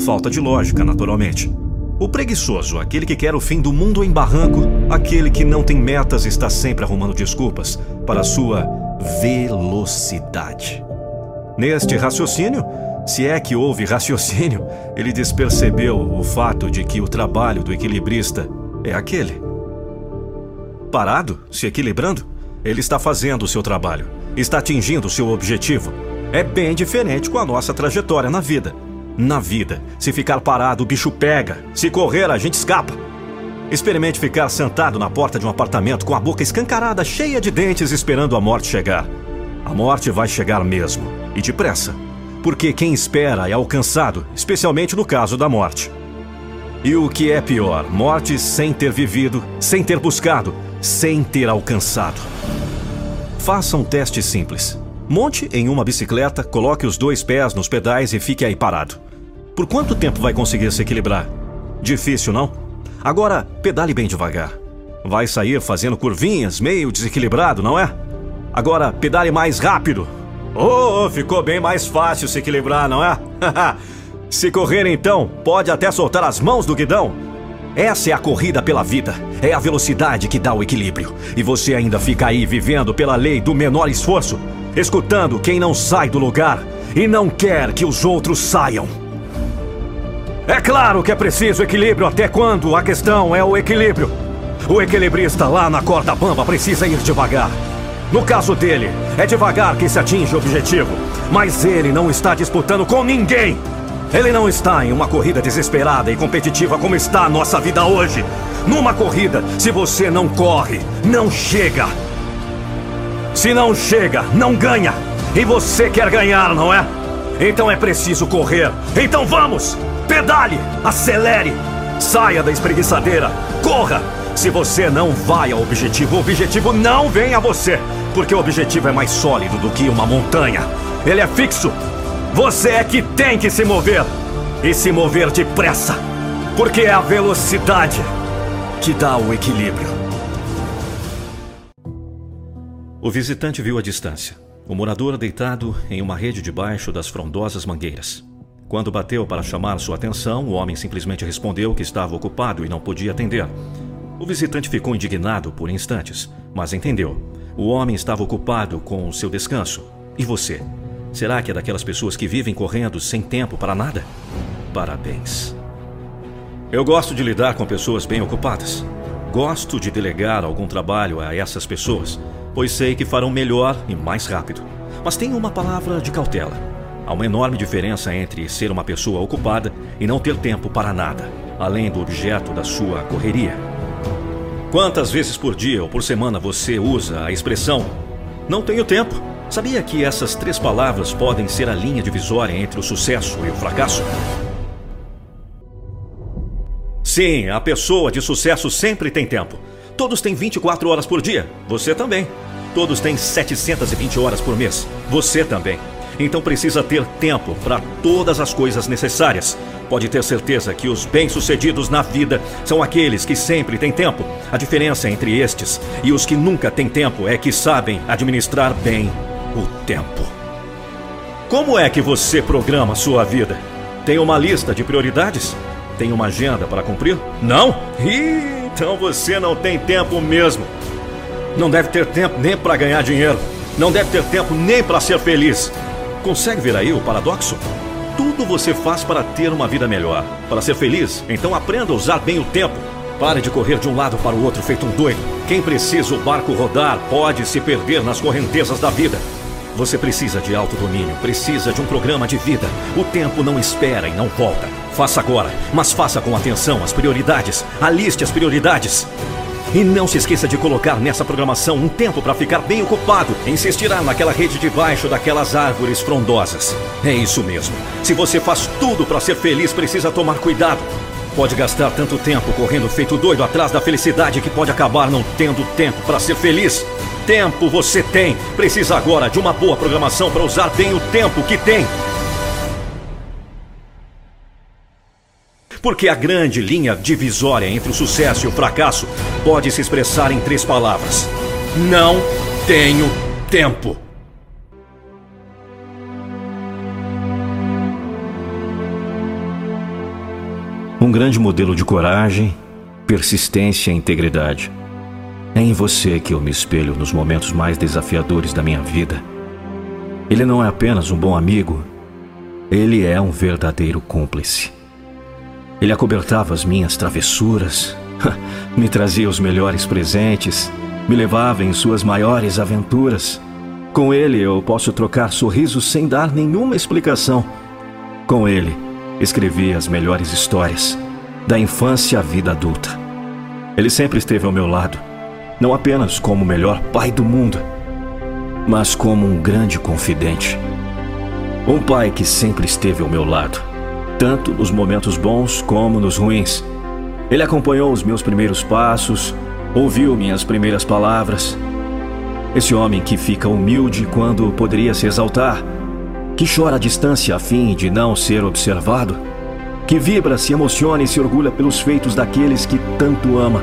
Falta de lógica, naturalmente. O preguiçoso, aquele que quer o fim do mundo em barranco, aquele que não tem metas e está sempre arrumando desculpas para sua velocidade. Neste raciocínio, se é que houve raciocínio, ele despercebeu o fato de que o trabalho do equilibrista é aquele. Parado, se equilibrando, ele está fazendo o seu trabalho, está atingindo o seu objetivo. É bem diferente com a nossa trajetória na vida. Na vida, se ficar parado, o bicho pega. Se correr, a gente escapa. Experimente ficar sentado na porta de um apartamento com a boca escancarada, cheia de dentes, esperando a morte chegar. A morte vai chegar mesmo, e depressa. Porque quem espera é alcançado, especialmente no caso da morte. E o que é pior, morte sem ter vivido, sem ter buscado, sem ter alcançado. Faça um teste simples. Monte em uma bicicleta, coloque os dois pés nos pedais e fique aí parado. Por quanto tempo vai conseguir se equilibrar? Difícil, não? Agora, pedale bem devagar. Vai sair fazendo curvinhas, meio desequilibrado, não é? Agora, pedale mais rápido. Oh, ficou bem mais fácil se equilibrar, não é? [LAUGHS] se correr então, pode até soltar as mãos do guidão. Essa é a corrida pela vida. É a velocidade que dá o equilíbrio. E você ainda fica aí vivendo pela lei do menor esforço, escutando quem não sai do lugar e não quer que os outros saiam. É claro que é preciso equilíbrio até quando a questão é o equilíbrio. O equilibrista lá na corda bamba precisa ir devagar. No caso dele, é devagar que se atinge o objetivo. Mas ele não está disputando com ninguém. Ele não está em uma corrida desesperada e competitiva como está a nossa vida hoje. Numa corrida, se você não corre, não chega. Se não chega, não ganha. E você quer ganhar, não é? Então é preciso correr. Então vamos! Pedale! Acelere! Saia da espreguiçadeira! Corra! Se você não vai ao objetivo, o objetivo não vem a você. Porque o objetivo é mais sólido do que uma montanha. Ele é fixo. Você é que tem que se mover. E se mover depressa. Porque é a velocidade que dá o equilíbrio. O visitante viu a distância. O morador deitado em uma rede debaixo das frondosas mangueiras. Quando bateu para chamar sua atenção, o homem simplesmente respondeu que estava ocupado e não podia atender. O visitante ficou indignado por instantes, mas entendeu. O homem estava ocupado com o seu descanso. E você? Será que é daquelas pessoas que vivem correndo sem tempo para nada? Parabéns. Eu gosto de lidar com pessoas bem ocupadas. Gosto de delegar algum trabalho a essas pessoas, pois sei que farão melhor e mais rápido. Mas tenho uma palavra de cautela. Há uma enorme diferença entre ser uma pessoa ocupada e não ter tempo para nada, além do objeto da sua correria. Quantas vezes por dia ou por semana você usa a expressão não tenho tempo? Sabia que essas três palavras podem ser a linha divisória entre o sucesso e o fracasso? Sim, a pessoa de sucesso sempre tem tempo. Todos têm 24 horas por dia. Você também. Todos têm 720 horas por mês. Você também. Então precisa ter tempo para todas as coisas necessárias. Pode ter certeza que os bem-sucedidos na vida são aqueles que sempre têm tempo. A diferença entre estes e os que nunca têm tempo é que sabem administrar bem o tempo. Como é que você programa sua vida? Tem uma lista de prioridades? Tem uma agenda para cumprir? Não? Então você não tem tempo mesmo. Não deve ter tempo nem para ganhar dinheiro. Não deve ter tempo nem para ser feliz. Consegue ver aí o paradoxo? Tudo você faz para ter uma vida melhor, para ser feliz. Então aprenda a usar bem o tempo. Pare de correr de um lado para o outro feito um doido. Quem precisa o barco rodar pode se perder nas correntezas da vida. Você precisa de autodomínio, precisa de um programa de vida. O tempo não espera e não volta. Faça agora, mas faça com atenção as prioridades. Aliste as prioridades. E não se esqueça de colocar nessa programação um tempo para ficar bem ocupado. Insistirá naquela rede debaixo daquelas árvores frondosas. É isso mesmo. Se você faz tudo para ser feliz, precisa tomar cuidado. Pode gastar tanto tempo correndo feito doido atrás da felicidade que pode acabar não tendo tempo para ser feliz tempo você tem. Precisa agora de uma boa programação para usar bem o tempo que tem. Porque a grande linha divisória entre o sucesso e o fracasso pode se expressar em três palavras: Não tenho tempo. Um grande modelo de coragem, persistência e integridade. É em você que eu me espelho nos momentos mais desafiadores da minha vida. Ele não é apenas um bom amigo, ele é um verdadeiro cúmplice. Ele acobertava as minhas travessuras, [LAUGHS] me trazia os melhores presentes, me levava em suas maiores aventuras. Com ele eu posso trocar sorrisos sem dar nenhuma explicação. Com ele, escrevi as melhores histórias, da infância à vida adulta. Ele sempre esteve ao meu lado não apenas como o melhor pai do mundo, mas como um grande confidente. Um pai que sempre esteve ao meu lado, tanto nos momentos bons como nos ruins. Ele acompanhou os meus primeiros passos, ouviu minhas primeiras palavras. Esse homem que fica humilde quando poderia se exaltar, que chora à distância a fim de não ser observado, que vibra, se emociona e se orgulha pelos feitos daqueles que tanto ama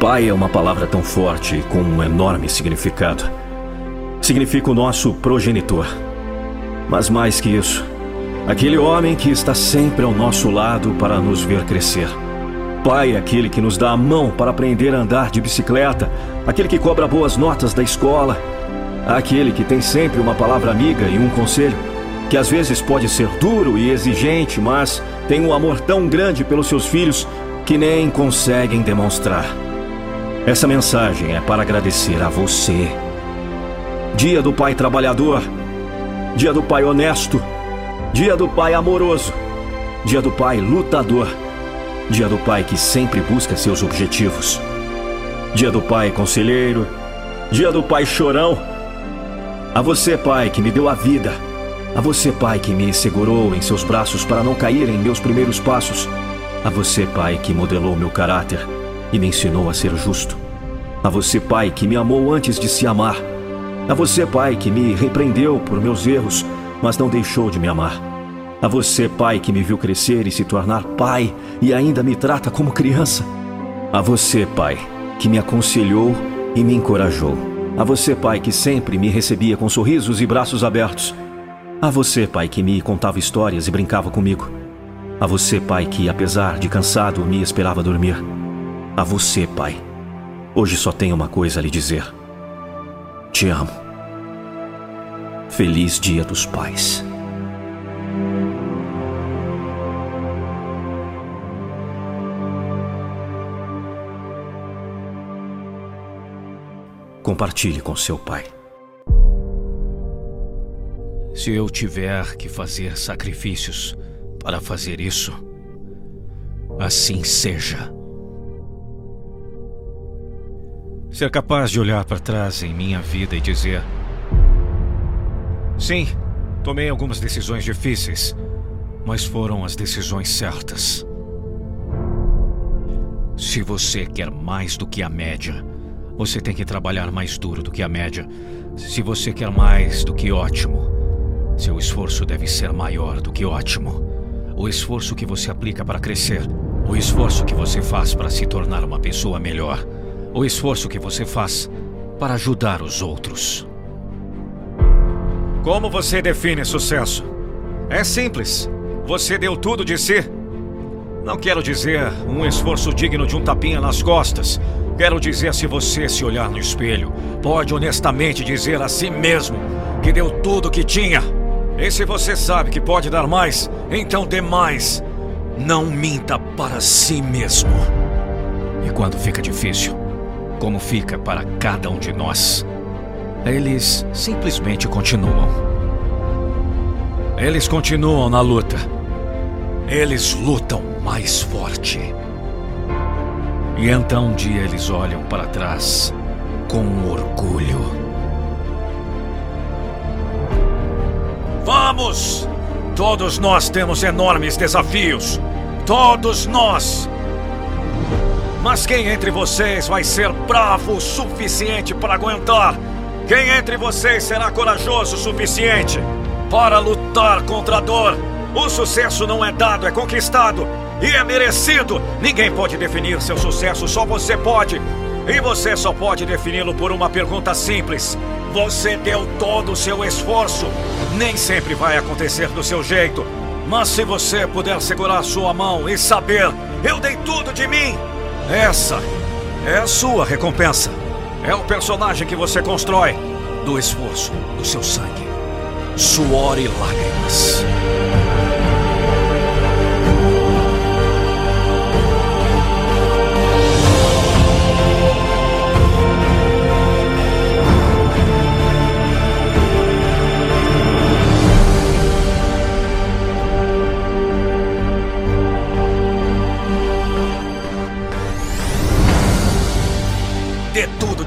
Pai é uma palavra tão forte com um enorme significado. Significa o nosso progenitor. Mas mais que isso, aquele homem que está sempre ao nosso lado para nos ver crescer. Pai é aquele que nos dá a mão para aprender a andar de bicicleta, aquele que cobra boas notas da escola, aquele que tem sempre uma palavra amiga e um conselho. que às vezes pode ser duro e exigente, mas tem um amor tão grande pelos seus filhos que nem conseguem demonstrar. Essa mensagem é para agradecer a você. Dia do Pai Trabalhador, Dia do Pai Honesto, Dia do Pai Amoroso, Dia do Pai Lutador, Dia do Pai que sempre busca seus objetivos, Dia do Pai Conselheiro, Dia do Pai Chorão. A você, Pai, que me deu a vida a você, Pai, que me segurou em seus braços para não cair em meus primeiros passos. A você, Pai, que modelou meu caráter e me ensinou a ser justo. A você, Pai, que me amou antes de se amar. A você, Pai, que me repreendeu por meus erros, mas não deixou de me amar. A você, Pai, que me viu crescer e se tornar pai e ainda me trata como criança. A você, Pai, que me aconselhou e me encorajou. A você, Pai, que sempre me recebia com sorrisos e braços abertos. A você, pai, que me contava histórias e brincava comigo. A você, pai, que, apesar de cansado, me esperava dormir. A você, pai. Hoje só tenho uma coisa a lhe dizer. Te amo. Feliz Dia dos Pais. Compartilhe com seu pai. Se eu tiver que fazer sacrifícios para fazer isso, assim seja. Ser capaz de olhar para trás em minha vida e dizer: Sim, tomei algumas decisões difíceis, mas foram as decisões certas. Se você quer mais do que a média, você tem que trabalhar mais duro do que a média. Se você quer mais do que ótimo, seu esforço deve ser maior do que ótimo. O esforço que você aplica para crescer. O esforço que você faz para se tornar uma pessoa melhor. O esforço que você faz para ajudar os outros. Como você define sucesso? É simples. Você deu tudo de si. Não quero dizer um esforço digno de um tapinha nas costas. Quero dizer se você se olhar no espelho, pode honestamente dizer a si mesmo que deu tudo que tinha. E se você sabe que pode dar mais, então dê mais. Não minta para si mesmo. E quando fica difícil, como fica para cada um de nós, eles simplesmente continuam. Eles continuam na luta. Eles lutam mais forte. E então um dia eles olham para trás com orgulho. Vamos! Todos nós temos enormes desafios. Todos nós! Mas quem entre vocês vai ser bravo o suficiente para aguentar? Quem entre vocês será corajoso o suficiente para lutar contra a dor? O sucesso não é dado, é conquistado e é merecido. Ninguém pode definir seu sucesso, só você pode. E você só pode defini-lo por uma pergunta simples: você deu todo o seu esforço. Nem sempre vai acontecer do seu jeito. Mas se você puder segurar sua mão e saber, eu dei tudo de mim, essa é a sua recompensa. É o personagem que você constrói do esforço, do seu sangue, suor e lágrimas.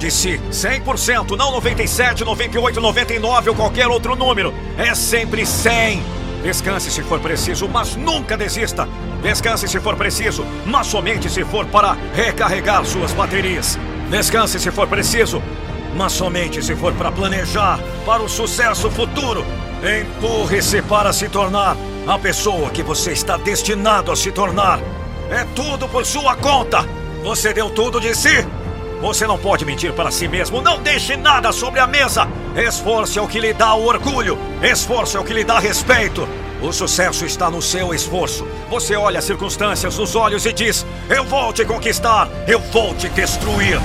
De si. 100%, não 97, 98, 99 ou qualquer outro número. É sempre 100. Descanse se for preciso, mas nunca desista. Descanse se for preciso, mas somente se for para recarregar suas baterias. Descanse se for preciso, mas somente se for para planejar para o sucesso futuro. Empurre-se para se tornar a pessoa que você está destinado a se tornar. É tudo por sua conta. Você deu tudo de si. Você não pode mentir para si mesmo. Não deixe nada sobre a mesa. Esforço é o que lhe dá o orgulho. Esforço é o que lhe dá respeito. O sucesso está no seu esforço. Você olha as circunstâncias nos olhos e diz: Eu vou te conquistar. Eu vou te destruir.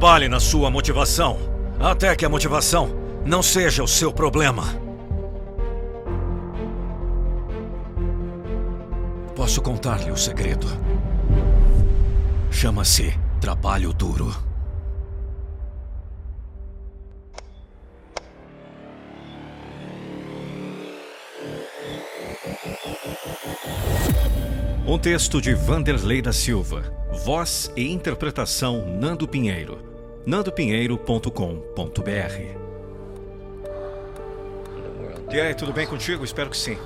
Trabalhe na sua motivação, até que a motivação não seja o seu problema. Posso contar-lhe o segredo. Chama-se trabalho duro. Um texto de Vanderlei da Silva. Voz e interpretação Nando Pinheiro. nandopinheiro.com.br E aí, tudo bem contigo? Espero que sim.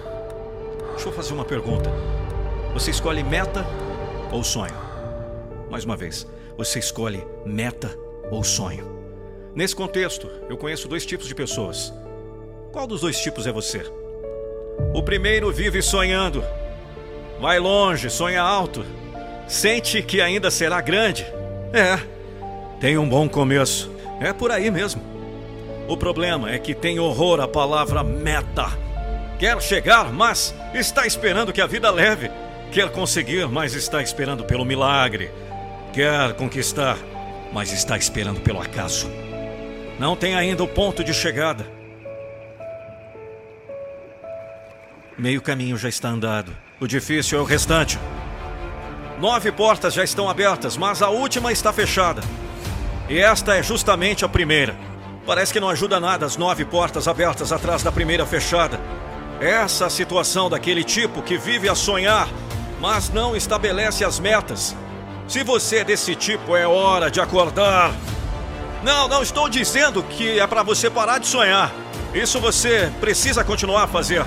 Deixa eu fazer uma pergunta. Você escolhe meta ou sonho? Mais uma vez, você escolhe meta ou sonho? Nesse contexto, eu conheço dois tipos de pessoas. Qual dos dois tipos é você? O primeiro vive sonhando Vai longe, sonha alto. Sente que ainda será grande. É, tem um bom começo. É por aí mesmo. O problema é que tem horror à palavra meta. Quer chegar, mas está esperando que a vida leve. Quer conseguir, mas está esperando pelo milagre. Quer conquistar, mas está esperando pelo acaso. Não tem ainda o ponto de chegada. Meio caminho já está andado. O difícil é o restante. Nove portas já estão abertas, mas a última está fechada. E esta é justamente a primeira. Parece que não ajuda nada as nove portas abertas atrás da primeira fechada. Essa situação daquele tipo que vive a sonhar, mas não estabelece as metas. Se você é desse tipo, é hora de acordar. Não, não estou dizendo que é para você parar de sonhar. Isso você precisa continuar a fazer.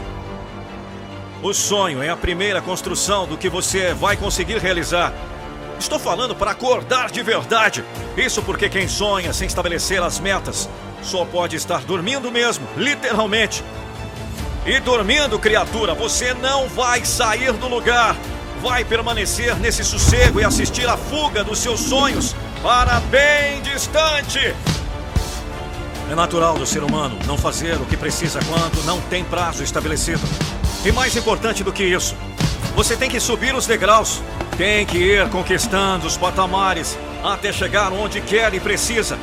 O sonho é a primeira construção do que você vai conseguir realizar. Estou falando para acordar de verdade. Isso porque quem sonha sem estabelecer as metas só pode estar dormindo mesmo, literalmente. E dormindo, criatura, você não vai sair do lugar. Vai permanecer nesse sossego e assistir à fuga dos seus sonhos para bem distante. É natural do ser humano não fazer o que precisa quando não tem prazo estabelecido. E mais importante do que isso, você tem que subir os degraus, tem que ir conquistando os patamares até chegar onde quer e precisa.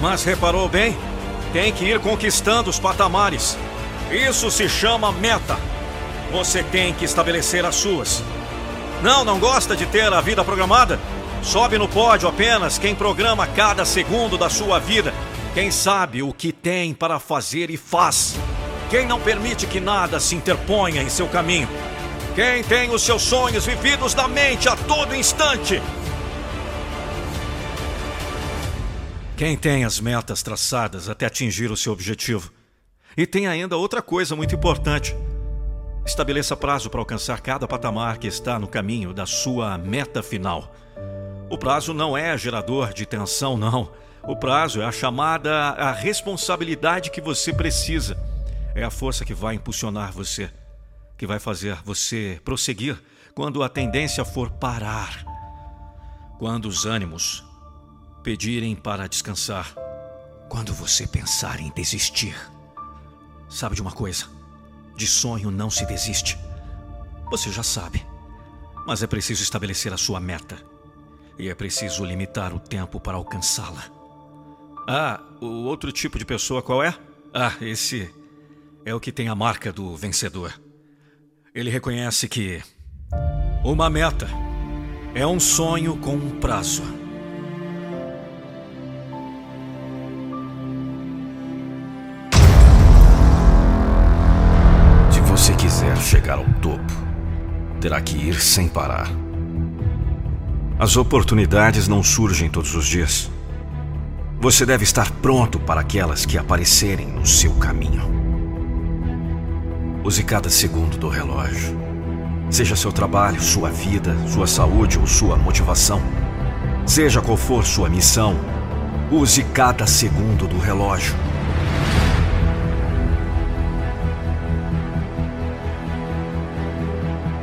Mas reparou bem? Tem que ir conquistando os patamares. Isso se chama meta. Você tem que estabelecer as suas. Não, não gosta de ter a vida programada? Sobe no pódio apenas quem programa cada segundo da sua vida. Quem sabe o que tem para fazer e faz. Quem não permite que nada se interponha em seu caminho. Quem tem os seus sonhos vividos na mente a todo instante. Quem tem as metas traçadas até atingir o seu objetivo. E tem ainda outra coisa muito importante. Estabeleça prazo para alcançar cada patamar que está no caminho da sua meta final. O prazo não é gerador de tensão, não. O prazo é a chamada a responsabilidade que você precisa é a força que vai impulsionar você, que vai fazer você prosseguir quando a tendência for parar, quando os ânimos pedirem para descansar, quando você pensar em desistir. Sabe de uma coisa? De sonho não se desiste. Você já sabe. Mas é preciso estabelecer a sua meta. E é preciso limitar o tempo para alcançá-la. Ah, o outro tipo de pessoa qual é? Ah, esse é o que tem a marca do vencedor. Ele reconhece que uma meta é um sonho com um prazo. Se você quiser chegar ao topo, terá que ir sem parar. As oportunidades não surgem todos os dias. Você deve estar pronto para aquelas que aparecerem no seu caminho. Use cada segundo do relógio. Seja seu trabalho, sua vida, sua saúde ou sua motivação. Seja qual for sua missão, use cada segundo do relógio.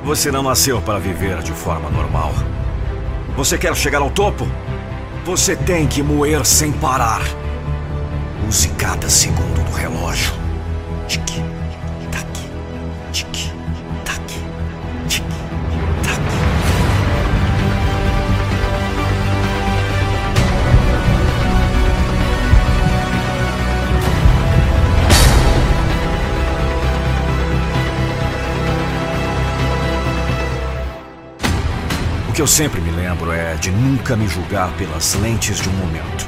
Você não nasceu para viver de forma normal. Você quer chegar ao topo? Você tem que moer sem parar. Use cada segundo do relógio. Tique. Que eu sempre me lembro é de nunca me julgar pelas lentes de um momento.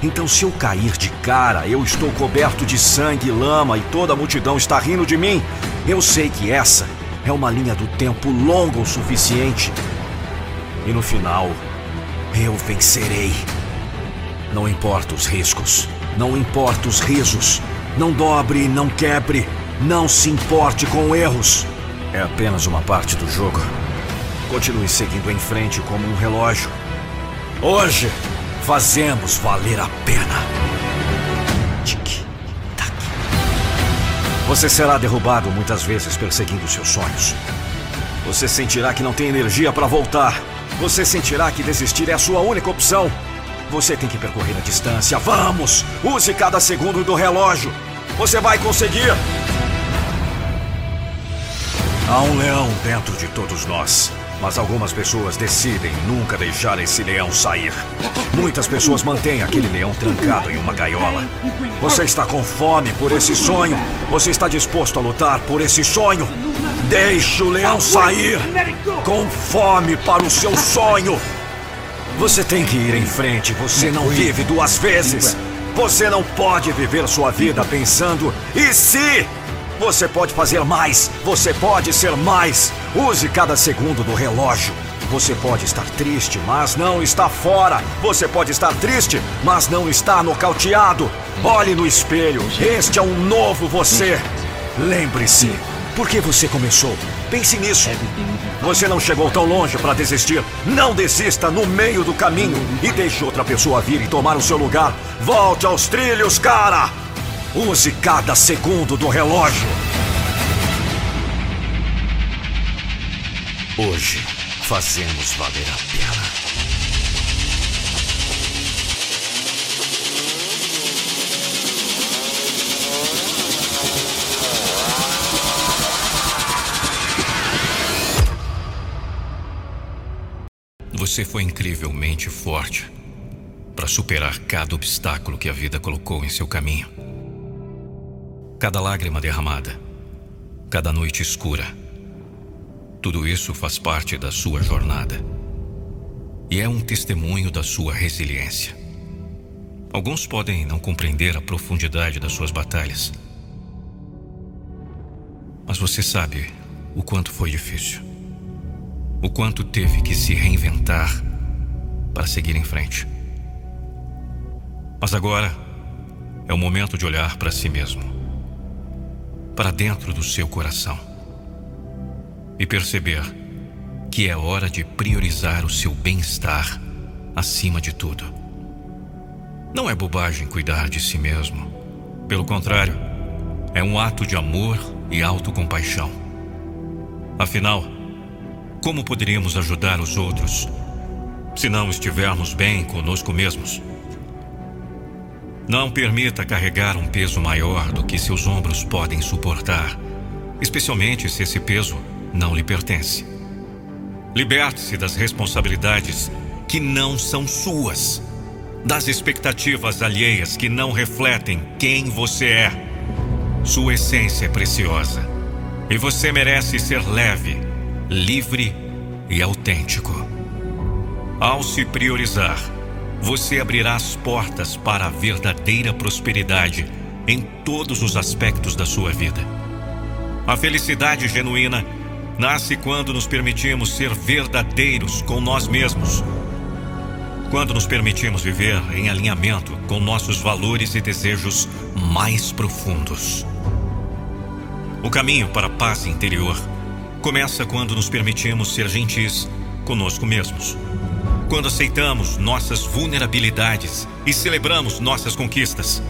Então, se eu cair de cara, eu estou coberto de sangue e lama e toda a multidão está rindo de mim, eu sei que essa é uma linha do tempo longa o suficiente. E no final, eu vencerei. Não importa os riscos, não importa os risos, não dobre, não quebre, não se importe com erros. É apenas uma parte do jogo. Continue seguindo em frente como um relógio. Hoje, fazemos valer a pena. Tic-tac. Você será derrubado muitas vezes perseguindo seus sonhos. Você sentirá que não tem energia para voltar. Você sentirá que desistir é a sua única opção. Você tem que percorrer a distância. Vamos! Use cada segundo do relógio. Você vai conseguir! Há um leão dentro de todos nós. Mas algumas pessoas decidem nunca deixar esse leão sair. Muitas pessoas mantêm aquele leão trancado em uma gaiola. Você está com fome por esse sonho? Você está disposto a lutar por esse sonho? Deixe o leão sair! Com fome para o seu sonho! Você tem que ir em frente. Você não vive duas vezes. Você não pode viver sua vida pensando: e se? Você pode fazer mais. Você pode ser mais. Use cada segundo do relógio. Você pode estar triste, mas não está fora. Você pode estar triste, mas não está nocauteado. Olhe no espelho. Este é um novo você. Lembre-se, por que você começou? Pense nisso. Você não chegou tão longe para desistir. Não desista no meio do caminho e deixe outra pessoa vir e tomar o seu lugar. Volte aos trilhos, cara! Use cada segundo do relógio. Hoje fazemos valer a pena. Você foi incrivelmente forte para superar cada obstáculo que a vida colocou em seu caminho. Cada lágrima derramada, cada noite escura. Tudo isso faz parte da sua jornada. E é um testemunho da sua resiliência. Alguns podem não compreender a profundidade das suas batalhas. Mas você sabe o quanto foi difícil. O quanto teve que se reinventar para seguir em frente. Mas agora é o momento de olhar para si mesmo para dentro do seu coração e perceber que é hora de priorizar o seu bem-estar acima de tudo. Não é bobagem cuidar de si mesmo. Pelo contrário, é um ato de amor e autocompaixão. Afinal, como poderíamos ajudar os outros se não estivermos bem conosco mesmos? Não permita carregar um peso maior do que seus ombros podem suportar, especialmente se esse peso não lhe pertence. Liberte-se das responsabilidades que não são suas, das expectativas alheias que não refletem quem você é. Sua essência é preciosa e você merece ser leve, livre e autêntico. Ao se priorizar, você abrirá as portas para a verdadeira prosperidade em todos os aspectos da sua vida. A felicidade genuína nasce quando nos permitimos ser verdadeiros com nós mesmos. Quando nos permitimos viver em alinhamento com nossos valores e desejos mais profundos. O caminho para a paz interior começa quando nos permitimos ser gentis conosco mesmos quando aceitamos nossas vulnerabilidades e celebramos nossas conquistas.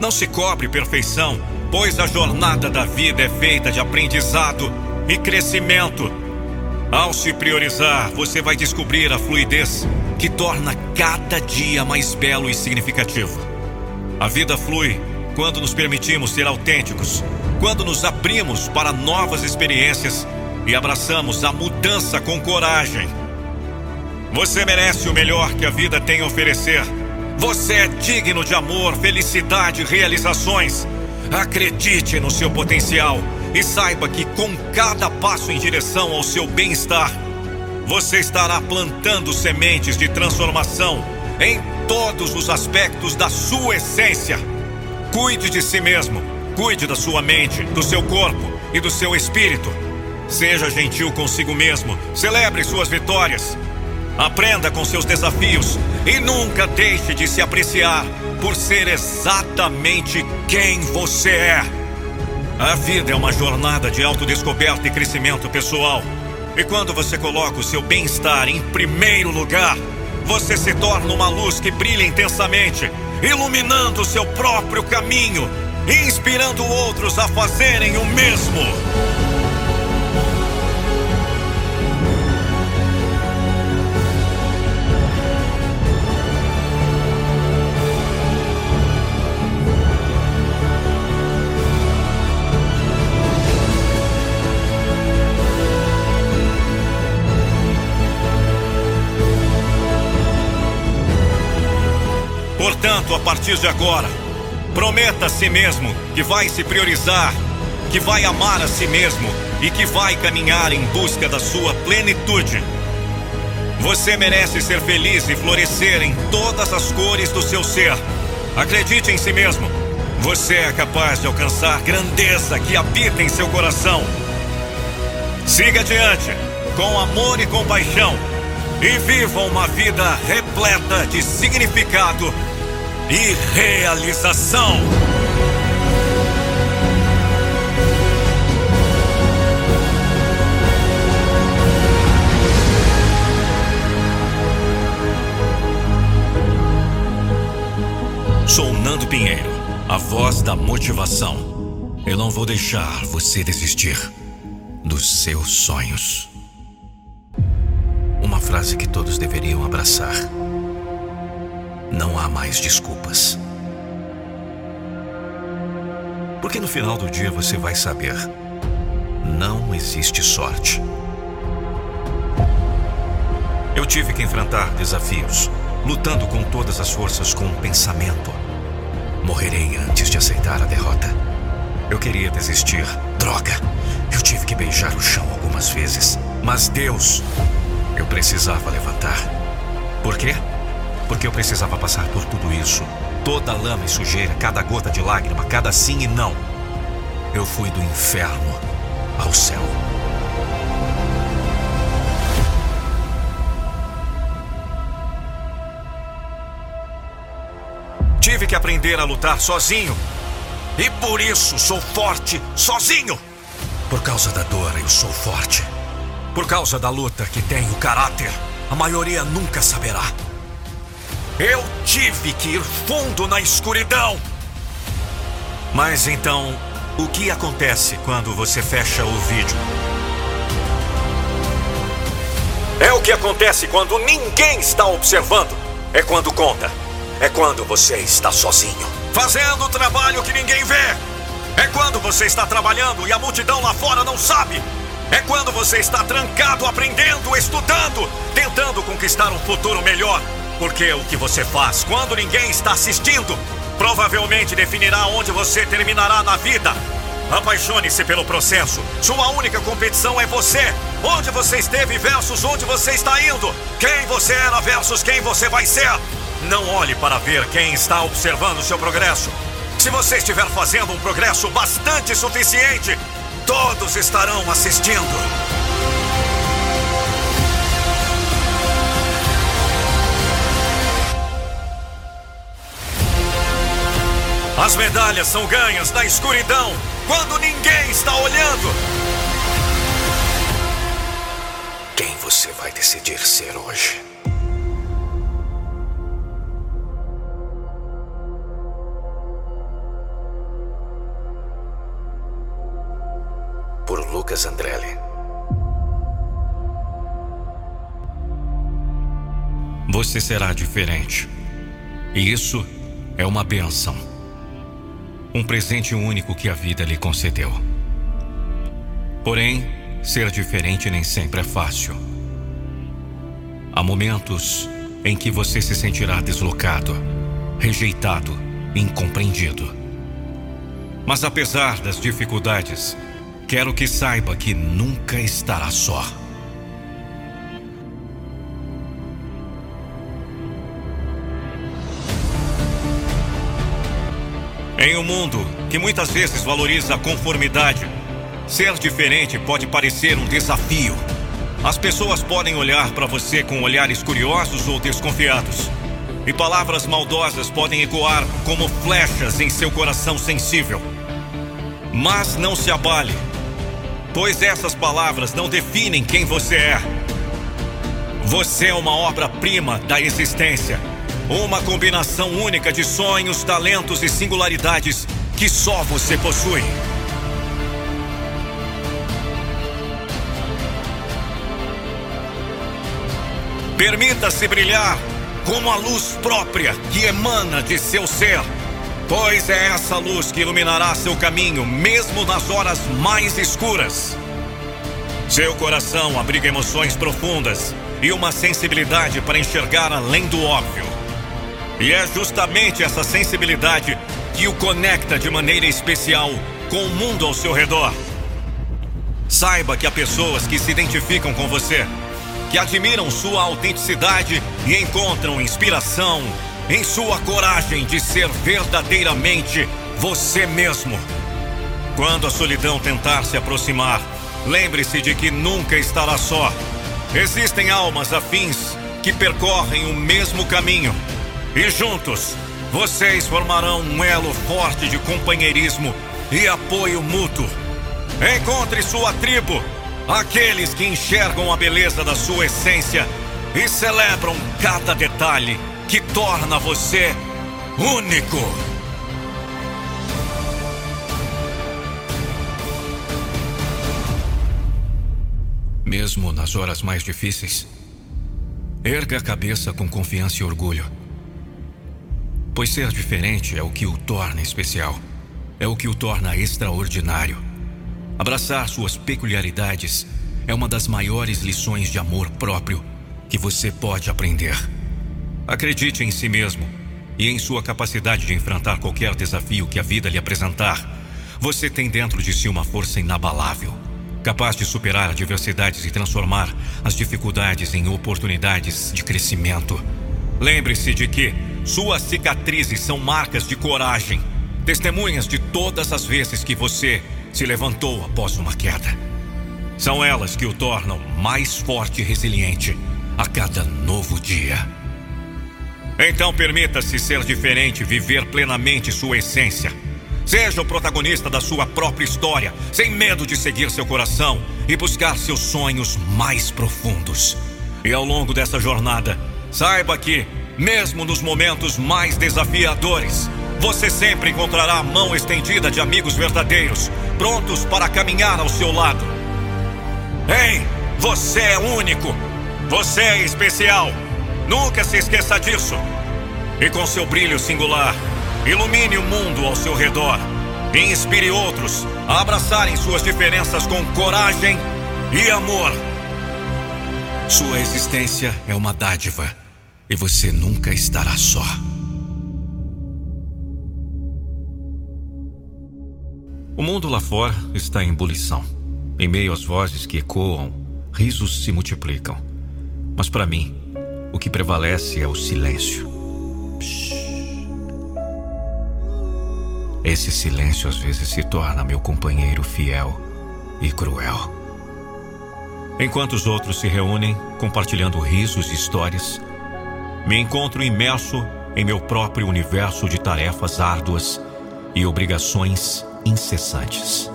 Não se cobre perfeição, pois a jornada da vida é feita de aprendizado e crescimento. Ao se priorizar, você vai descobrir a fluidez que torna cada dia mais belo e significativo. A vida flui quando nos permitimos ser autênticos, quando nos abrimos para novas experiências e abraçamos a mudança com coragem. Você merece o melhor que a vida tem a oferecer. Você é digno de amor, felicidade e realizações. Acredite no seu potencial e saiba que com cada passo em direção ao seu bem-estar, você estará plantando sementes de transformação em todos os aspectos da sua essência. Cuide de si mesmo, cuide da sua mente, do seu corpo e do seu espírito. Seja gentil consigo mesmo, celebre suas vitórias. Aprenda com seus desafios e nunca deixe de se apreciar por ser exatamente quem você é. A vida é uma jornada de autodescoberta e crescimento pessoal. E quando você coloca o seu bem-estar em primeiro lugar, você se torna uma luz que brilha intensamente, iluminando o seu próprio caminho inspirando outros a fazerem o mesmo. Portanto, a partir de agora, prometa a si mesmo que vai se priorizar, que vai amar a si mesmo e que vai caminhar em busca da sua plenitude. Você merece ser feliz e florescer em todas as cores do seu ser. Acredite em si mesmo. Você é capaz de alcançar grandeza que habita em seu coração. Siga adiante, com amor e compaixão, e viva uma vida repleta de significado e realização. Sou Nando Pinheiro, a voz da motivação. Eu não vou deixar você desistir dos seus sonhos. Uma frase que todos deveriam abraçar. Não há mais desculpas. Porque no final do dia você vai saber: não existe sorte. Eu tive que enfrentar desafios, lutando com todas as forças com o pensamento. Morrerei antes de aceitar a derrota. Eu queria desistir. Droga! Eu tive que beijar o chão algumas vezes. Mas Deus, eu precisava levantar. Por quê? Porque eu precisava passar por tudo isso. Toda lama e sujeira, cada gota de lágrima, cada sim e não. Eu fui do inferno ao céu. Tive que aprender a lutar sozinho. E por isso sou forte sozinho. Por causa da dor, eu sou forte. Por causa da luta que tenho caráter, a maioria nunca saberá. Eu tive que ir fundo na escuridão. Mas então, o que acontece quando você fecha o vídeo? É o que acontece quando ninguém está observando. É quando conta. É quando você está sozinho. Fazendo o trabalho que ninguém vê. É quando você está trabalhando e a multidão lá fora não sabe. É quando você está trancado, aprendendo, estudando, tentando conquistar um futuro melhor. Porque o que você faz quando ninguém está assistindo provavelmente definirá onde você terminará na vida. Apaixone-se pelo processo. Sua única competição é você. Onde você esteve versus onde você está indo. Quem você era versus quem você vai ser. Não olhe para ver quem está observando seu progresso. Se você estiver fazendo um progresso bastante suficiente, todos estarão assistindo. As medalhas são ganhas na escuridão, quando ninguém está olhando. Quem você vai decidir ser hoje? Por Lucas Andrelli. Você será diferente. E isso é uma benção. Um presente único que a vida lhe concedeu. Porém, ser diferente nem sempre é fácil. Há momentos em que você se sentirá deslocado, rejeitado, incompreendido. Mas apesar das dificuldades, quero que saiba que nunca estará só. Em um mundo que muitas vezes valoriza a conformidade, ser diferente pode parecer um desafio. As pessoas podem olhar para você com olhares curiosos ou desconfiados. E palavras maldosas podem ecoar como flechas em seu coração sensível. Mas não se abale, pois essas palavras não definem quem você é. Você é uma obra-prima da existência. Uma combinação única de sonhos, talentos e singularidades que só você possui. Permita-se brilhar como a luz própria que emana de seu ser, pois é essa luz que iluminará seu caminho, mesmo nas horas mais escuras. Seu coração abriga emoções profundas e uma sensibilidade para enxergar além do óbvio. E é justamente essa sensibilidade que o conecta de maneira especial com o mundo ao seu redor. Saiba que há pessoas que se identificam com você que admiram sua autenticidade e encontram inspiração em sua coragem de ser verdadeiramente você mesmo. Quando a solidão tentar se aproximar, lembre-se de que nunca estará só. Existem almas afins que percorrem o mesmo caminho e juntos vocês formarão um elo forte de companheirismo e apoio mútuo. Encontre sua tribo Aqueles que enxergam a beleza da sua essência e celebram cada detalhe que torna você único. Mesmo nas horas mais difíceis, erga a cabeça com confiança e orgulho. Pois ser diferente é o que o torna especial, é o que o torna extraordinário. Abraçar suas peculiaridades é uma das maiores lições de amor próprio que você pode aprender. Acredite em si mesmo e em sua capacidade de enfrentar qualquer desafio que a vida lhe apresentar. Você tem dentro de si uma força inabalável, capaz de superar adversidades e transformar as dificuldades em oportunidades de crescimento. Lembre-se de que suas cicatrizes são marcas de coragem, testemunhas de todas as vezes que você se levantou após uma queda. São elas que o tornam mais forte e resiliente a cada novo dia. Então permita-se ser diferente, viver plenamente sua essência. Seja o protagonista da sua própria história, sem medo de seguir seu coração e buscar seus sonhos mais profundos. E ao longo dessa jornada, saiba que, mesmo nos momentos mais desafiadores, você sempre encontrará a mão estendida de amigos verdadeiros, prontos para caminhar ao seu lado. Ei, você é único. Você é especial. Nunca se esqueça disso. E com seu brilho singular, ilumine o mundo ao seu redor. E inspire outros a abraçarem suas diferenças com coragem e amor. Sua existência é uma dádiva e você nunca estará só. O mundo lá fora está em ebulição. Em meio às vozes que ecoam, risos se multiplicam. Mas para mim, o que prevalece é o silêncio. Esse silêncio às vezes se torna meu companheiro fiel e cruel. Enquanto os outros se reúnem, compartilhando risos e histórias, me encontro imerso em meu próprio universo de tarefas árduas e obrigações incessantes.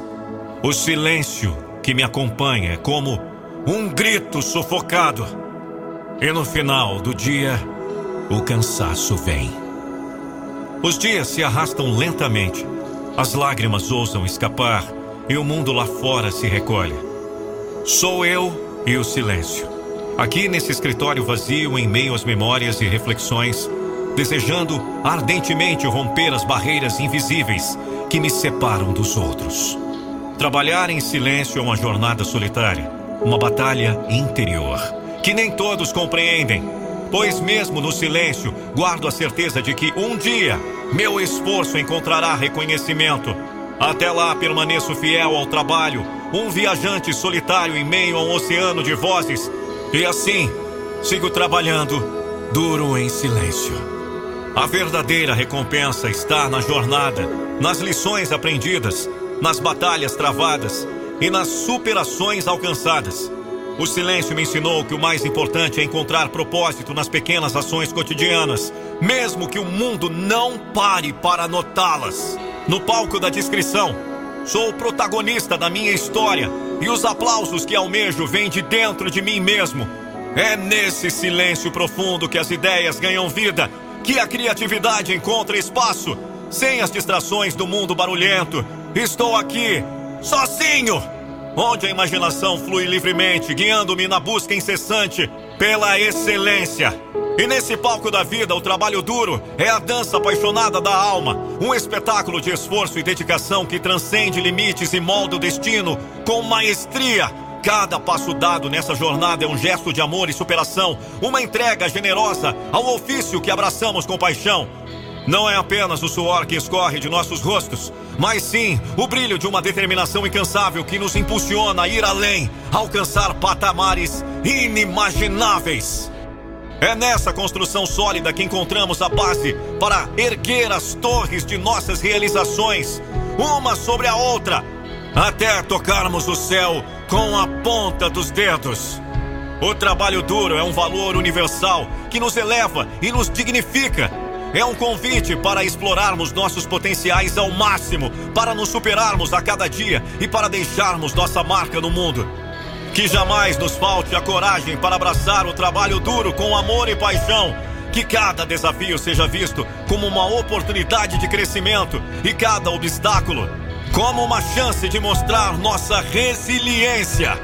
O silêncio que me acompanha é como um grito sufocado. E no final do dia, o cansaço vem. Os dias se arrastam lentamente, as lágrimas ousam escapar e o mundo lá fora se recolhe. Sou eu e o silêncio. Aqui nesse escritório vazio, em meio às memórias e reflexões, desejando ardentemente romper as barreiras invisíveis que me separam dos outros. Trabalhar em silêncio é uma jornada solitária, uma batalha interior, que nem todos compreendem, pois, mesmo no silêncio, guardo a certeza de que um dia meu esforço encontrará reconhecimento. Até lá permaneço fiel ao trabalho, um viajante solitário em meio a um oceano de vozes, e assim sigo trabalhando, duro em silêncio A verdadeira recompensa está na jornada, nas lições aprendidas, nas batalhas travadas e nas superações alcançadas. O silêncio me ensinou que o mais importante é encontrar propósito nas pequenas ações cotidianas, mesmo que o mundo não pare para notá-las. No palco da descrição, sou o protagonista da minha história e os aplausos que almejo vêm de dentro de mim mesmo. É nesse silêncio profundo que as ideias ganham vida, que a criatividade encontra espaço, sem as distrações do mundo barulhento. Estou aqui, sozinho! Onde a imaginação flui livremente, guiando-me na busca incessante pela excelência. E nesse palco da vida, o trabalho duro é a dança apaixonada da alma, um espetáculo de esforço e dedicação que transcende limites e molda o destino com maestria. Cada passo dado nessa jornada é um gesto de amor e superação, uma entrega generosa ao ofício que abraçamos com paixão. Não é apenas o suor que escorre de nossos rostos, mas sim o brilho de uma determinação incansável que nos impulsiona a ir além, a alcançar patamares inimagináveis. É nessa construção sólida que encontramos a base para erguer as torres de nossas realizações, uma sobre a outra, até tocarmos o céu com a ponta dos dedos. O trabalho duro é um valor universal que nos eleva e nos dignifica é um convite para explorarmos nossos potenciais ao máximo, para nos superarmos a cada dia e para deixarmos nossa marca no mundo. Que jamais nos falte a coragem para abraçar o trabalho duro com amor e paixão. Que cada desafio seja visto como uma oportunidade de crescimento e cada obstáculo como uma chance de mostrar nossa resiliência.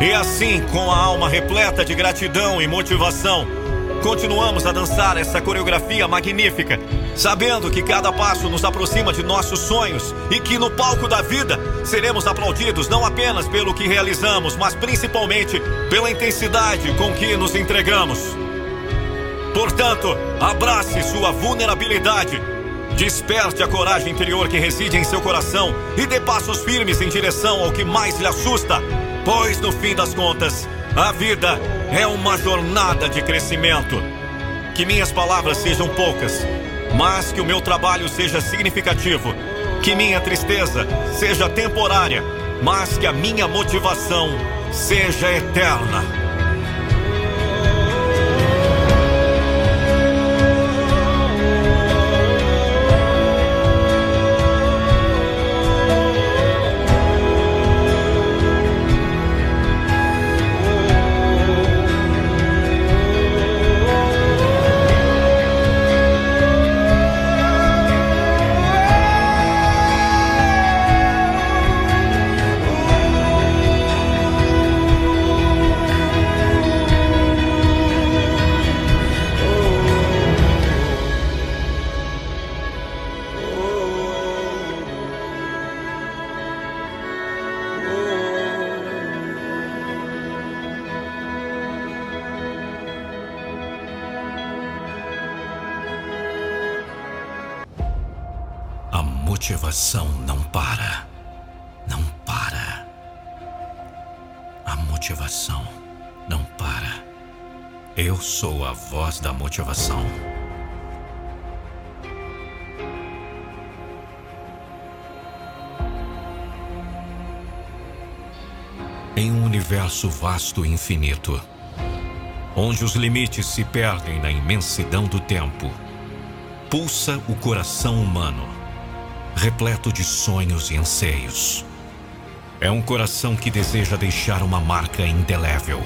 E assim, com a alma repleta de gratidão e motivação, Continuamos a dançar essa coreografia magnífica, sabendo que cada passo nos aproxima de nossos sonhos e que no palco da vida seremos aplaudidos não apenas pelo que realizamos, mas principalmente pela intensidade com que nos entregamos. Portanto, abrace sua vulnerabilidade. Desperte a coragem interior que reside em seu coração e dê passos firmes em direção ao que mais lhe assusta, pois no fim das contas, a vida é uma jornada de crescimento. Que minhas palavras sejam poucas, mas que o meu trabalho seja significativo. Que minha tristeza seja temporária, mas que a minha motivação seja eterna. Universo vasto e infinito, onde os limites se perdem na imensidão do tempo, pulsa o coração humano repleto de sonhos e anseios. É um coração que deseja deixar uma marca indelével.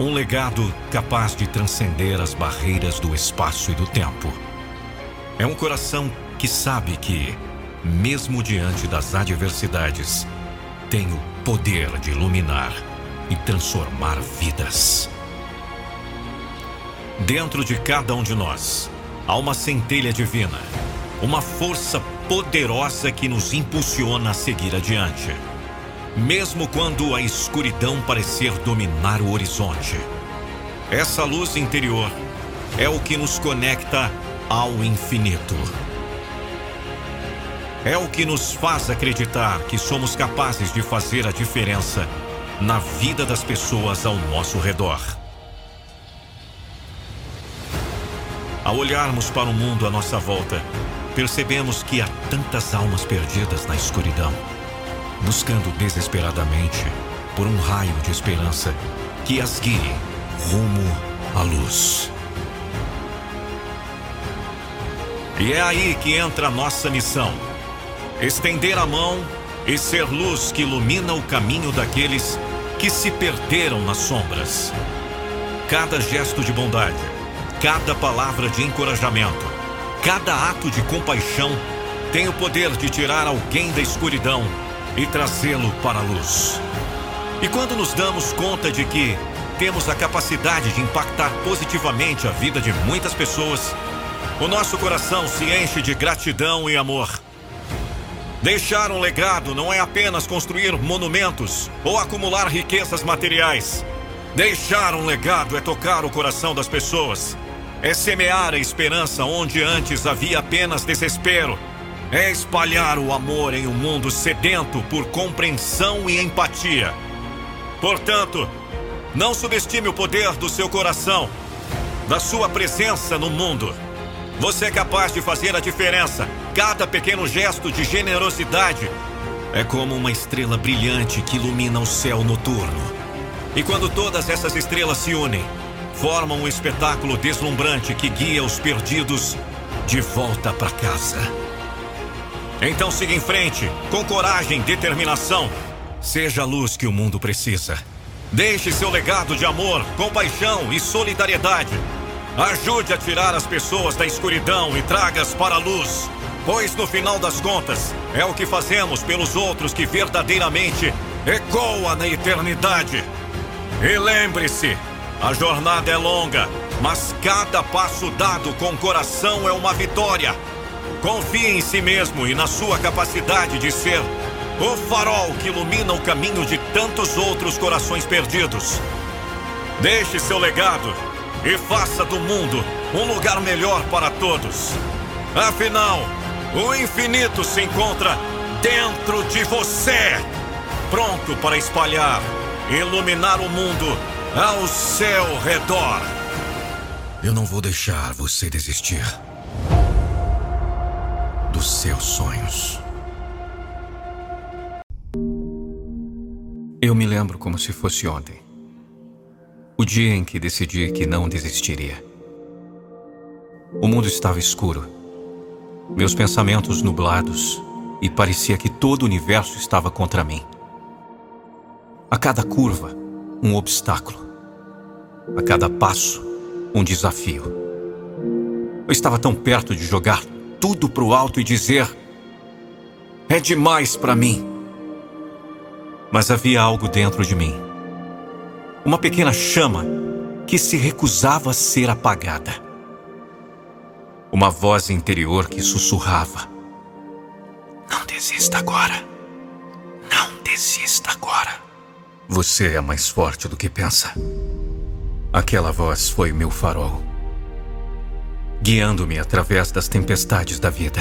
Um legado capaz de transcender as barreiras do espaço e do tempo. É um coração que sabe que, mesmo diante das adversidades, tem o poder de iluminar e transformar vidas. Dentro de cada um de nós há uma centelha divina, uma força poderosa que nos impulsiona a seguir adiante. Mesmo quando a escuridão parecer dominar o horizonte. Essa luz interior é o que nos conecta ao infinito. É o que nos faz acreditar que somos capazes de fazer a diferença na vida das pessoas ao nosso redor. Ao olharmos para o mundo à nossa volta, percebemos que há tantas almas perdidas na escuridão, buscando desesperadamente por um raio de esperança que as guie rumo à luz. E é aí que entra a nossa missão: estender a mão e ser luz que ilumina o caminho daqueles que se perderam nas sombras. Cada gesto de bondade, cada palavra de encorajamento, cada ato de compaixão tem o poder de tirar alguém da escuridão e trazê-lo para a luz. E quando nos damos conta de que temos a capacidade de impactar positivamente a vida de muitas pessoas, o nosso coração se enche de gratidão e amor. Deixar um legado não é apenas construir monumentos ou acumular riquezas materiais. Deixar um legado é tocar o coração das pessoas. É semear a esperança onde antes havia apenas desespero. É espalhar o amor em um mundo sedento por compreensão e empatia. Portanto, não subestime o poder do seu coração, da sua presença no mundo. Você é capaz de fazer a diferença. Cada pequeno gesto de generosidade é como uma estrela brilhante que ilumina o céu noturno. E quando todas essas estrelas se unem, formam um espetáculo deslumbrante que guia os perdidos de volta para casa. Então siga em frente, com coragem determinação. Seja a luz que o mundo precisa. Deixe seu legado de amor, compaixão e solidariedade. Ajude a tirar as pessoas da escuridão e traga-as para a luz. Pois no final das contas, é o que fazemos pelos outros que verdadeiramente ecoa na eternidade. E lembre-se, a jornada é longa, mas cada passo dado com coração é uma vitória. Confie em si mesmo e na sua capacidade de ser o farol que ilumina o caminho de tantos outros corações perdidos. Deixe seu legado e faça do mundo um lugar melhor para todos. Afinal, o infinito se encontra dentro de você, pronto para espalhar, iluminar o mundo ao seu redor. Eu não vou deixar você desistir dos seus sonhos. Eu me lembro como se fosse ontem. O dia em que decidi que não desistiria. O mundo estava escuro, meus pensamentos nublados, e parecia que todo o universo estava contra mim. A cada curva, um obstáculo. A cada passo, um desafio. Eu estava tão perto de jogar tudo para o alto e dizer: é demais para mim. Mas havia algo dentro de mim uma pequena chama que se recusava a ser apagada. Uma voz interior que sussurrava: Não desista agora. Não desista agora. Você é mais forte do que pensa. Aquela voz foi meu farol, guiando-me através das tempestades da vida.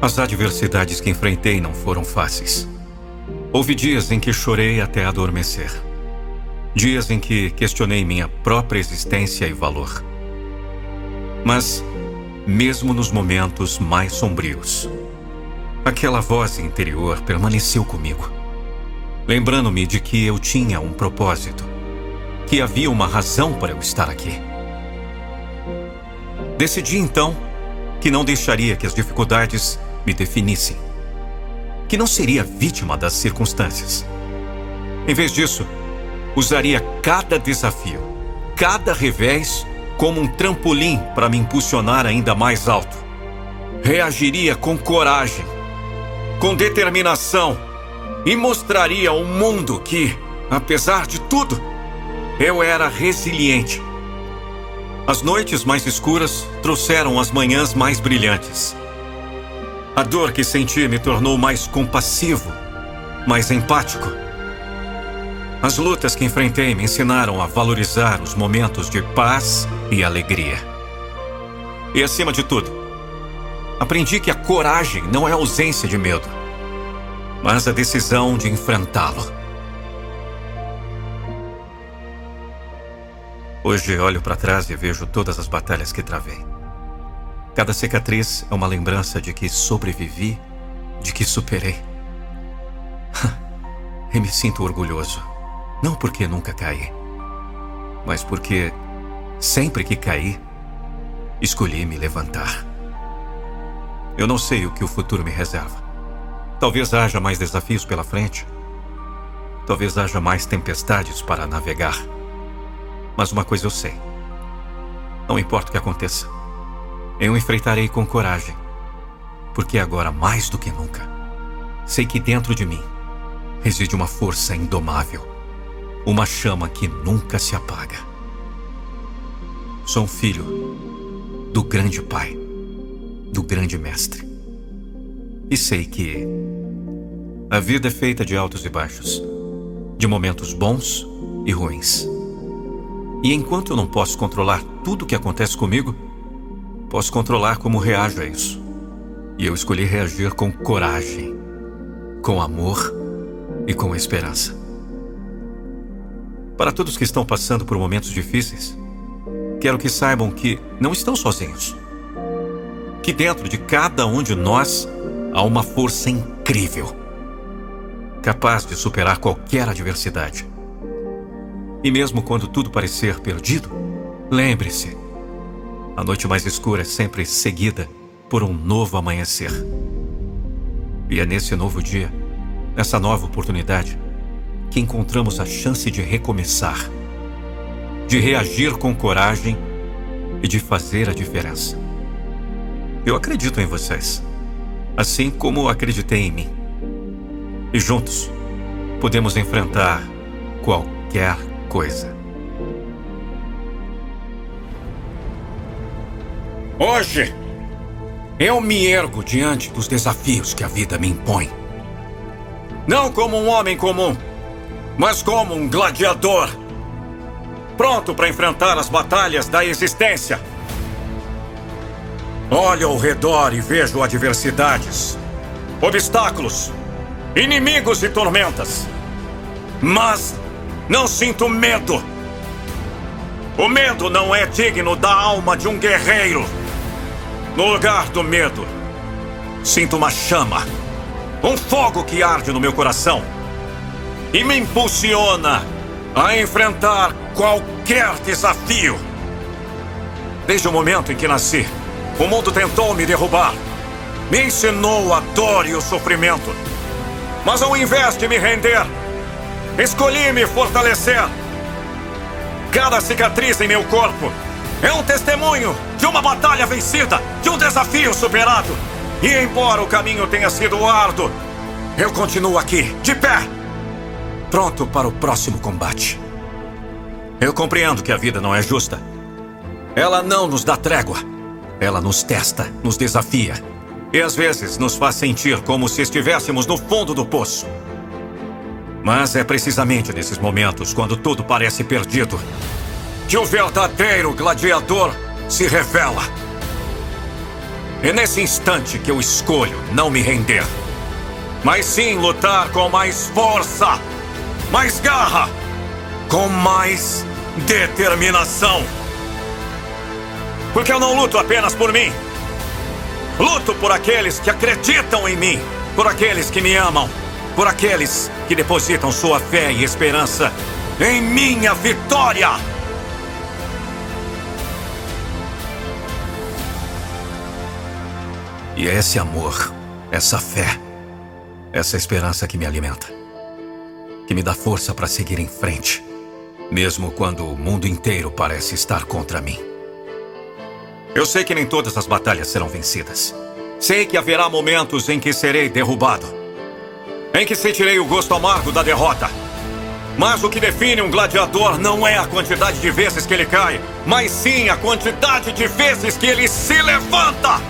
As adversidades que enfrentei não foram fáceis. Houve dias em que chorei até adormecer. Dias em que questionei minha própria existência e valor. Mas, mesmo nos momentos mais sombrios, aquela voz interior permaneceu comigo, lembrando-me de que eu tinha um propósito, que havia uma razão para eu estar aqui. Decidi então que não deixaria que as dificuldades me definissem, que não seria vítima das circunstâncias. Em vez disso, usaria cada desafio, cada revés, como um trampolim para me impulsionar ainda mais alto. Reagiria com coragem, com determinação e mostraria ao mundo que, apesar de tudo, eu era resiliente. As noites mais escuras trouxeram as manhãs mais brilhantes. A dor que senti me tornou mais compassivo, mais empático as lutas que enfrentei me ensinaram a valorizar os momentos de paz e alegria. E acima de tudo, aprendi que a coragem não é ausência de medo, mas a decisão de enfrentá-lo. Hoje olho para trás e vejo todas as batalhas que travei. Cada cicatriz é uma lembrança de que sobrevivi, de que superei. [LAUGHS] e me sinto orgulhoso. Não porque nunca caí, mas porque sempre que caí, escolhi me levantar. Eu não sei o que o futuro me reserva. Talvez haja mais desafios pela frente. Talvez haja mais tempestades para navegar. Mas uma coisa eu sei: não importa o que aconteça, eu enfrentarei com coragem, porque agora, mais do que nunca, sei que dentro de mim reside uma força indomável, uma chama que nunca se apaga. Sou filho do grande Pai, do grande Mestre. E sei que a vida é feita de altos e baixos, de momentos bons e ruins. E enquanto eu não posso controlar tudo o que acontece comigo, posso controlar como reajo a isso. E eu escolhi reagir com coragem, com amor e com esperança. Para todos que estão passando por momentos difíceis, quero que saibam que não estão sozinhos. Que dentro de cada um de nós há uma força incrível, capaz de superar qualquer adversidade. E mesmo quando tudo parecer perdido, lembre-se: a noite mais escura é sempre seguida por um novo amanhecer. E é nesse novo dia, nessa nova oportunidade, que encontramos a chance de recomeçar, de reagir com coragem e de fazer a diferença. Eu acredito em vocês assim como acreditei em mim. E juntos podemos enfrentar qualquer coisa. Hoje, eu me ergo diante dos desafios que a vida me impõe. Não como um homem comum, mas como um gladiador. Pronto para enfrentar as batalhas da existência Olho ao redor e vejo adversidades, obstáculos, inimigos e tormentas. Mas não sinto medo. O medo não é digno da alma de um guerreiro. No lugar do medo, sinto uma chama, um fogo que arde no meu coração e me impulsiona a enfrentar qualquer desafio. Desde o momento em que nasci, o mundo tentou me derrubar. Me ensinou a dor e o sofrimento. Mas ao invés de me render, escolhi me fortalecer. Cada cicatriz em meu corpo é um testemunho de uma batalha vencida, de um desafio superado. E embora o caminho tenha sido árduo, eu continuo aqui, de pé, pronto para o próximo combate. Eu compreendo que a vida não é justa. Ela não nos dá trégua. Ela nos testa, nos desafia. E às vezes nos faz sentir como se estivéssemos no fundo do poço. Mas é precisamente nesses momentos, quando tudo parece perdido, que o verdadeiro gladiador se revela. É nesse instante que eu escolho não me render, mas sim lutar com mais força, mais garra, com mais determinação. Porque eu não luto apenas por mim. Luto por aqueles que acreditam em mim, por aqueles que me amam, por aqueles que depositam sua fé e esperança em minha vitória. E é esse amor, essa fé, essa esperança que me alimenta, que me dá força para seguir em frente, mesmo quando o mundo inteiro parece estar contra mim. Eu sei que nem todas as batalhas serão vencidas. Sei que haverá momentos em que serei derrubado. Em que sentirei o gosto amargo da derrota. Mas o que define um gladiador não é a quantidade de vezes que ele cai, mas sim a quantidade de vezes que ele se levanta.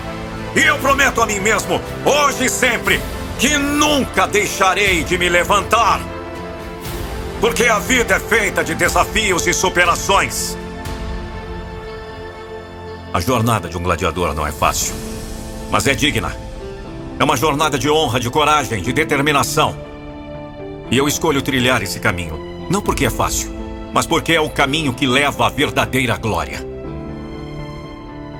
E eu prometo a mim mesmo, hoje e sempre, que nunca deixarei de me levantar. Porque a vida é feita de desafios e superações. A jornada de um gladiador não é fácil, mas é digna. É uma jornada de honra, de coragem, de determinação. E eu escolho trilhar esse caminho, não porque é fácil, mas porque é o caminho que leva à verdadeira glória.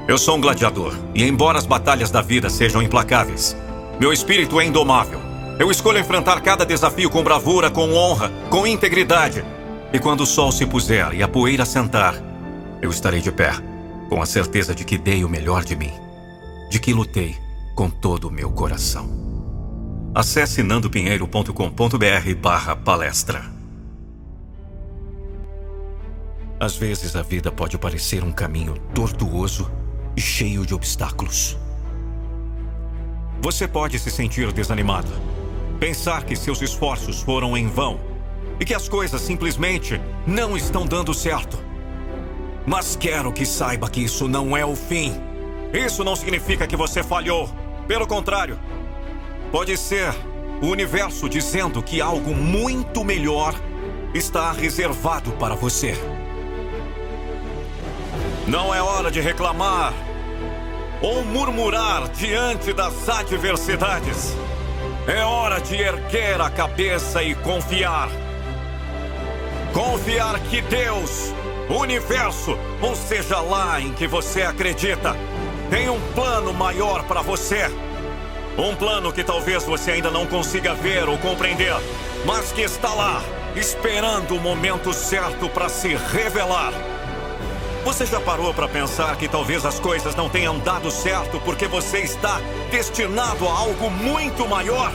Eu sou um gladiador, e embora as batalhas da vida sejam implacáveis, meu espírito é indomável. Eu escolho enfrentar cada desafio com bravura, com honra, com integridade. E quando o sol se puser e a poeira sentar, eu estarei de pé, com a certeza de que dei o melhor de mim, de que lutei com todo o meu coração. Acesse nandopinheiro.com.br barra palestra. Às vezes a vida pode parecer um caminho tortuoso e cheio de obstáculos. Você pode se sentir desanimado, pensar que seus esforços foram em vão e que as coisas simplesmente não estão dando certo. Mas quero que saiba que isso não é o fim. Isso não significa que você falhou. Pelo contrário, pode ser o universo dizendo que algo muito melhor está reservado para você. Não é hora de reclamar ou murmurar diante das adversidades. É hora de erguer a cabeça e confiar. Confiar que Deus, o universo, ou seja lá em que você acredita, tem um plano maior para você. Um plano que talvez você ainda não consiga ver ou compreender, mas que está lá, esperando o momento certo para se revelar. Você já parou para pensar que talvez as coisas não tenham dado certo porque você está destinado a algo muito maior?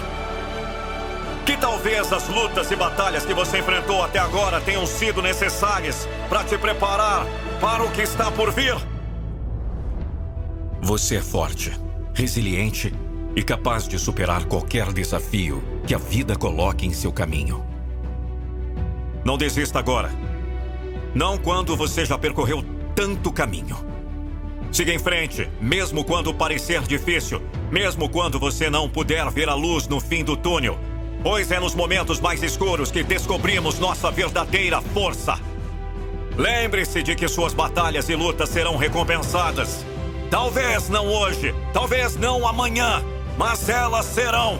Que talvez as lutas e batalhas que você enfrentou até agora tenham sido necessárias para te preparar para o que está por vir? Você é forte, resiliente e capaz de superar qualquer desafio que a vida coloque em seu caminho. Não desista agora. Não quando você já percorreu tanto caminho. Siga em frente, mesmo quando parecer difícil, mesmo quando você não puder ver a luz no fim do túnel, pois é nos momentos mais escuros que descobrimos nossa verdadeira força. Lembre-se de que suas batalhas e lutas serão recompensadas. Talvez não hoje, talvez não amanhã, mas elas serão.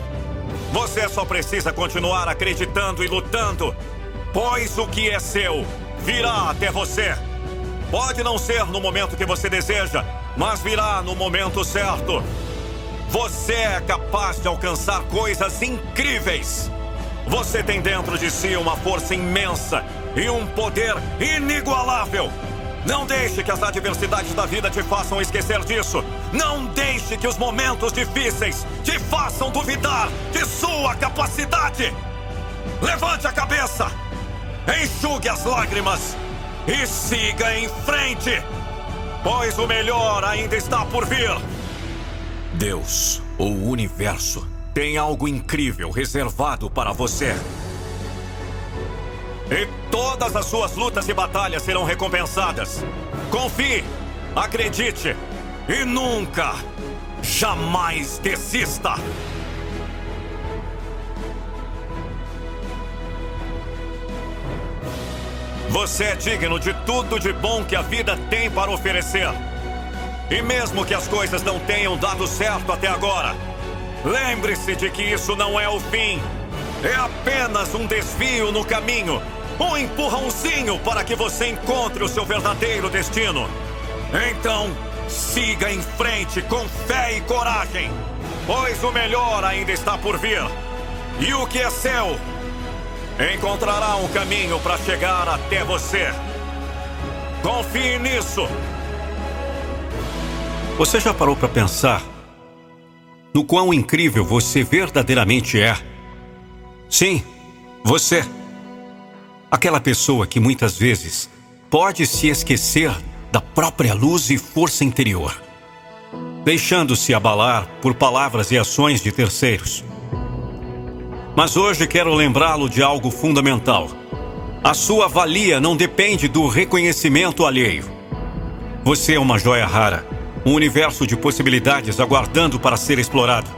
Você só precisa continuar acreditando e lutando, pois o que é seu virá até você. Pode não ser no momento que você deseja, mas virá no momento certo. Você é capaz de alcançar coisas incríveis. Você tem dentro de si uma força imensa e um poder inigualável. Não deixe que as adversidades da vida te façam esquecer disso. Não deixe que os momentos difíceis te façam duvidar de sua capacidade. Levante a cabeça, enxugue as lágrimas e siga em frente, pois o melhor ainda está por vir. Deus, o universo, tem algo incrível reservado para você. E todas as suas lutas e batalhas serão recompensadas. Confie, acredite e nunca, jamais desista. Você é digno de tudo de bom que a vida tem para oferecer. E mesmo que as coisas não tenham dado certo até agora, lembre-se de que isso não é o fim. É apenas um desvio no caminho, um empurrãozinho para que você encontre o seu verdadeiro destino. Então, siga em frente com fé e coragem, pois o melhor ainda está por vir. E o que é seu encontrará um caminho para chegar até você. Confie nisso. Você já parou para pensar no quão incrível você verdadeiramente é? Sim, você. Aquela pessoa que muitas vezes pode se esquecer da própria luz e força interior, deixando-se abalar por palavras e ações de terceiros mas hoje quero lembrá-lo de algo fundamental. A sua valia não depende do reconhecimento alheio. Você é uma joia rara, um universo de possibilidades aguardando para ser explorado.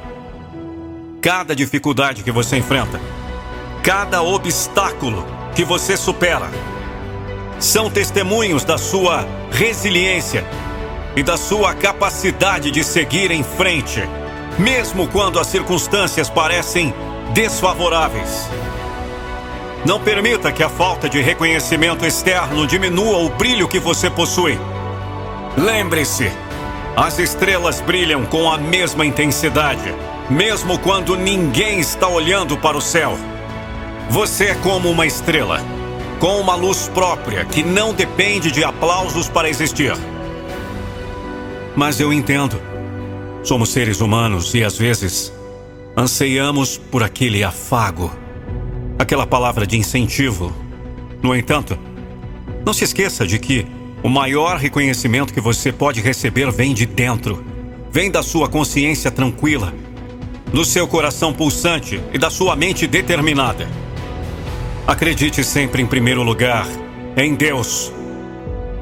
Cada dificuldade que você enfrenta, cada obstáculo que você supera, são testemunhos da sua resiliência e da sua capacidade de seguir em frente, mesmo quando as circunstâncias parecem desfavoráveis. Não permita que a falta de reconhecimento externo diminua o brilho que você possui. Lembre-se, as estrelas brilham com a mesma intensidade, mesmo quando ninguém está olhando para o céu. Você é como uma estrela, com uma luz própria que não depende de aplausos para existir. Mas eu entendo. Somos seres humanos e às vezes anseiamos por aquele afago aquela palavra de incentivo. No entanto, não se esqueça de que o maior reconhecimento que você pode receber vem de dentro, vem da sua consciência tranquila, do seu coração pulsante e da sua mente determinada. Acredite sempre em primeiro lugar em Deus.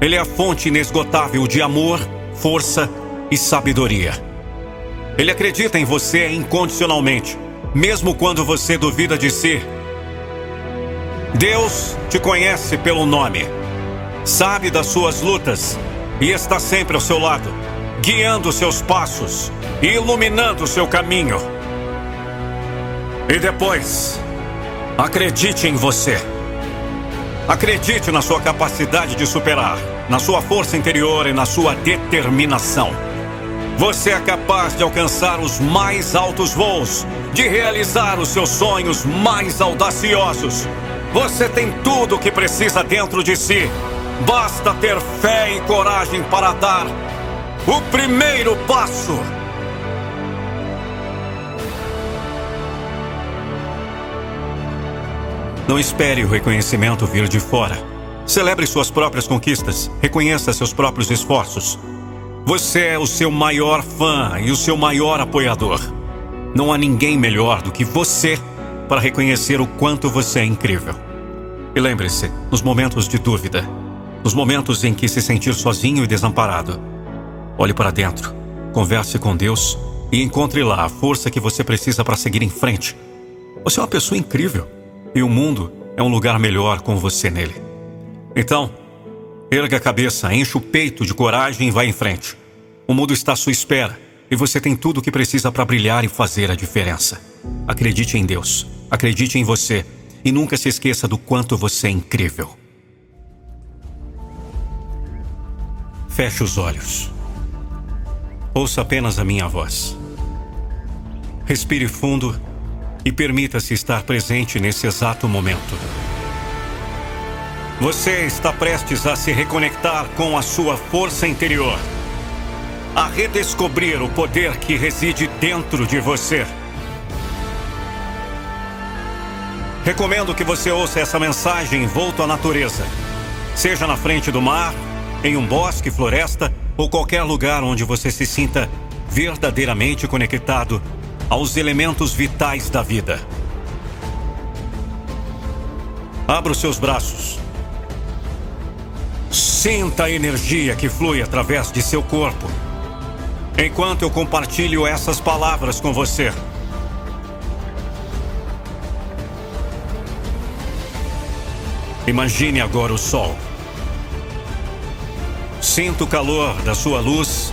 Ele é a fonte inesgotável de amor, força e sabedoria. Ele acredita em você incondicionalmente, mesmo quando você duvida de si Deus te conhece pelo nome, sabe das suas lutas e está sempre ao seu lado, guiando seus passos e iluminando seu caminho. E depois, acredite em você. Acredite na sua capacidade de superar, na sua força interior e na sua determinação. Você é capaz de alcançar os mais altos voos, de realizar os seus sonhos mais audaciosos você tem tudo o que precisa dentro de si. Basta ter fé e coragem para dar o primeiro passo. Não espere o reconhecimento vir de fora. Celebre suas próprias conquistas. Reconheça seus próprios esforços. Você é o seu maior fã e o seu maior apoiador. Não há ninguém melhor do que você para reconhecer o quanto você é incrível. E lembre-se, nos momentos de dúvida, nos momentos em que se sentir sozinho e desamparado, olhe para dentro, converse com Deus e encontre lá a força que você precisa para seguir em frente. Você é uma pessoa incrível e o mundo é um lugar melhor com você nele. Então, erga a cabeça, enche o peito de coragem e vá em frente. O mundo está à sua espera e você tem tudo o que precisa para brilhar e fazer a diferença. Acredite em Deus. Acredite em você. E nunca se esqueça do quanto você é incrível. Feche os olhos. Ouça apenas a minha voz. Respire fundo e permita-se estar presente nesse exato momento. Você está prestes a se reconectar com a sua força interior, a redescobrir o poder que reside dentro de você. Recomendo que você ouça essa mensagem volto à natureza. Seja na frente do mar, em um bosque, floresta ou qualquer lugar onde você se sinta verdadeiramente conectado aos elementos vitais da vida. Abra os seus braços. Sinta a energia que flui através de seu corpo. Enquanto eu compartilho essas palavras com você. Imagine agora o sol. Sinta o calor da sua luz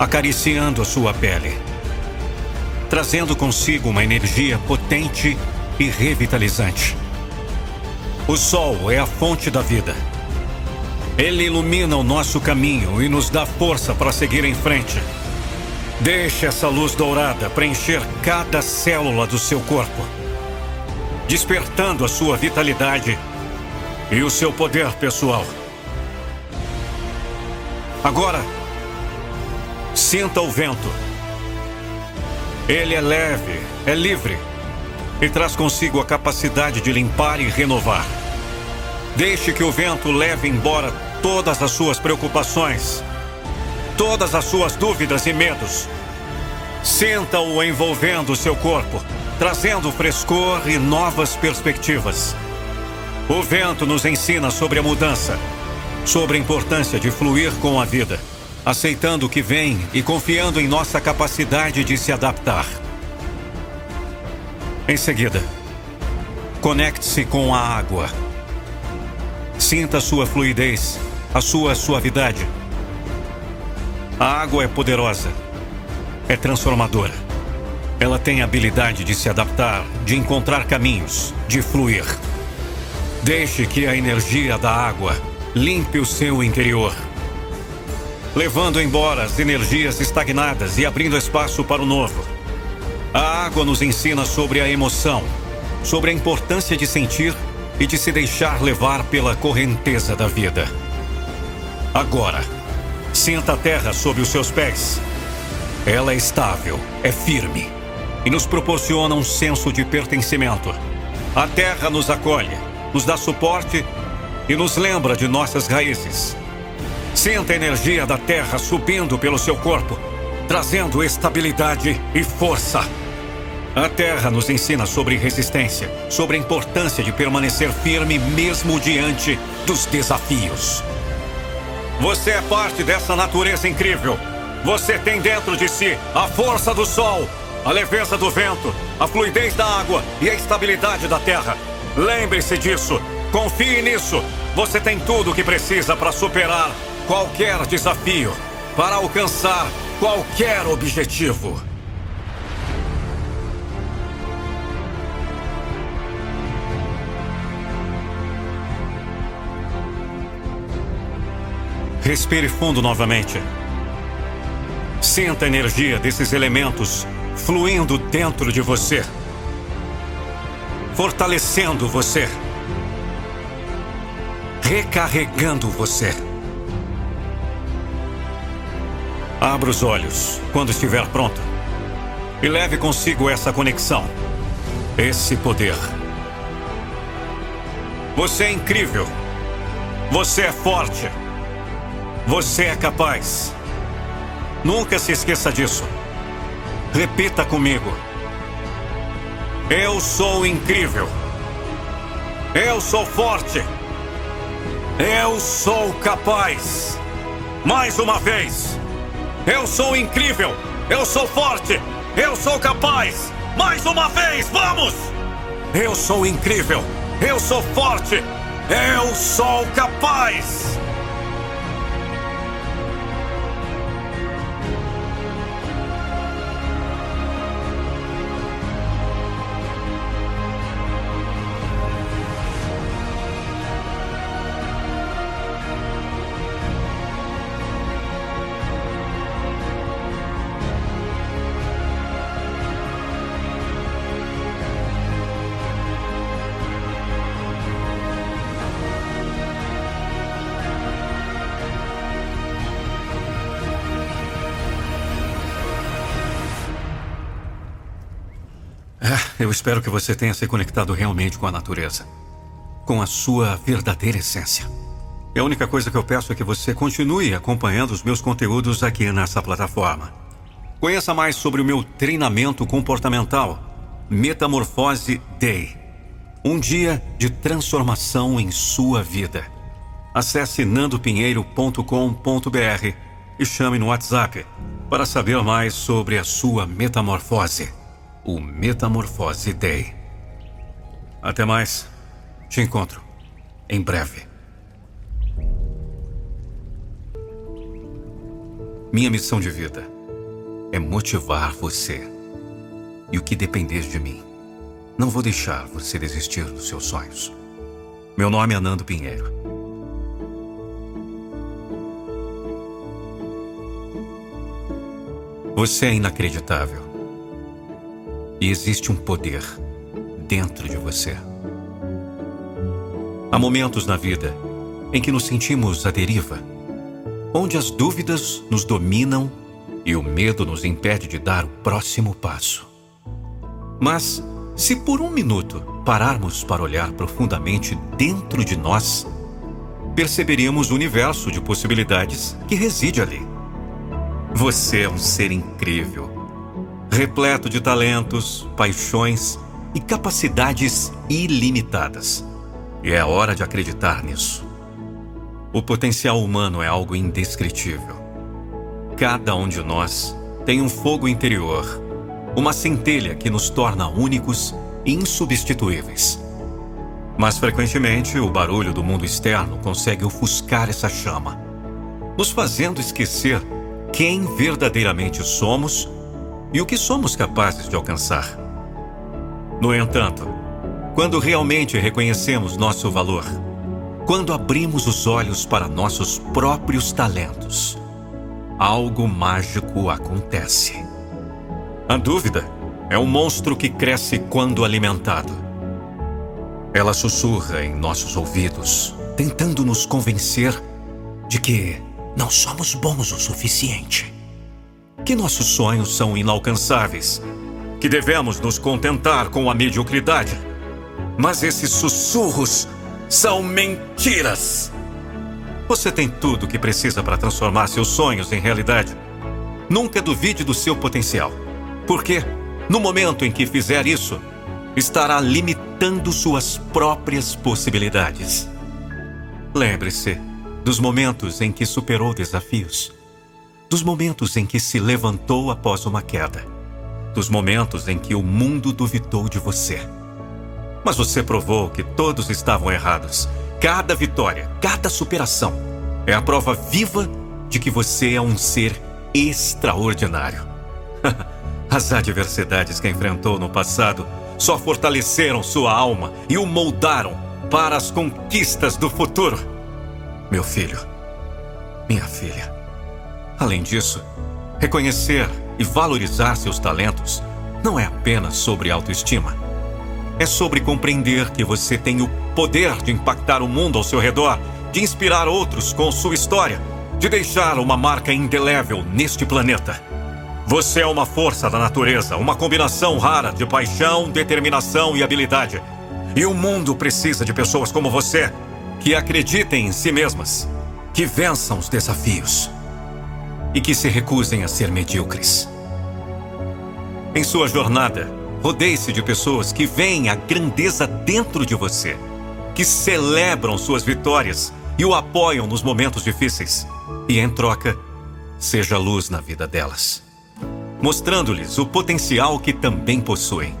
acariciando a sua pele, trazendo consigo uma energia potente e revitalizante. O sol é a fonte da vida. Ele ilumina o nosso caminho e nos dá força para seguir em frente. Deixe essa luz dourada preencher cada célula do seu corpo, despertando a sua vitalidade e o seu poder pessoal. Agora, sinta o vento. Ele é leve, é livre e traz consigo a capacidade de limpar e renovar. Deixe que o vento leve embora todas as suas preocupações, todas as suas dúvidas e medos. Sinta-o envolvendo seu corpo, trazendo frescor e novas perspectivas. O vento nos ensina sobre a mudança, sobre a importância de fluir com a vida, aceitando o que vem e confiando em nossa capacidade de se adaptar. Em seguida, conecte-se com a água. Sinta sua fluidez, a sua suavidade. A água é poderosa, é transformadora. Ela tem a habilidade de se adaptar, de encontrar caminhos, de fluir. Deixe que a energia da água limpe o seu interior, levando embora as energias estagnadas e abrindo espaço para o novo. A água nos ensina sobre a emoção, sobre a importância de sentir e de se deixar levar pela correnteza da vida. Agora, sinta a terra sob os seus pés. Ela é estável, é firme e nos proporciona um senso de pertencimento. A terra nos acolhe, nos dá suporte e nos lembra de nossas raízes. Sinta a energia da terra subindo pelo seu corpo, trazendo estabilidade e força. A terra nos ensina sobre resistência, sobre a importância de permanecer firme mesmo diante dos desafios. Você é parte dessa natureza incrível. Você tem dentro de si a força do sol, a leveza do vento, a fluidez da água e a estabilidade da terra. Lembre-se disso. Confie nisso. Você tem tudo o que precisa para superar qualquer desafio, para alcançar qualquer objetivo. Respire fundo novamente. Sinta a energia desses elementos fluindo dentro de você, fortalecendo você, recarregando você. Abra os olhos quando estiver pronto e leve consigo essa conexão, esse poder. Você é incrível. Você é forte. Você é capaz. Nunca se esqueça disso. Repita comigo. Eu sou incrível. Eu sou forte. Eu sou capaz. Mais uma vez. Eu sou incrível. Eu sou forte. Eu sou capaz. Mais uma vez, vamos! Eu sou incrível. Eu sou forte. Eu sou capaz. Eu espero que você tenha se conectado realmente com a natureza, com a sua verdadeira essência. E a única coisa que eu peço é que você continue acompanhando os meus conteúdos aqui nessa plataforma. Conheça mais sobre o meu treinamento comportamental, Metamorfose Day. Um dia de transformação em sua vida. Acesse nandopinheiro.com.br e chame no WhatsApp para saber mais sobre a sua metamorfose o Metamorfose Day. Até mais. Te encontro em breve. Minha missão de vida é motivar você. E o que depender de mim, não vou deixar você desistir dos seus sonhos. Meu nome é Nando Pinheiro. Você é inacreditável. E existe um poder dentro de você. Há momentos na vida em que nos sentimos à deriva, onde as dúvidas nos dominam e o medo nos impede de dar o próximo passo. Mas, se por um minuto pararmos para olhar profundamente dentro de nós, perceberíamos o universo de possibilidades que reside ali. Você é um ser incrível repleto de talentos, paixões e capacidades ilimitadas. E é hora de acreditar nisso. O potencial humano é algo indescritível. Cada um de nós tem um fogo interior, uma centelha que nos torna únicos e insubstituíveis. Mas frequentemente o barulho do mundo externo consegue ofuscar essa chama, nos fazendo esquecer quem verdadeiramente somos e o que somos capazes de alcançar. No entanto, Quando realmente reconhecemos nosso valor, quando abrimos os olhos para nossos próprios talentos, algo mágico acontece. A dúvida é um monstro que cresce quando alimentado. Ela sussurra em nossos ouvidos, tentando nos convencer de que não somos bons o suficiente, que nossos sonhos são inalcançáveis, que devemos nos contentar com a mediocridade. Mas esses sussurros são mentiras. Você tem tudo o que precisa para transformar seus sonhos em realidade. Nunca duvide do seu potencial, porque no momento em que fizer isso, estará limitando suas próprias possibilidades. Lembre-se dos momentos em que superou desafios, dos momentos em que se levantou após uma queda, dos momentos em que o mundo duvidou de você. Mas você provou que todos estavam errados. Cada vitória, cada superação é a prova viva de que você é um ser extraordinário. [LAUGHS] As adversidades que enfrentou no passado só fortaleceram sua alma e o moldaram para as conquistas do futuro. Meu filho, minha filha. Além disso, reconhecer e valorizar seus talentos não é apenas sobre autoestima. É sobre compreender que você tem o poder de impactar o mundo ao seu redor, de inspirar outros com sua história, de deixar uma marca indelével neste planeta. Você é uma força da natureza, uma combinação rara de paixão, determinação e habilidade. E o mundo precisa de pessoas como você, que acreditem em si mesmas, que vençam os desafios e que se recusem a ser medíocres. Em sua jornada, rodeie-se de pessoas que veem a grandeza dentro de você, que celebram suas vitórias e o apoiam nos momentos difíceis. E, em troca, seja luz na vida delas mostrando-lhes o potencial que também possuem.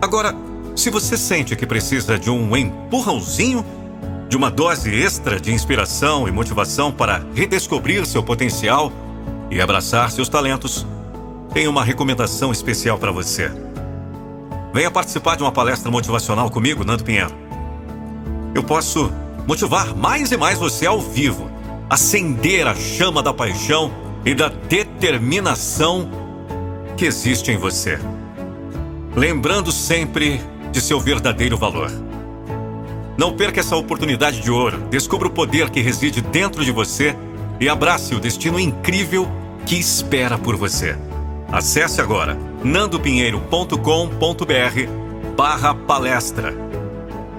Agora, se você sente que precisa de um empurrãozinho, de uma dose extra de inspiração e motivação para redescobrir seu potencial e abraçar seus talentos, tenho uma recomendação especial para você. Venha participar de uma palestra motivacional comigo, Nando Pinheiro. Eu posso motivar mais e mais você ao vivo, acender a chama da paixão e da determinação que existe em você. Lembrando sempre de seu verdadeiro valor. Não perca essa oportunidade de ouro. Descubra o poder que reside dentro de você e abrace o destino incrível que espera por você. Acesse agora nandopinheiro.com.br barra palestra.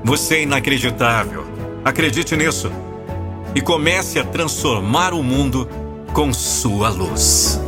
Você é inacreditável. Acredite nisso. E comece a transformar o mundo com sua luz.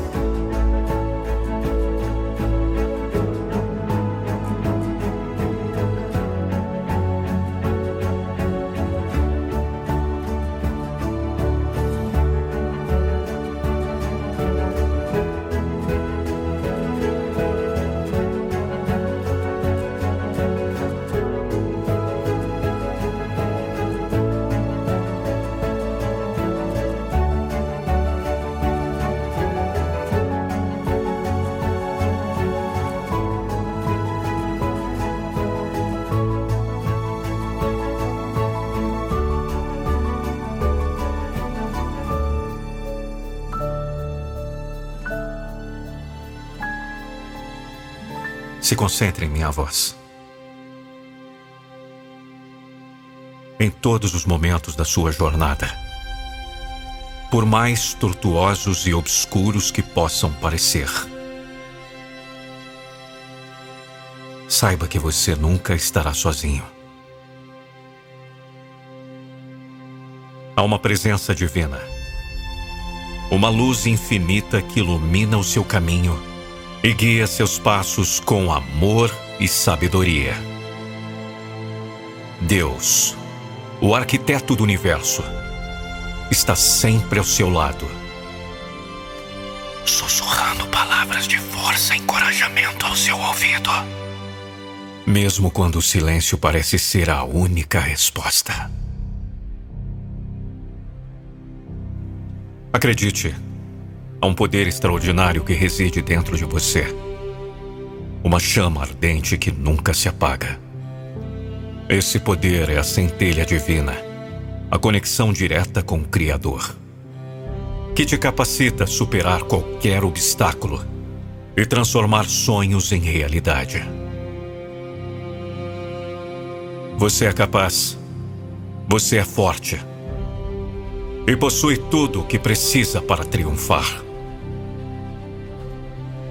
Concentre em minha voz. Em todos os momentos da sua jornada, por mais tortuosos e obscuros que possam parecer, saiba que você nunca estará sozinho. Há uma presença divina, uma luz infinita que ilumina o seu caminho e guia seus passos com amor e sabedoria. Deus, o arquiteto do universo, está sempre ao seu lado, sussurrando palavras de força e encorajamento ao seu ouvido. Mesmo quando o silêncio parece ser a única resposta. Acredite, Há um poder extraordinário que reside dentro de você. Uma chama ardente que nunca se apaga. Esse poder é a centelha divina, a conexão direta com o Criador, que te capacita a superar qualquer obstáculo e transformar sonhos em realidade. Você é capaz, você é forte e possui tudo o que precisa para triunfar.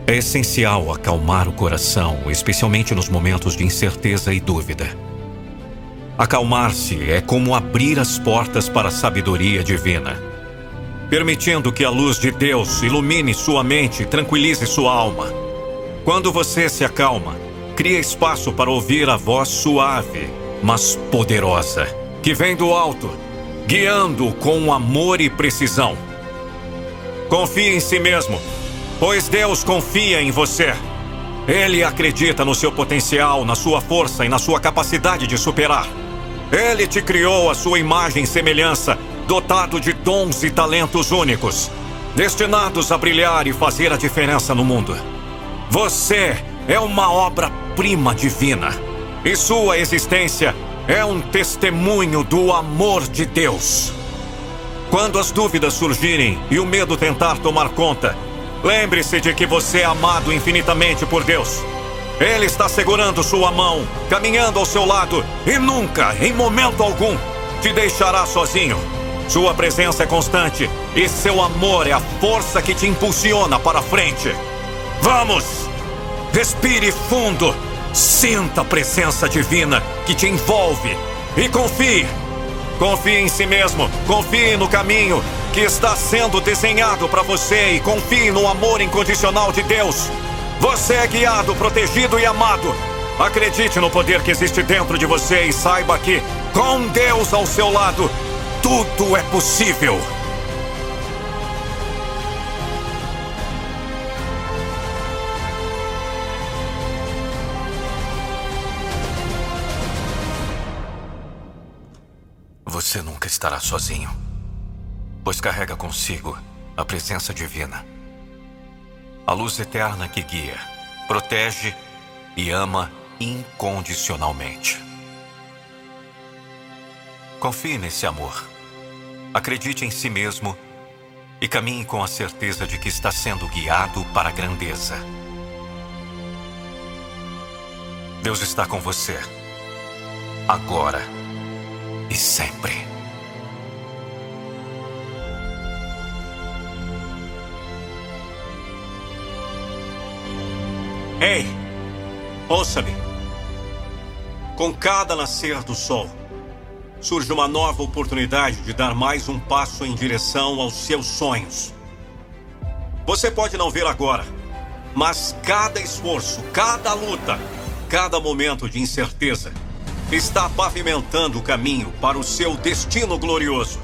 É essencial acalmar o coração, especialmente nos momentos de incerteza e dúvida. Acalmar-se é como abrir as portas para a sabedoria divina, permitindo que a luz de Deus ilumine sua mente e tranquilize sua alma. Quando você se acalma, cria espaço para ouvir a voz suave, mas poderosa, que vem do alto, guiando com amor e precisão. Confie em si mesmo, pois Deus confia em você. Ele acredita no seu potencial, na sua força e na sua capacidade de superar. Ele te criou a sua imagem e semelhança, dotado de dons e talentos únicos, destinados a brilhar e fazer a diferença no mundo. Você é uma obra-prima divina, e sua existência é um testemunho do amor de Deus. Quando as dúvidas surgirem e o medo tentar tomar conta, lembre-se de que você é amado infinitamente por Deus. Ele está segurando sua mão, caminhando ao seu lado e nunca, em momento algum, te deixará sozinho. Sua presença é constante e seu amor é a força que te impulsiona para frente. Vamos! Respire fundo, sinta a presença divina que te envolve e confie. Confie em si mesmo, confie no caminho que está sendo desenhado para você e confie no amor incondicional de Deus. Você é guiado, protegido e amado. Acredite no poder que existe dentro de você e saiba que, com Deus ao seu lado, tudo é possível. Estará sozinho, pois carrega consigo a presença divina a luz eterna que guia, protege e ama incondicionalmente. Confie nesse amor. Acredite em si mesmo e caminhe com a certeza de que está sendo guiado para a grandeza. Deus está com você, agora e sempre. Ei, ouça-me. Com cada nascer do sol, surge uma nova oportunidade de dar mais um passo em direção aos seus sonhos. Você pode não ver agora, mas cada esforço, cada luta, cada momento de incerteza está pavimentando o caminho para o seu destino glorioso.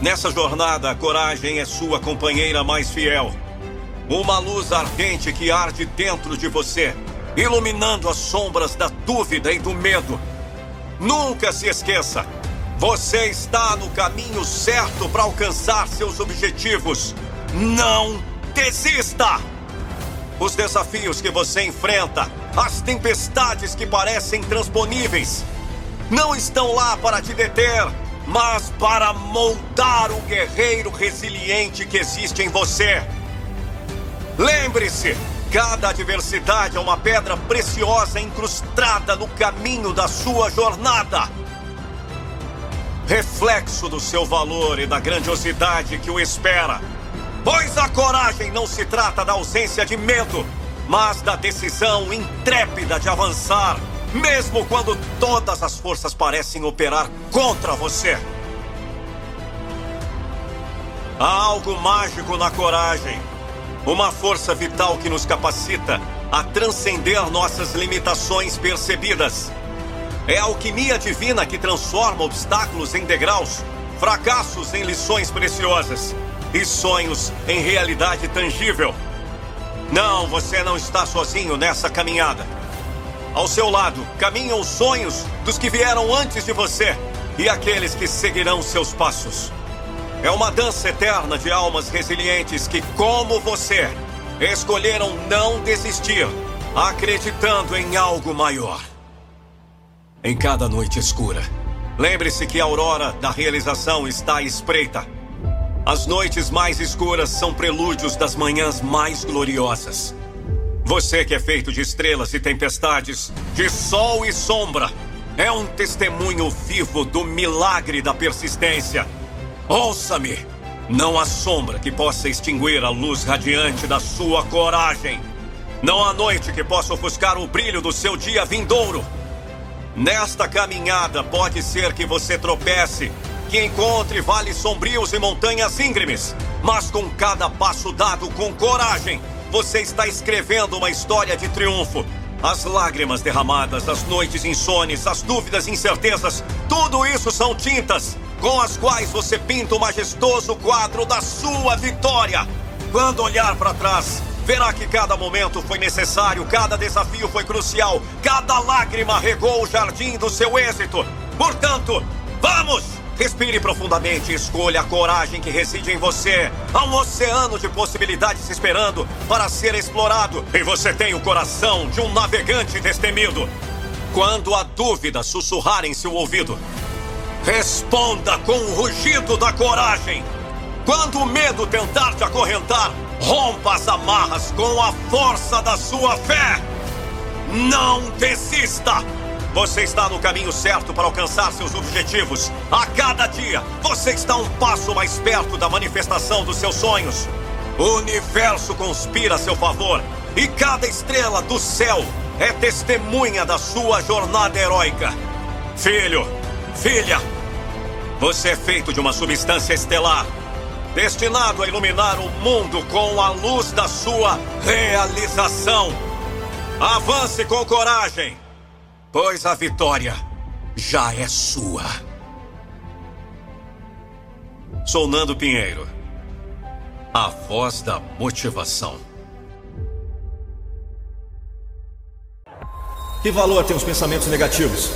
Nessa jornada, a coragem é sua companheira mais fiel uma luz ardente que arde dentro de você, iluminando as sombras da dúvida e do medo. Nunca se esqueça: você está no caminho certo para alcançar seus objetivos. Não desista! Os desafios que você enfrenta, as tempestades que parecem intransponíveis, não estão lá para te deter, mas para moldar o guerreiro resiliente que existe em você. Lembre-se, cada adversidade é uma pedra preciosa incrustada no caminho da sua jornada. Reflexo do seu valor e da grandiosidade que o espera. Pois a coragem não se trata da ausência de medo, mas da decisão intrépida de avançar, mesmo quando todas as forças parecem operar contra você. Há algo mágico na coragem uma força vital que nos capacita a transcender nossas limitações percebidas. É a alquimia divina que transforma obstáculos em degraus, fracassos em lições preciosas e sonhos em realidade tangível. Não, você não está sozinho nessa caminhada. Ao seu lado caminham os sonhos dos que vieram antes de você e aqueles que seguirão seus passos. É uma dança eterna de almas resilientes que, como você, escolheram não desistir, acreditando em algo maior. em cada noite escura. Lembre-se que a aurora da realização está à espreita. As noites mais escuras são prelúdios das manhãs mais gloriosas. Você que é feito de estrelas e tempestades, de sol e sombra, é um testemunho vivo do milagre da persistência. Ouça-me! Não há sombra que possa extinguir a luz radiante da sua coragem. Não há noite que possa ofuscar o brilho do seu dia vindouro. Nesta caminhada pode ser que você tropece, que encontre vales sombrios e montanhas íngremes, mas com cada passo dado com coragem, você está escrevendo uma história de triunfo. As lágrimas derramadas, as noites insones, as dúvidas e incertezas, tudo isso são tintas com as quais você pinta o majestoso quadro da sua vitória. Quando olhar para trás, verá que cada momento foi necessário, cada desafio foi crucial, cada lágrima regou o jardim do seu êxito. Portanto, vamos! Respire profundamente e escolha a coragem que reside em você. Há um oceano de possibilidades esperando para ser explorado. E você tem o coração de um navegante destemido. Quando a dúvida sussurrar em seu ouvido, Responda com o rugido da coragem. Quando o medo tentar te acorrentar, rompa as amarras com a força da sua fé. Não desista! Você está no caminho certo para alcançar seus objetivos. A cada dia, você está um passo mais perto da manifestação dos seus sonhos. O universo conspira a seu favor e cada estrela do céu é testemunha da sua jornada heróica. Filho, Filha, você é feito de uma substância estelar, destinado a iluminar o mundo com a luz da sua realização. Avance com coragem, pois a vitória já é sua. Sou Nando Pinheiro, a voz da motivação. Que valor tem os pensamentos negativos?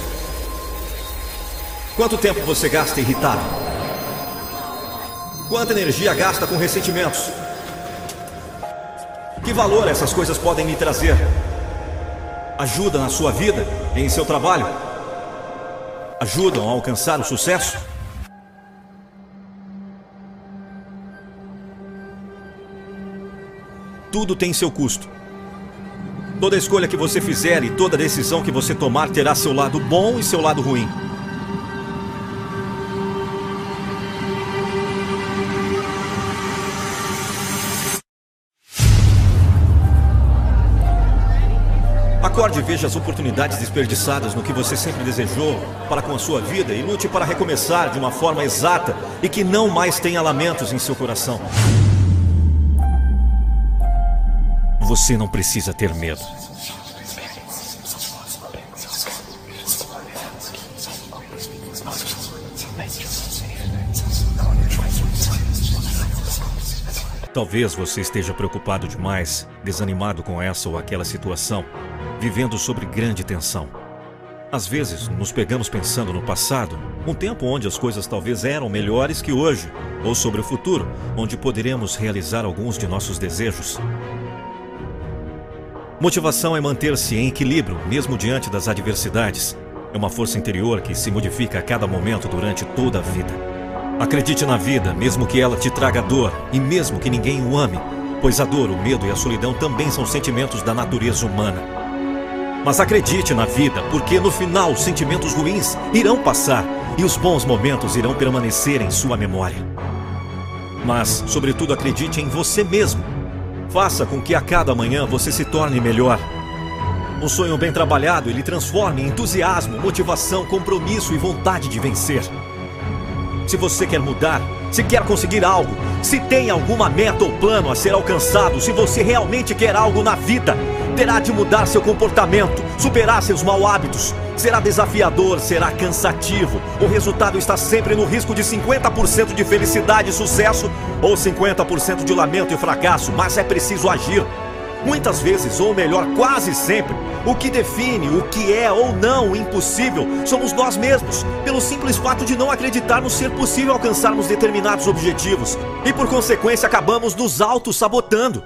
Quanto tempo você gasta irritado? Quanta energia gasta com ressentimentos? Que valor essas coisas podem lhe trazer? Ajuda na sua vida, em seu trabalho? Ajudam a alcançar o sucesso? Tudo tem seu custo. Toda escolha que você fizer e toda decisão que você tomar terá seu lado bom e seu lado ruim. Acorde e veja as oportunidades desperdiçadas no que você sempre desejou para com a sua vida e lute para recomeçar de uma forma exata e que não mais tenha lamentos em seu coração. Você não precisa ter medo. Talvez você esteja preocupado demais, desanimado com essa ou aquela situação vivendo sobre grande tensão. Às vezes, nos pegamos pensando no passado, um tempo onde as coisas talvez eram melhores que hoje, ou sobre o futuro, onde poderemos realizar alguns de nossos desejos. Motivação é manter-se em equilíbrio, mesmo diante das adversidades. É uma força interior que se modifica a cada momento durante toda a vida. Acredite na vida, mesmo que ela te traga dor e mesmo que ninguém o ame, pois a dor, o medo e a solidão também são sentimentos da natureza humana. Mas acredite na vida, porque no final os sentimentos ruins irão passar e os bons momentos irão permanecer em sua memória. Mas, sobretudo, acredite em você mesmo. Faça com que a cada manhã você se torne melhor. Um sonho bem trabalhado ele transforma em entusiasmo, motivação, compromisso e vontade de vencer. Se você quer mudar, se quer conseguir algo, se tem alguma meta ou plano a ser alcançado, se você realmente quer algo na vida, terá de mudar seu comportamento, superar seus mau hábitos. Será desafiador, será cansativo. O resultado está sempre no risco de 50% de felicidade e sucesso ou 50% de lamento e fracasso, mas é preciso agir. Muitas vezes, ou melhor, quase sempre, o que define o que é ou não impossível somos nós mesmos, pelo simples fato de não acreditarmos ser possível alcançarmos determinados objetivos e, por consequência, acabamos nos auto-sabotando.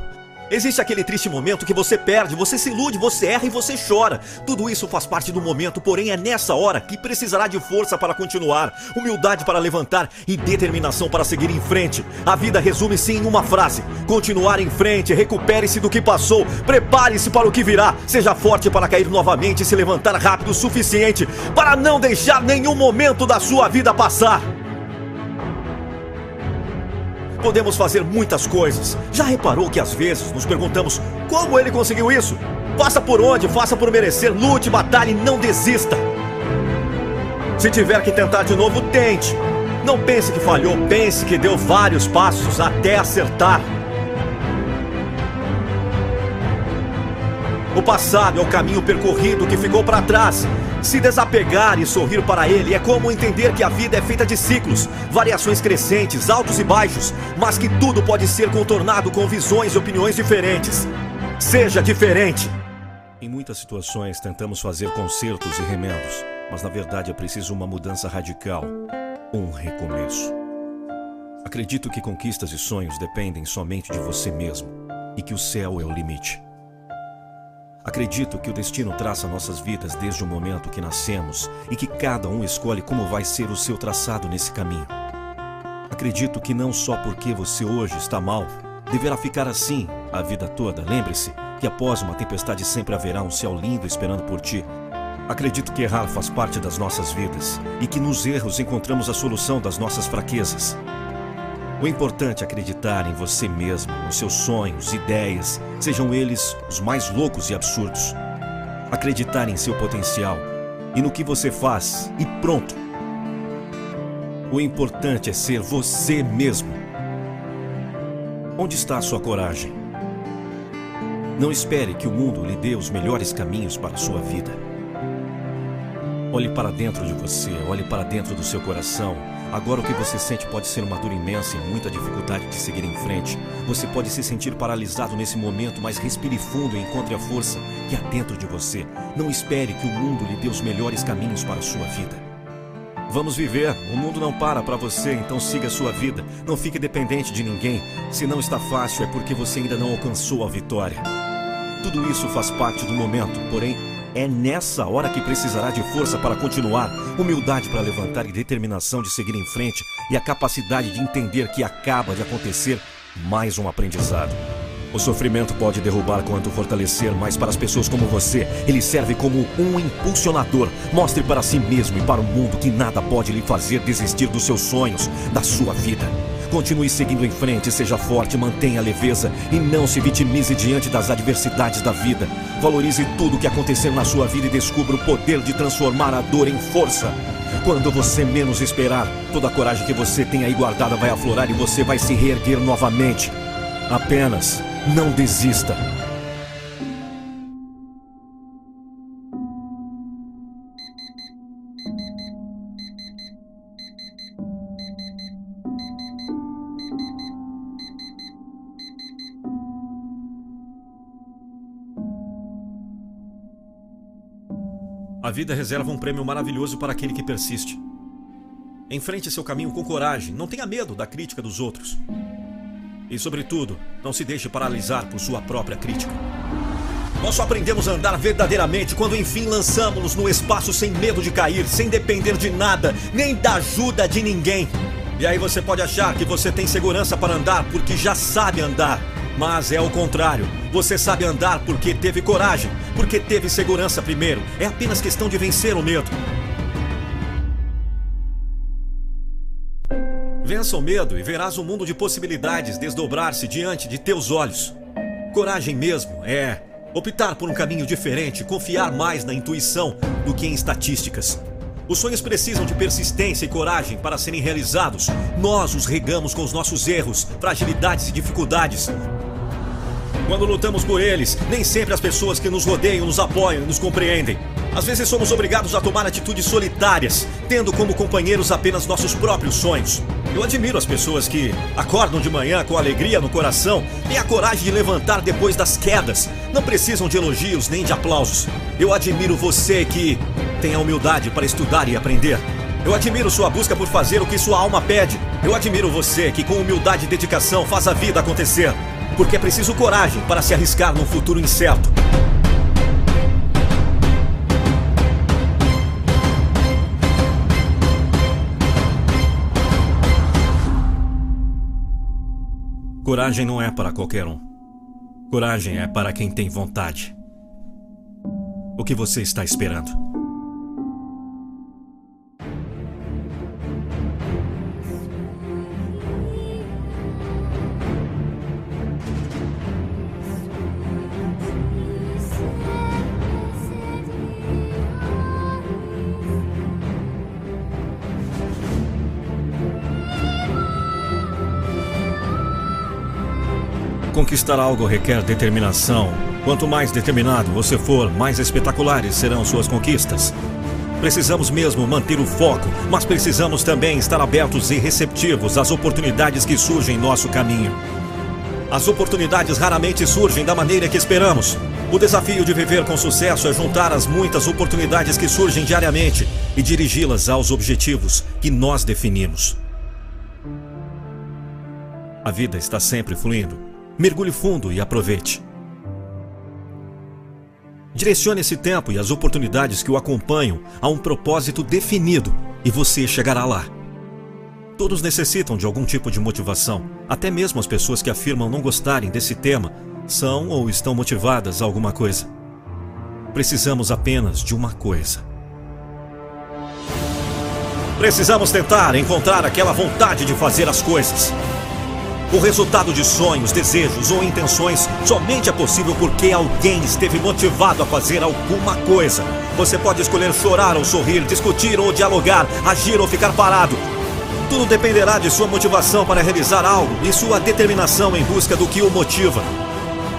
Existe aquele triste momento que você perde, você se ilude, você erra e você chora. Tudo isso faz parte do momento, porém é nessa hora que precisará de força para continuar, humildade para levantar e determinação para seguir em frente. A vida resume-se em uma frase: continuar em frente, recupere-se do que passou, prepare-se para o que virá, seja forte para cair novamente e se levantar rápido o suficiente para não deixar nenhum momento da sua vida passar. Podemos fazer muitas coisas. Já reparou que às vezes nos perguntamos como ele conseguiu isso? Faça por onde, faça por merecer, lute, batalhe, não desista. Se tiver que tentar de novo, tente. Não pense que falhou, pense que deu vários passos até acertar. O passado é o caminho percorrido que ficou para trás. Se desapegar e sorrir para ele é como entender que a vida é feita de ciclos, variações crescentes, altos e baixos, mas que tudo pode ser contornado com visões e opiniões diferentes. Seja diferente! Em muitas situações tentamos fazer consertos e remendos, mas na verdade é preciso uma mudança radical, um recomeço. Acredito que conquistas e sonhos dependem somente de você mesmo e que o céu é o limite. Acredito que o destino traça nossas vidas desde o momento que nascemos e que cada um escolhe como vai ser o seu traçado nesse caminho. Acredito que não só porque você hoje está mal, deverá ficar assim a vida toda. Lembre-se que após uma tempestade sempre haverá um céu lindo esperando por ti. Acredito que errar faz parte das nossas vidas e que nos erros encontramos a solução das nossas fraquezas. O importante é acreditar em você mesmo, nos seus sonhos, ideias, sejam eles os mais loucos e absurdos. Acreditar em seu potencial e no que você faz e pronto. O importante é ser você mesmo. Onde está a sua coragem? Não espere que o mundo lhe dê os melhores caminhos para a sua vida. Olhe para dentro de você, olhe para dentro do seu coração Agora o que você sente pode ser uma dor imensa e muita dificuldade de seguir em frente. Você pode se sentir paralisado nesse momento, mas respire fundo e encontre a força que há dentro de você. Não espere que o mundo lhe dê os melhores caminhos para a sua vida. Vamos viver. O mundo não para para você, então siga a sua vida. Não fique dependente de ninguém. Se não está fácil, é porque você ainda não alcançou a vitória. Tudo isso faz parte do momento, porém, é nessa hora que precisará de força para continuar, humildade para levantar e determinação de seguir em frente e a capacidade de entender que acaba de acontecer mais um aprendizado. O sofrimento pode derrubar quanto fortalecer, mas para as pessoas como você, ele serve como um impulsionador. Mostre para si mesmo e para o mundo que nada pode lhe fazer desistir dos seus sonhos, da sua vida. Continue seguindo em frente, seja forte, mantenha a leveza e não se vitimize diante das adversidades da vida. Valorize tudo o que aconteceu na sua vida e descubra o poder de transformar a dor em força. Quando você menos esperar, toda a coragem que você tem aí guardada vai aflorar e você vai se reerguer novamente. Apenas não desista. A vida reserva um prêmio maravilhoso para aquele que persiste. Enfrente seu caminho com coragem, não tenha medo da crítica dos outros. E, sobretudo, não se deixe paralisar por sua própria crítica. Nós só aprendemos a andar verdadeiramente quando enfim lançamos-nos no espaço sem medo de cair, sem depender de nada, nem da ajuda de ninguém. E aí você pode achar que você tem segurança para andar porque já sabe andar. Mas é o contrário. Você sabe andar porque teve coragem, porque teve segurança primeiro. É apenas questão de vencer o medo. Vença o medo e verás um mundo de possibilidades desdobrar-se diante de teus olhos. Coragem mesmo é optar por um caminho diferente, confiar mais na intuição do que em estatísticas. Os sonhos precisam de persistência e coragem para serem realizados. Nós os regamos com os nossos erros, fragilidades e dificuldades. Quando lutamos por eles, nem sempre as pessoas que nos rodeiam nos apoiam e nos compreendem. Às vezes somos obrigados a tomar atitudes solitárias, tendo como companheiros apenas nossos próprios sonhos. Eu admiro as pessoas que acordam de manhã com alegria no coração, têm a coragem de levantar depois das quedas, não precisam de elogios nem de aplausos. Eu admiro você que tem a humildade para estudar e aprender. Eu admiro sua busca por fazer o que sua alma pede. Eu admiro você que, com humildade e dedicação, faz a vida acontecer. Porque é preciso coragem para se arriscar num futuro incerto. Coragem não é para qualquer um. Coragem é para quem tem vontade. O que você está esperando? Conquistar algo requer determinação. Quanto mais determinado você for, mais espetaculares serão suas conquistas. Precisamos mesmo manter o foco, mas precisamos também estar abertos e receptivos às oportunidades que surgem em nosso caminho. As oportunidades raramente surgem da maneira que esperamos. O desafio de viver com sucesso é juntar as muitas oportunidades que surgem diariamente e dirigi-las aos objetivos que nós definimos. A vida está sempre fluindo Mergulhe fundo e aproveite. Direcione esse tempo e as oportunidades que o acompanham a um propósito definido e você chegará lá. Todos necessitam de algum tipo de motivação. Até mesmo as pessoas que afirmam não gostarem desse tema são ou estão motivadas a alguma coisa. Precisamos apenas de uma coisa. Precisamos tentar encontrar aquela vontade de fazer as coisas. O resultado de sonhos, desejos ou intenções somente é possível porque alguém esteve motivado a fazer alguma coisa. Você pode escolher chorar ou sorrir, discutir ou dialogar, agir ou ficar parado. Tudo dependerá de sua motivação para realizar algo e sua determinação em busca do que o motiva.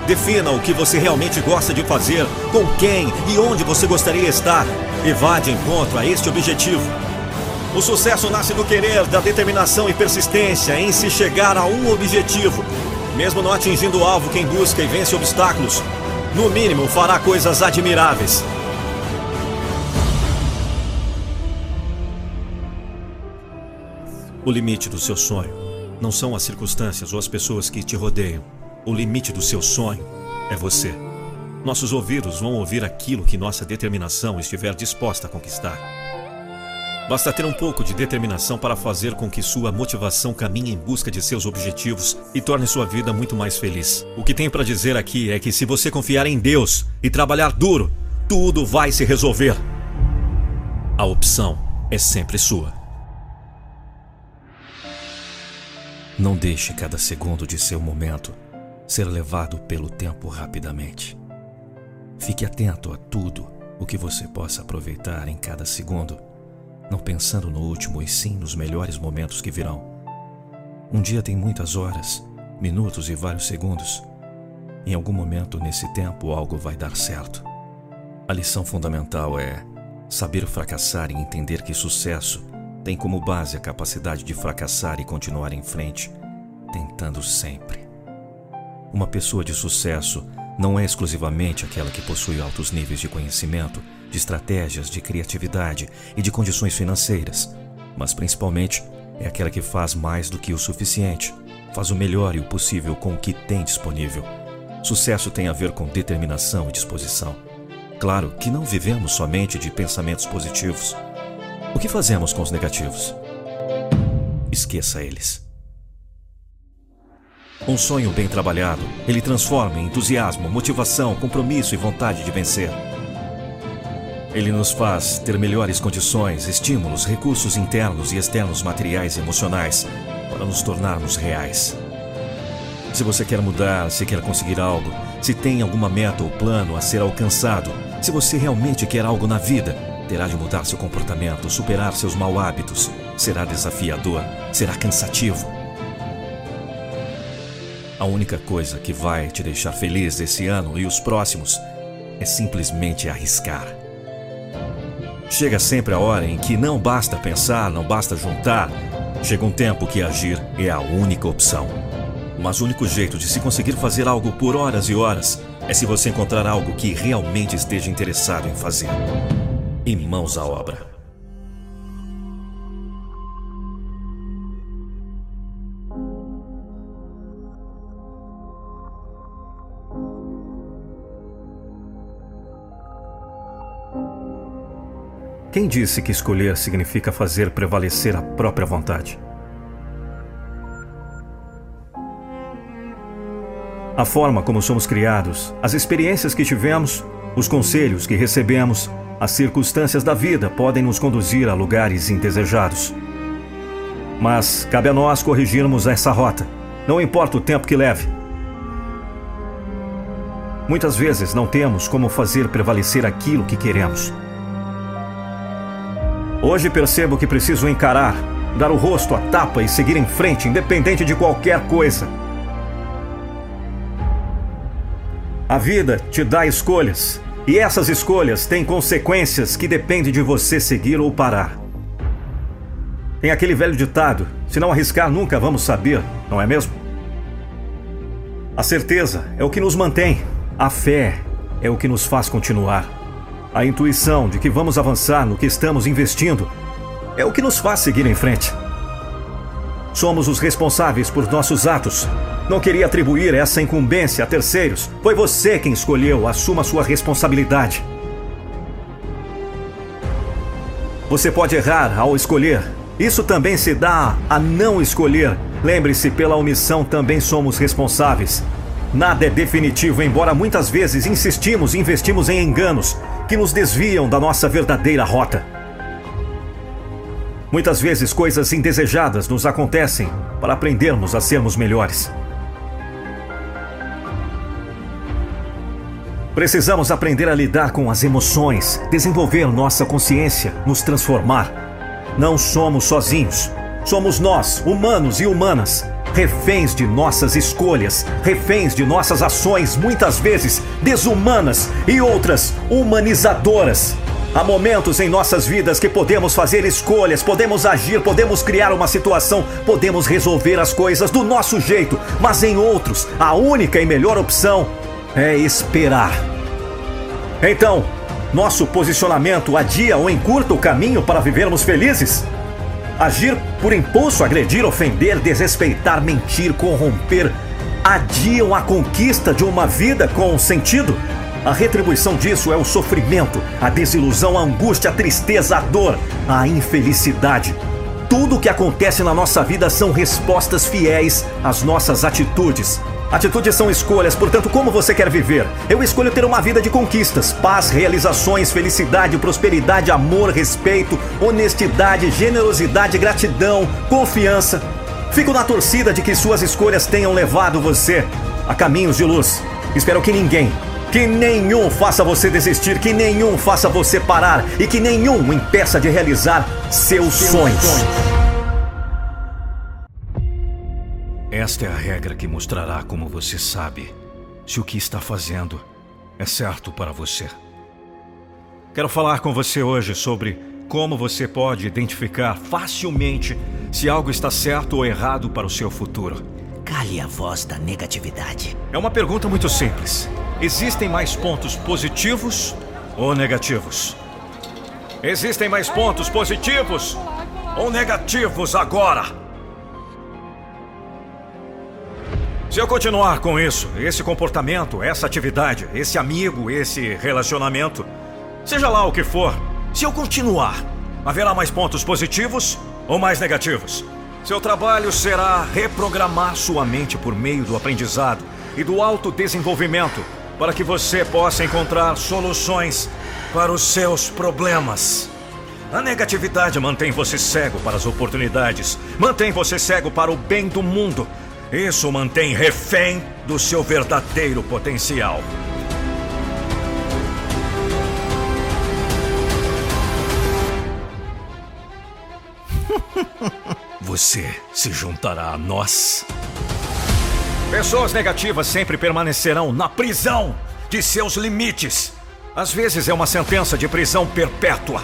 Defina o que você realmente gosta de fazer, com quem e onde você gostaria de estar, e vá de encontro a este objetivo. O sucesso nasce do querer, da determinação e persistência em se chegar a um objetivo. Mesmo não atingindo o alvo, quem busca e vence obstáculos, no mínimo fará coisas admiráveis. O limite do seu sonho não são as circunstâncias ou as pessoas que te rodeiam. O limite do seu sonho é você. Nossos ouvidos vão ouvir aquilo que nossa determinação estiver disposta a conquistar. Basta ter um pouco de determinação para fazer com que sua motivação caminhe em busca de seus objetivos e torne sua vida muito mais feliz. O que tenho para dizer aqui é que se você confiar em Deus e trabalhar duro, tudo vai se resolver. A opção é sempre sua. Não deixe cada segundo de seu momento ser levado pelo tempo rapidamente. Fique atento a tudo o que você possa aproveitar em cada segundo não pensando no último e sim nos melhores momentos que virão. Um dia tem muitas horas, minutos e vários segundos. Em algum momento nesse tempo algo vai dar certo. A lição fundamental é saber fracassar e entender que sucesso tem como base a capacidade de fracassar e continuar em frente, tentando sempre. Uma pessoa de sucesso não é exclusivamente aquela que possui altos níveis de conhecimento de estratégias, de criatividade e de condições financeiras, mas principalmente é aquela que faz mais do que o suficiente, faz o melhor e o possível com o que tem disponível. Sucesso tem a ver com determinação e disposição. Claro que não vivemos somente de pensamentos positivos. O que fazemos com os negativos? Esqueça eles. Um sonho bem trabalhado, ele transforma em entusiasmo, motivação, compromisso e vontade de vencer. Ele nos faz ter melhores condições, estímulos, recursos internos e externos materiais e emocionais para nos tornarmos reais. Se você quer mudar, se quer conseguir algo, se tem alguma meta ou plano a ser alcançado, se você realmente quer algo na vida, terá de mudar seu comportamento, superar seus mau hábitos. Será desafiador, será cansativo. A única coisa que vai te deixar feliz esse ano e os próximos é simplesmente arriscar. Chega sempre a hora em que não basta pensar, não basta juntar. Chega um tempo que agir é a única opção. Mas o único jeito de se conseguir fazer algo por horas e horas é se você encontrar algo que realmente esteja interessado em fazer. Em mãos à obra. Quem disse que escolher significa fazer prevalecer a própria vontade? A forma como somos criados, as experiências que tivemos, os conselhos que recebemos, as circunstâncias da vida podem nos conduzir a lugares indesejados. Mas cabe a nós corrigirmos essa rota, não importa o tempo que leve. Muitas vezes não temos como fazer prevalecer aquilo que queremos. Hoje percebo que preciso encarar, dar o rosto à tapa e seguir em frente, independente de qualquer coisa. A vida te dá escolhas, e essas escolhas têm consequências que dependem de você seguir ou parar. Tem aquele velho ditado: se não arriscar, nunca vamos saber, não é mesmo? A certeza é o que nos mantém, a fé é o que nos faz continuar. A intuição de que vamos avançar no que estamos investindo é o que nos faz seguir em frente. Somos os responsáveis por nossos atos. Não queria atribuir essa incumbência a terceiros. Foi você quem escolheu. Assuma sua responsabilidade. Você pode errar ao escolher. Isso também se dá a não escolher. Lembre-se, pela omissão também somos responsáveis. Nada é definitivo, embora muitas vezes insistimos e investimos em enganos que nos desviam da nossa verdadeira rota. Muitas vezes coisas indesejadas nos acontecem para aprendermos a sermos melhores. Precisamos aprender a lidar com as emoções, desenvolver nossa consciência, nos transformar. Não somos sozinhos. Somos nós, humanos e humanas, reféns de nossas escolhas, reféns de nossas ações, muitas vezes desumanas e outras humanizadoras. Há momentos em nossas vidas que podemos fazer escolhas, podemos agir, podemos criar uma situação, podemos resolver as coisas do nosso jeito, mas em outros, a única e melhor opção é esperar. Então, nosso posicionamento adia ou encurta o caminho para vivermos felizes? Agir por impulso, agredir, ofender, desrespeitar, mentir, corromper, adiam a conquista de uma vida com sentido? A retribuição disso é o sofrimento, a desilusão, a angústia, a tristeza, a dor, a infelicidade. Tudo o que acontece na nossa vida são respostas fiéis às nossas atitudes. Atitudes são escolhas, portanto, como você quer viver? Eu escolho ter uma vida de conquistas, paz, realizações, felicidade, prosperidade, amor, respeito, honestidade, generosidade, gratidão, confiança. Fico na torcida de que suas escolhas tenham levado você a caminhos de luz. Espero que ninguém, que nenhum faça você desistir, que nenhum faça você parar e que nenhum impeça de realizar seus sonhos. Esta é a regra que mostrará como você sabe se o que está fazendo é certo para você. Quero falar com você hoje sobre como você pode identificar facilmente se algo está certo ou errado para o seu futuro. Cale a voz da negatividade. É uma pergunta muito simples. Existem mais pontos positivos ou negativos? Existem mais pontos positivos ou negativos agora? Se eu continuar com isso, esse comportamento, essa atividade, esse amigo, esse relacionamento, seja lá o que for, se eu continuar, haverá mais pontos positivos ou mais negativos? Seu trabalho será reprogramar sua mente por meio do aprendizado e do autodesenvolvimento para que você possa encontrar soluções para os seus problemas. A negatividade mantém você cego para as oportunidades, mantém você cego para o bem do mundo. Isso mantém refém do seu verdadeiro potencial. [LAUGHS] Você se juntará a nós Pessoas negativas sempre permanecerão na prisão de seus limites. Às vezes é uma sentença de prisão perpétua,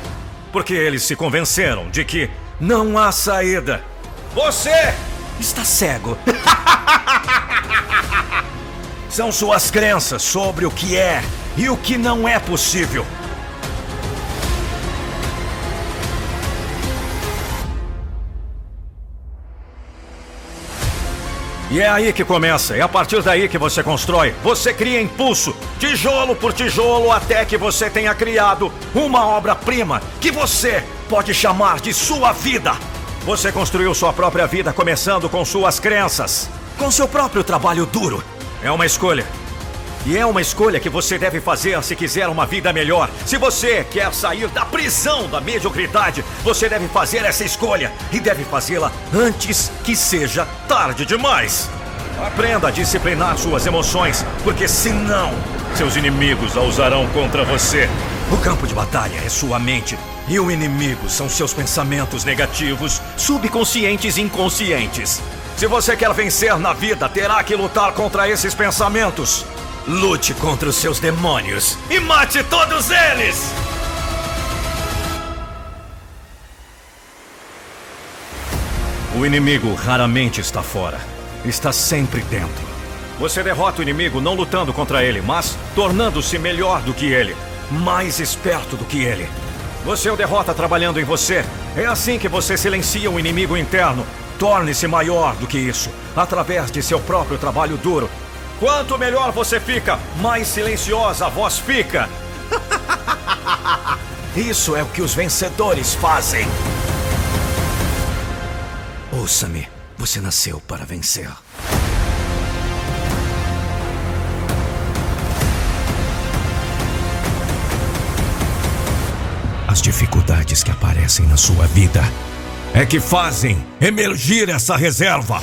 porque eles se convenceram de que não há saída. Você está cego. [LAUGHS] São suas crenças sobre o que é e o que não é possível. E é aí que começa, é a partir daí que você constrói. Você cria impulso, tijolo por tijolo, até que você tenha criado uma obra-prima que você pode chamar de sua vida. Você construiu sua própria vida começando com suas crenças, com seu próprio trabalho duro. É uma escolha. E é uma escolha que você deve fazer se quiser uma vida melhor. Se você quer sair da prisão da mediocridade, você deve fazer essa escolha e deve fazê-la antes que seja tarde demais. Aprenda a disciplinar suas emoções, porque senão seus inimigos a usarão contra você. O campo de batalha é sua mente e o inimigo são seus pensamentos negativos, subconscientes e inconscientes. Se você quer vencer na vida, terá que lutar contra esses pensamentos. Lute contra os seus demônios e mate todos eles! O inimigo raramente está fora, está sempre dentro. Você derrota o inimigo não lutando contra ele, mas tornando-se melhor do que ele, mais esperto do que ele. Você o derrota trabalhando em você. É assim que você silencia o inimigo interno. Torne-se maior do que isso, através de seu próprio trabalho duro. Quanto melhor você fica, mais silenciosa a voz fica. [LAUGHS] Isso é o que os vencedores fazem. Ouça-me, você nasceu para vencer. As dificuldades que aparecem na sua vida é que fazem emergir essa reserva.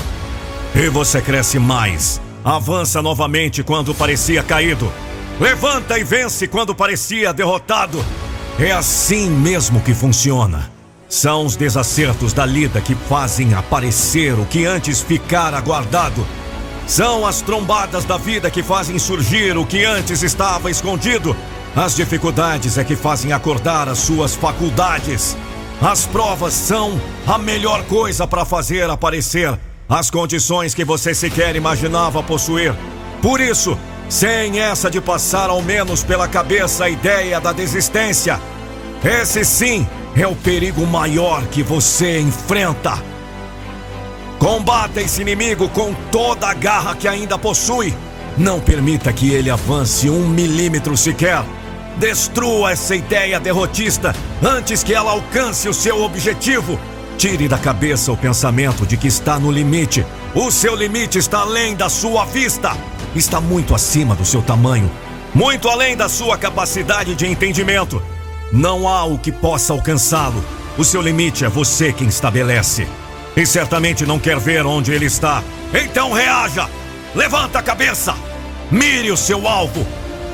E você cresce mais, avança novamente quando parecia caído, levanta e vence quando parecia derrotado. É assim mesmo que funciona. São os desacertos da lida que fazem aparecer o que antes ficara guardado. São as trombadas da vida que fazem surgir o que antes estava escondido. As dificuldades é que fazem acordar as suas faculdades. As provas são a melhor coisa para fazer aparecer as condições que você sequer imaginava possuir. Por isso, sem essa de passar ao menos pela cabeça a ideia da desistência, esse sim é o perigo maior que você enfrenta. Combata esse inimigo com toda a garra que ainda possui. Não permita que ele avance um milímetro sequer. Destrua essa ideia derrotista antes que ela alcance o seu objetivo. Tire da cabeça o pensamento de que está no limite. O seu limite está além da sua vista. Está muito acima do seu tamanho. Muito além da sua capacidade de entendimento. Não há o que possa alcançá-lo. O seu limite é você quem estabelece. E certamente não quer ver onde ele está. Então reaja! Levanta a cabeça! Mire o seu alvo!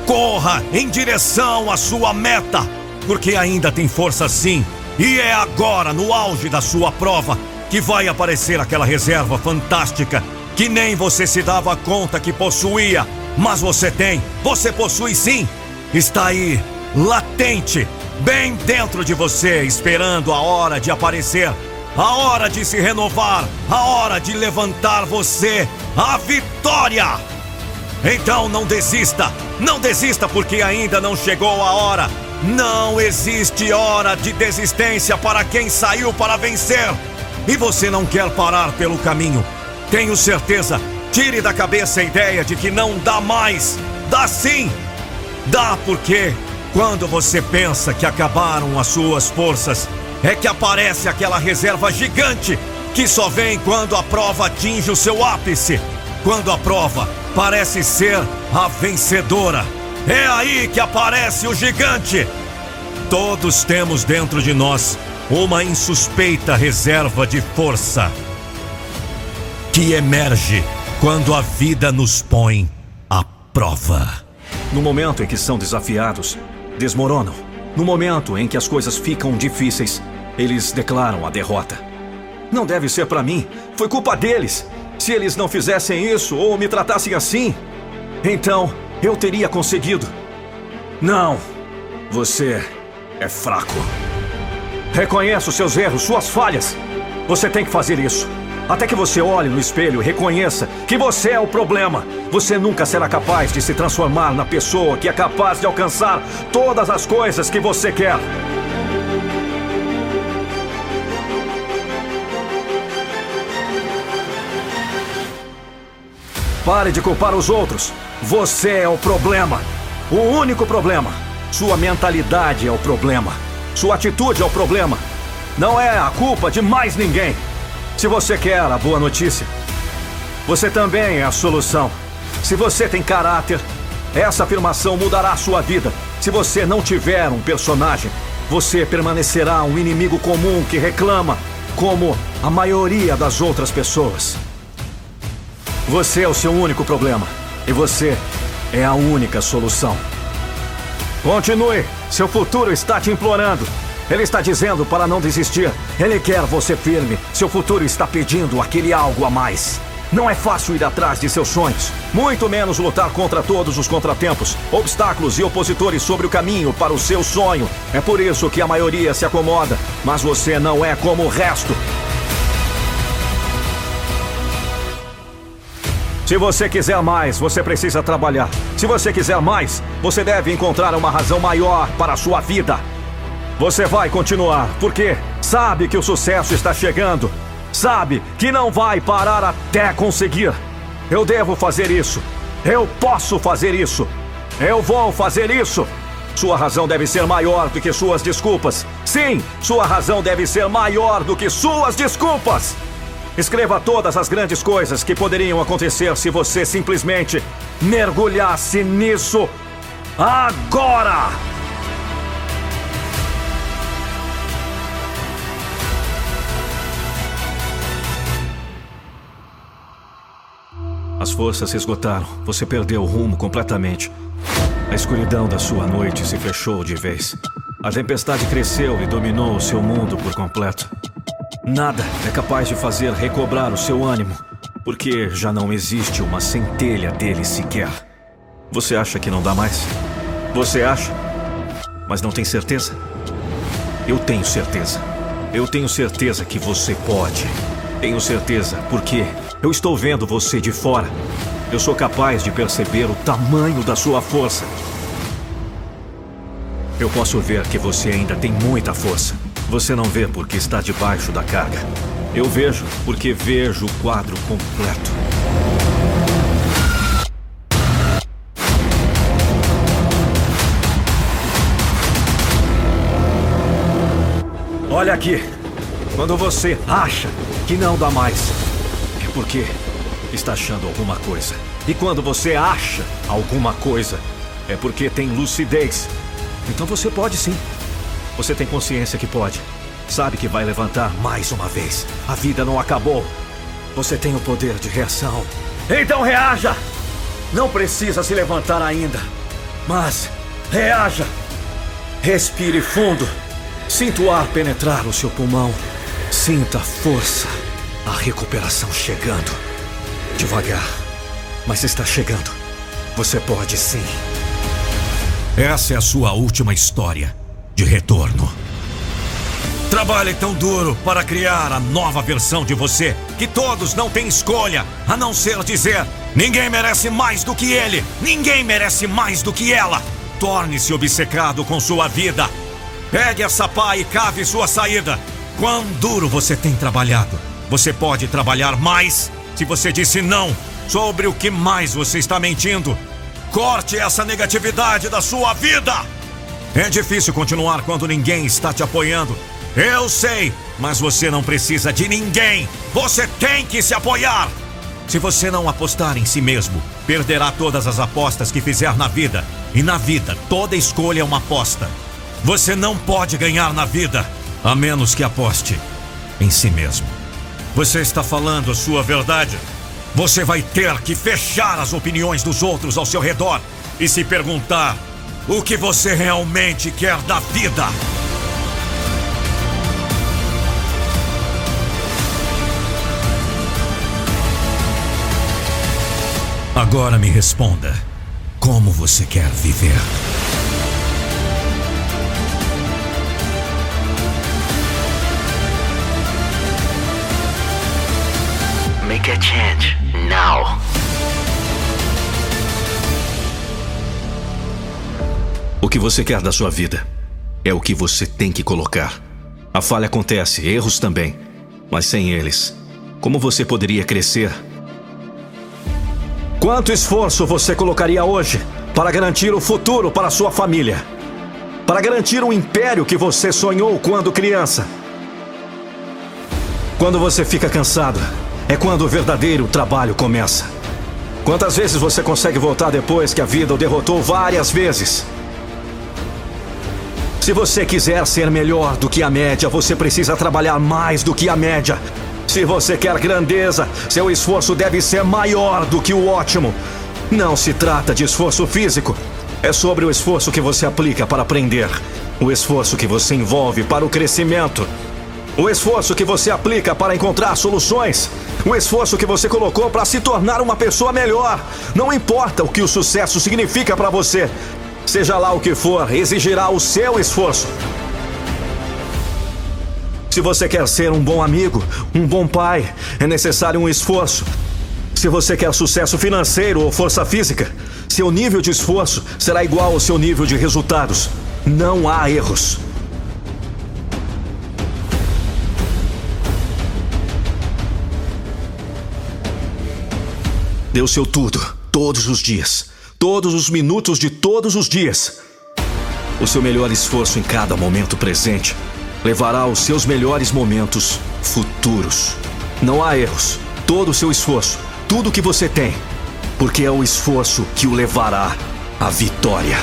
Corra em direção à sua meta, porque ainda tem força sim. E é agora, no auge da sua prova, que vai aparecer aquela reserva fantástica que nem você se dava conta que possuía. Mas você tem, você possui sim. Está aí, latente, bem dentro de você, esperando a hora de aparecer, a hora de se renovar, a hora de levantar você, a vitória! Então não desista, não desista porque ainda não chegou a hora. Não existe hora de desistência para quem saiu para vencer. E você não quer parar pelo caminho. Tenho certeza, tire da cabeça a ideia de que não dá mais. Dá sim! Dá porque quando você pensa que acabaram as suas forças, é que aparece aquela reserva gigante que só vem quando a prova atinge o seu ápice. Quando a prova parece ser a vencedora. É aí que aparece o gigante. Todos temos dentro de nós uma insuspeita reserva de força que emerge quando a vida nos põe à prova. No momento em que são desafiados, desmoronam. No momento em que as coisas ficam difíceis, eles declaram a derrota. Não deve ser para mim, foi culpa deles. Se eles não fizessem isso ou me tratassem assim, então eu teria conseguido. Não, você é fraco. Reconheça os seus erros, suas falhas. Você tem que fazer isso. Até que você olhe no espelho e reconheça que você é o problema. Você nunca será capaz de se transformar na pessoa que é capaz de alcançar todas as coisas que você quer. Pare de culpar os outros. Você é o problema. O único problema. Sua mentalidade é o problema. Sua atitude é o problema. Não é a culpa de mais ninguém. Se você quer a boa notícia, você também é a solução. Se você tem caráter, essa afirmação mudará sua vida. Se você não tiver um personagem, você permanecerá um inimigo comum que reclama, como a maioria das outras pessoas. Você é o seu único problema. E você é a única solução. Continue. Seu futuro está te implorando. Ele está dizendo para não desistir. Ele quer você firme. Seu futuro está pedindo aquele algo a mais. Não é fácil ir atrás de seus sonhos, muito menos lutar contra todos os contratempos, obstáculos e opositores sobre o caminho para o seu sonho. É por isso que a maioria se acomoda, mas você não é como o resto. Se você quiser mais, você precisa trabalhar. Se você quiser mais, você deve encontrar uma razão maior para a sua vida. Você vai continuar, porque sabe que o sucesso está chegando. Sabe que não vai parar até conseguir. Eu devo fazer isso. Eu posso fazer isso. Eu vou fazer isso. Sua razão deve ser maior do que suas desculpas. Sim, sua razão deve ser maior do que suas desculpas. Escreva todas as grandes coisas que poderiam acontecer se você simplesmente mergulhasse nisso agora! As forças se esgotaram. Você perdeu o rumo completamente. A escuridão da sua noite se fechou de vez. A tempestade cresceu e dominou o seu mundo por completo. Nada é capaz de fazer recobrar o seu ânimo, porque já não existe uma centelha dele sequer. Você acha que não dá mais? Você acha? Mas não tem certeza? Eu tenho certeza. Eu tenho certeza que você pode. Tenho certeza, porque eu estou vendo você de fora. Eu sou capaz de perceber o tamanho da sua força. Eu posso ver que você ainda tem muita força. Você não vê porque está debaixo da carga. Eu vejo porque vejo o quadro completo. Olha aqui. Quando você acha que não dá mais, porque está achando alguma coisa. E quando você acha alguma coisa, é porque tem lucidez. Então você pode sim. Você tem consciência que pode. Sabe que vai levantar mais uma vez. A vida não acabou. Você tem o poder de reação. Então reaja! Não precisa se levantar ainda. Mas reaja! Respire fundo. Sinta o ar penetrar o seu pulmão. Sinta a força. A recuperação chegando. Devagar. Mas está chegando. Você pode sim. Essa é a sua última história de retorno. Trabalhe tão duro para criar a nova versão de você que todos não têm escolha a não ser dizer: ninguém merece mais do que ele, ninguém merece mais do que ela. Torne-se obcecado com sua vida. Pegue essa pá e cave sua saída. Quão duro você tem trabalhado. Você pode trabalhar mais se você disse não sobre o que mais você está mentindo. Corte essa negatividade da sua vida. É difícil continuar quando ninguém está te apoiando. Eu sei, mas você não precisa de ninguém. Você tem que se apoiar. Se você não apostar em si mesmo, perderá todas as apostas que fizer na vida. E na vida, toda escolha é uma aposta. Você não pode ganhar na vida, a menos que aposte em si mesmo. Você está falando a sua verdade. Você vai ter que fechar as opiniões dos outros ao seu redor e se perguntar o que você realmente quer da vida. Agora me responda: como você quer viver? Make a change now. O que você quer da sua vida é o que você tem que colocar. A falha acontece, erros também. Mas sem eles, como você poderia crescer? Quanto esforço você colocaria hoje para garantir o futuro para sua família? Para garantir o império que você sonhou quando criança? Quando você fica cansado, é quando o verdadeiro trabalho começa. Quantas vezes você consegue voltar depois que a vida o derrotou várias vezes? Se você quiser ser melhor do que a média, você precisa trabalhar mais do que a média. Se você quer grandeza, seu esforço deve ser maior do que o ótimo. Não se trata de esforço físico. É sobre o esforço que você aplica para aprender, o esforço que você envolve para o crescimento, o esforço que você aplica para encontrar soluções, o esforço que você colocou para se tornar uma pessoa melhor. Não importa o que o sucesso significa para você, Seja lá o que for, exigirá o seu esforço. Se você quer ser um bom amigo, um bom pai, é necessário um esforço. Se você quer sucesso financeiro ou força física, seu nível de esforço será igual ao seu nível de resultados. Não há erros. O seu tudo, todos os dias todos os minutos de todos os dias. O seu melhor esforço em cada momento presente levará aos seus melhores momentos futuros. Não há erros. Todo o seu esforço, tudo o que você tem, porque é o esforço que o levará à vitória.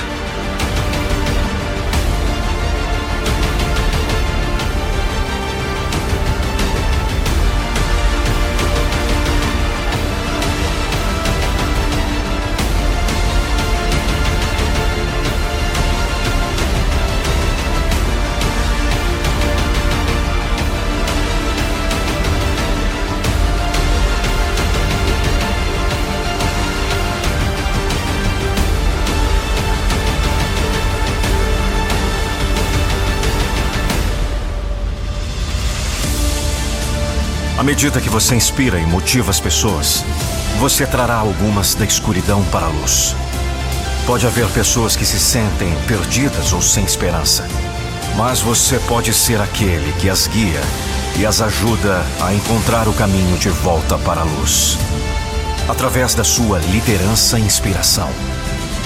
Medida que você inspira e motiva as pessoas, você trará algumas da escuridão para a luz. Pode haver pessoas que se sentem perdidas ou sem esperança, mas você pode ser aquele que as guia e as ajuda a encontrar o caminho de volta para a luz. Através da sua liderança e inspiração,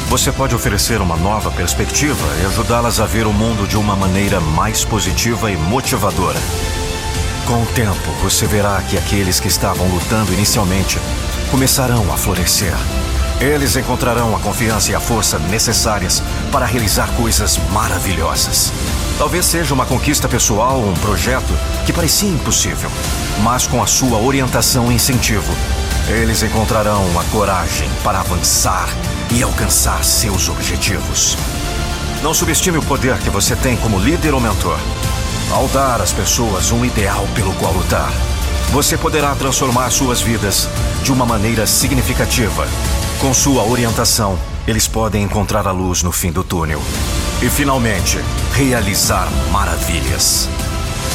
você pode oferecer uma nova perspectiva e ajudá-las a ver o mundo de uma maneira mais positiva e motivadora. Com o tempo, você verá que aqueles que estavam lutando inicialmente começarão a florescer. Eles encontrarão a confiança e a força necessárias para realizar coisas maravilhosas. Talvez seja uma conquista pessoal ou um projeto que parecia impossível, mas com a sua orientação e incentivo, eles encontrarão a coragem para avançar e alcançar seus objetivos. Não subestime o poder que você tem como líder ou mentor. Ao dar às pessoas um ideal pelo qual lutar, você poderá transformar suas vidas de uma maneira significativa. Com sua orientação, eles podem encontrar a luz no fim do túnel e, finalmente, realizar maravilhas.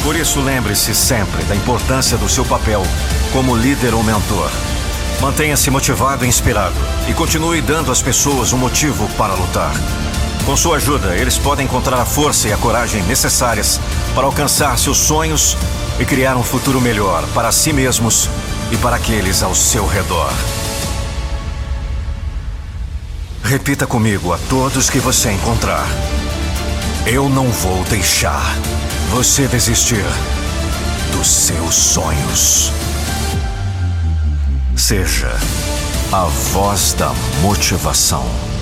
Por isso, lembre-se sempre da importância do seu papel como líder ou mentor. Mantenha-se motivado e inspirado e continue dando às pessoas um motivo para lutar. Com sua ajuda, eles podem encontrar a força e a coragem necessárias para alcançar seus sonhos e criar um futuro melhor para si mesmos e para aqueles ao seu redor. Repita comigo a todos que você encontrar. Eu não vou deixar você desistir dos seus sonhos. Seja a voz da motivação.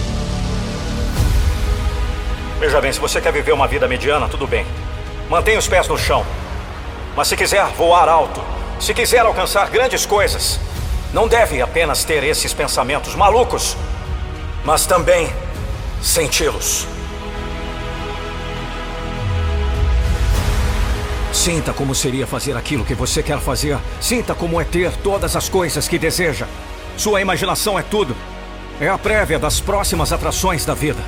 Veja bem, se você quer viver uma vida mediana, tudo bem. Mantenha os pés no chão. Mas se quiser voar alto, se quiser alcançar grandes coisas, não deve apenas ter esses pensamentos malucos, mas também senti-los. Sinta como seria fazer aquilo que você quer fazer. Sinta como é ter todas as coisas que deseja. Sua imaginação é tudo. É a prévia das próximas atrações da vida.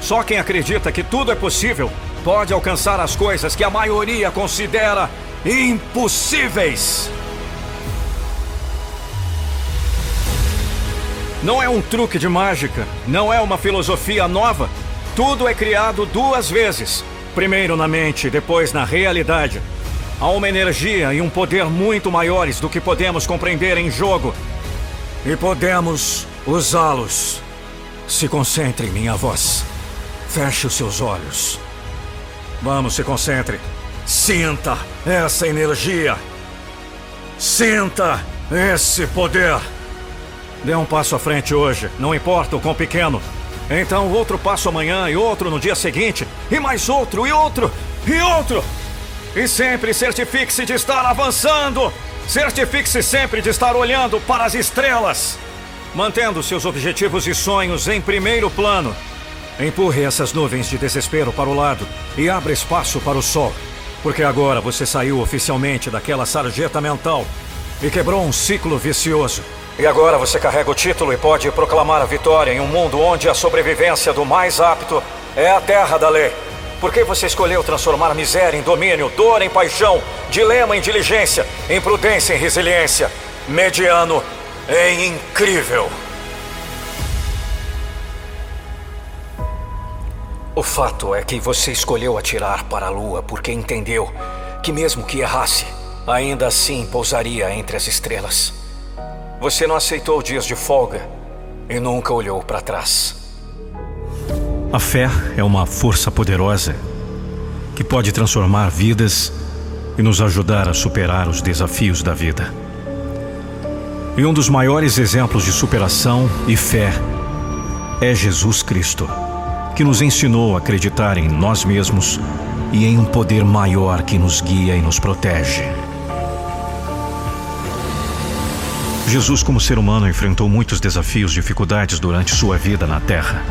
Só quem acredita que tudo é possível pode alcançar as coisas que a maioria considera impossíveis. Não é um truque de mágica, não é uma filosofia nova. Tudo é criado duas vezes: primeiro na mente, depois na realidade. Há uma energia e um poder muito maiores do que podemos compreender em jogo. E podemos usá-los. Se concentre em minha voz. Feche os seus olhos. Vamos, se concentre. Sinta essa energia. Sinta esse poder. Dê um passo à frente hoje, não importa o quão pequeno. Então, outro passo amanhã e outro no dia seguinte, e mais outro e outro e outro. E sempre certifique-se de estar avançando. Certifique-se sempre de estar olhando para as estrelas, mantendo seus objetivos e sonhos em primeiro plano. Empurre essas nuvens de desespero para o lado e abra espaço para o sol, porque agora você saiu oficialmente daquela sarjeta mental e quebrou um ciclo vicioso. E agora você carrega o título e pode proclamar a vitória em um mundo onde a sobrevivência do mais apto é a terra da lei. Por que você escolheu transformar miséria em domínio, dor em paixão, dilema em diligência, imprudência em resiliência, mediano em incrível? O fato é que você escolheu atirar para a lua porque entendeu que, mesmo que errasse, ainda assim pousaria entre as estrelas. Você não aceitou dias de folga e nunca olhou para trás. A fé é uma força poderosa que pode transformar vidas e nos ajudar a superar os desafios da vida. E um dos maiores exemplos de superação e fé é Jesus Cristo, que nos ensinou a acreditar em nós mesmos e em um poder maior que nos guia e nos protege. Jesus, como ser humano, enfrentou muitos desafios e dificuldades durante sua vida na Terra.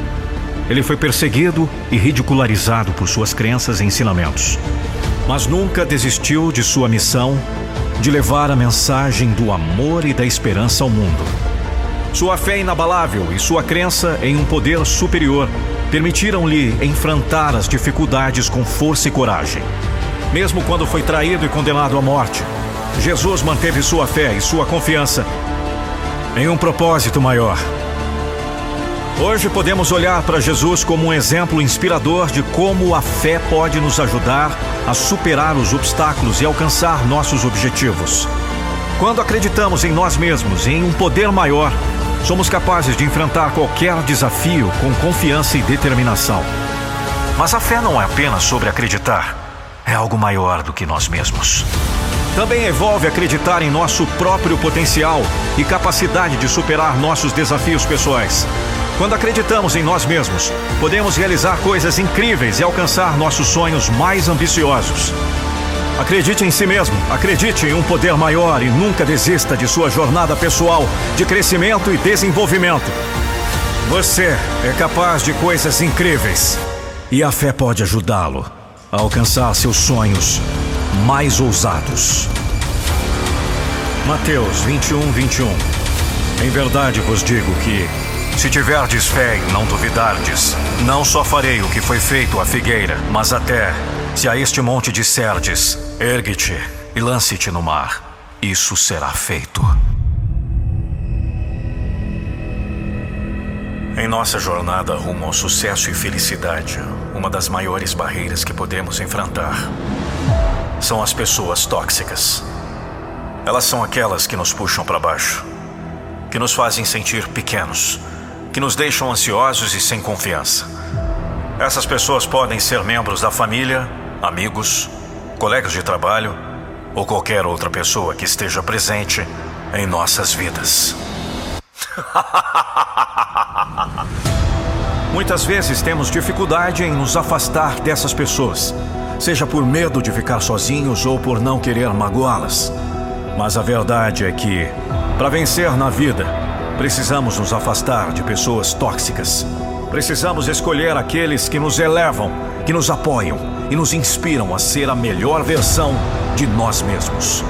Ele foi perseguido e ridicularizado por suas crenças e ensinamentos, mas nunca desistiu de sua missão de levar a mensagem do amor e da esperança ao mundo. Sua fé inabalável e sua crença em um poder superior permitiram-lhe enfrentar as dificuldades com força e coragem. Mesmo quando foi traído e condenado à morte, Jesus manteve sua fé e sua confiança em um propósito maior. Hoje podemos olhar para Jesus como um exemplo inspirador de como a fé pode nos ajudar a superar os obstáculos e alcançar nossos objetivos. Quando acreditamos em nós mesmos e em um poder maior, somos capazes de enfrentar qualquer desafio com confiança e determinação. Mas a fé não é apenas sobre acreditar, é algo maior do que nós mesmos também envolve acreditar em nosso próprio potencial e capacidade de superar nossos desafios pessoais. Quando acreditamos em nós mesmos, podemos realizar coisas incríveis e alcançar nossos sonhos mais ambiciosos. Acredite em si mesmo, acredite em um poder maior e nunca desista de sua jornada pessoal de crescimento e desenvolvimento. Você é capaz de coisas incríveis e a fé pode ajudá-lo a alcançar seus sonhos mais ousados. Mateus 21, 21 Em verdade vos digo que, se tiverdes fé e não duvidardes, não só farei o que foi feito à figueira, mas até, se a este monte disserdes, ergue-te e lance-te no mar, isso será feito. Em nossa jornada rumo ao sucesso e felicidade, uma das maiores barreiras que podemos enfrentar são as pessoas tóxicas. Elas são aquelas que nos puxam para baixo, que nos fazem sentir pequenos, que nos deixam ansiosos e sem confiança. Essas pessoas podem ser membros da família, amigos, colegas de trabalho ou qualquer outra pessoa que esteja presente em nossas vidas. [LAUGHS] Muitas vezes temos dificuldade em nos afastar dessas pessoas seja por medo de ficar sozinhos ou por não querer magoá-las. Mas a verdade é que, para vencer na vida, precisamos nos afastar de pessoas tóxicas. Precisamos escolher aqueles que nos elevam, que nos apoiam e nos inspiram a ser a melhor versão de nós mesmos.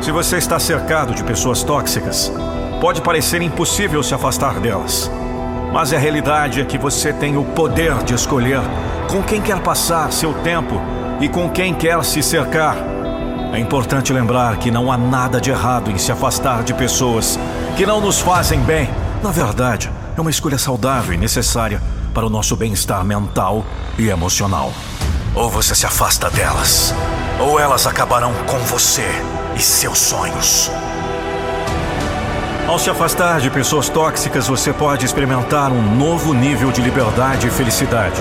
Se você está cercado de pessoas tóxicas, pode parecer impossível se afastar delas. Mas a realidade é que você tem o poder de escolher com quem quer passar seu tempo e com quem quer se cercar. É importante lembrar que não há nada de errado em se afastar de pessoas que não nos fazem bem. Na verdade, é uma escolha saudável e necessária para o nosso bem-estar mental e emocional. Ou você se afasta delas, ou elas acabarão com você e seus sonhos. Ao se afastar de pessoas tóxicas, você pode experimentar um novo nível de liberdade e felicidade.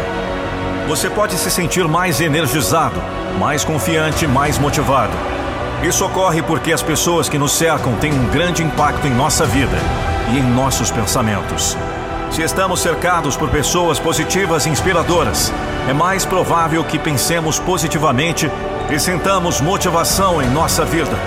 Você pode se sentir mais energizado, mais confiante, mais motivado. Isso ocorre porque as pessoas que nos cercam têm um grande impacto em nossa vida e em nossos pensamentos. Se estamos cercados por pessoas positivas e inspiradoras, é mais provável que pensemos positivamente e sintamos motivação em nossa vida.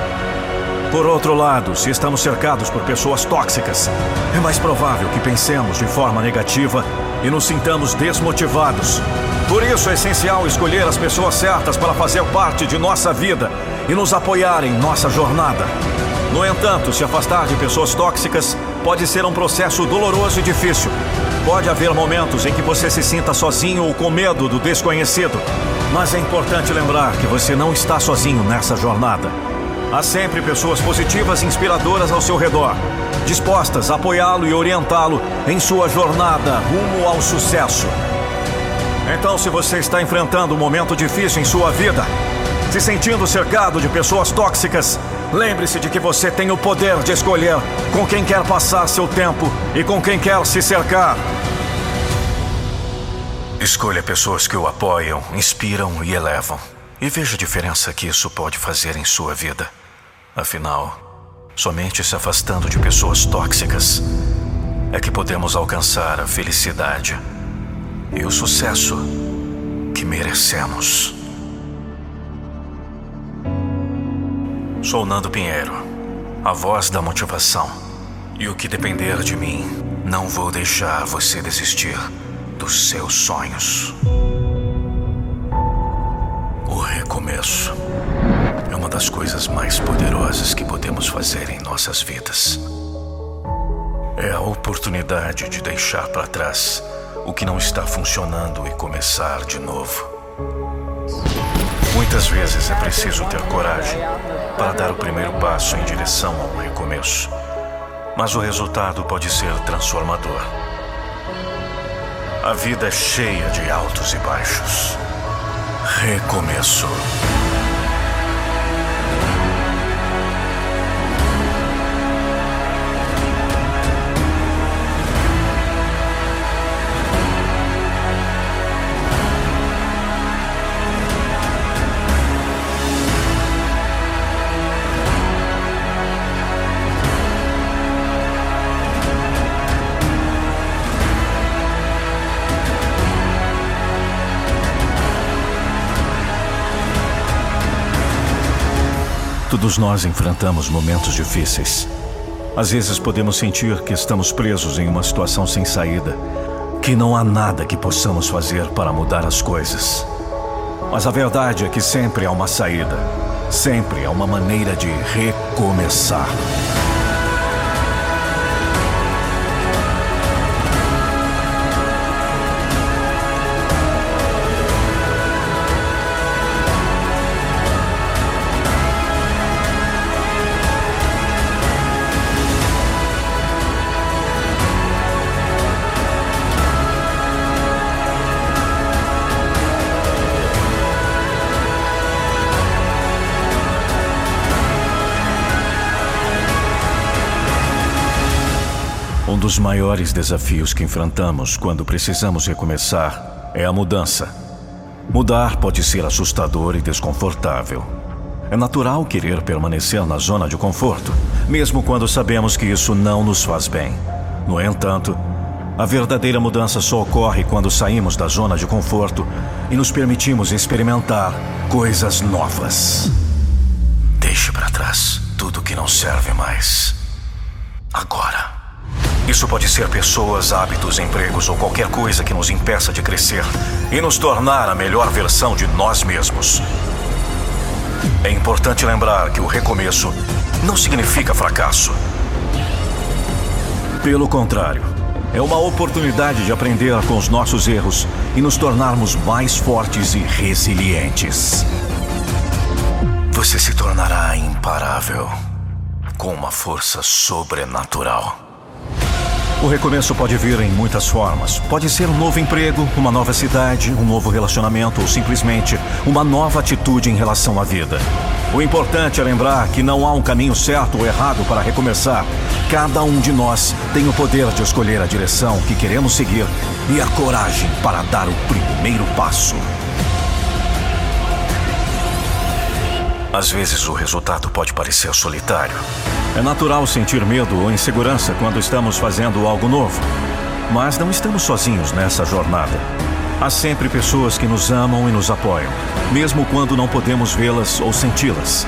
Por outro lado, se estamos cercados por pessoas tóxicas, é mais provável que pensemos de forma negativa e nos sintamos desmotivados. Por isso é essencial escolher as pessoas certas para fazer parte de nossa vida e nos apoiar em nossa jornada. No entanto, se afastar de pessoas tóxicas pode ser um processo doloroso e difícil. Pode haver momentos em que você se sinta sozinho ou com medo do desconhecido. Mas é importante lembrar que você não está sozinho nessa jornada. Há sempre pessoas positivas e inspiradoras ao seu redor, dispostas a apoiá-lo e orientá-lo em sua jornada rumo ao sucesso. Então, se você está enfrentando um momento difícil em sua vida, se sentindo cercado de pessoas tóxicas, lembre-se de que você tem o poder de escolher com quem quer passar seu tempo e com quem quer se cercar. Escolha pessoas que o apoiam, inspiram e elevam. E veja a diferença que isso pode fazer em sua vida. Afinal, somente se afastando de pessoas tóxicas é que podemos alcançar a felicidade e o sucesso que merecemos. Sou Nando Pinheiro, a voz da motivação. E o que depender de mim, não vou deixar você desistir dos seus sonhos. O recomeço é uma das coisas mais poderosas que podemos fazer em nossas vidas. É a oportunidade de deixar para trás o que não está funcionando e começar de novo. Muitas vezes é preciso ter coragem para dar o primeiro passo em direção a um recomeço, mas o resultado pode ser transformador. A vida é cheia de altos e baixos. Recomeço. Todos nós enfrentamos momentos difíceis. Às vezes podemos sentir que estamos presos em uma situação sem saída, que não há nada que possamos fazer para mudar as coisas. Mas a verdade é que sempre há uma saída, sempre há uma maneira de recomeçar. Dos maiores desafios que enfrentamos quando precisamos recomeçar é a mudança. Mudar pode ser assustador e desconfortável. É natural querer permanecer na zona de conforto, mesmo quando sabemos que isso não nos faz bem. No entanto, a verdadeira mudança só ocorre quando saímos da zona de conforto e nos permitimos experimentar coisas novas. Deixe para trás tudo que não serve mais. Isso pode ser pessoas, hábitos, empregos ou qualquer coisa que nos impeça de crescer e nos tornar a melhor versão de nós mesmos. É importante lembrar que o recomeço não significa fracasso. Pelo contrário, é uma oportunidade de aprender com os nossos erros e nos tornarmos mais fortes e resilientes. Você se tornará imparável com uma força sobrenatural. O recomeço pode vir em muitas formas. Pode ser um novo emprego, uma nova cidade, um novo relacionamento ou simplesmente uma nova atitude em relação à vida. O importante é lembrar que não há um caminho certo ou errado para recomeçar. Cada um de nós tem o poder de escolher a direção que queremos seguir e a coragem para dar o primeiro passo. Às vezes o resultado pode parecer solitário. É natural sentir medo ou insegurança quando estamos fazendo algo novo. Mas não estamos sozinhos nessa jornada. Há sempre pessoas que nos amam e nos apoiam, mesmo quando não podemos vê-las ou senti-las.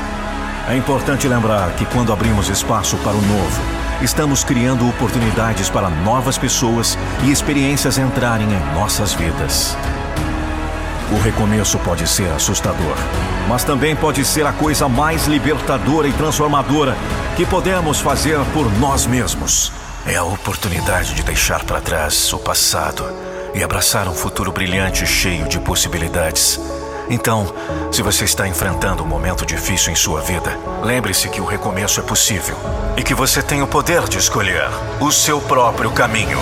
É importante lembrar que quando abrimos espaço para o novo, estamos criando oportunidades para novas pessoas e experiências entrarem em nossas vidas. O recomeço pode ser assustador, mas também pode ser a coisa mais libertadora e transformadora que podemos fazer por nós mesmos. É a oportunidade de deixar para trás o passado e abraçar um futuro brilhante cheio de possibilidades. Então, se você está enfrentando um momento difícil em sua vida, lembre-se que o recomeço é possível e que você tem o poder de escolher o seu próprio caminho.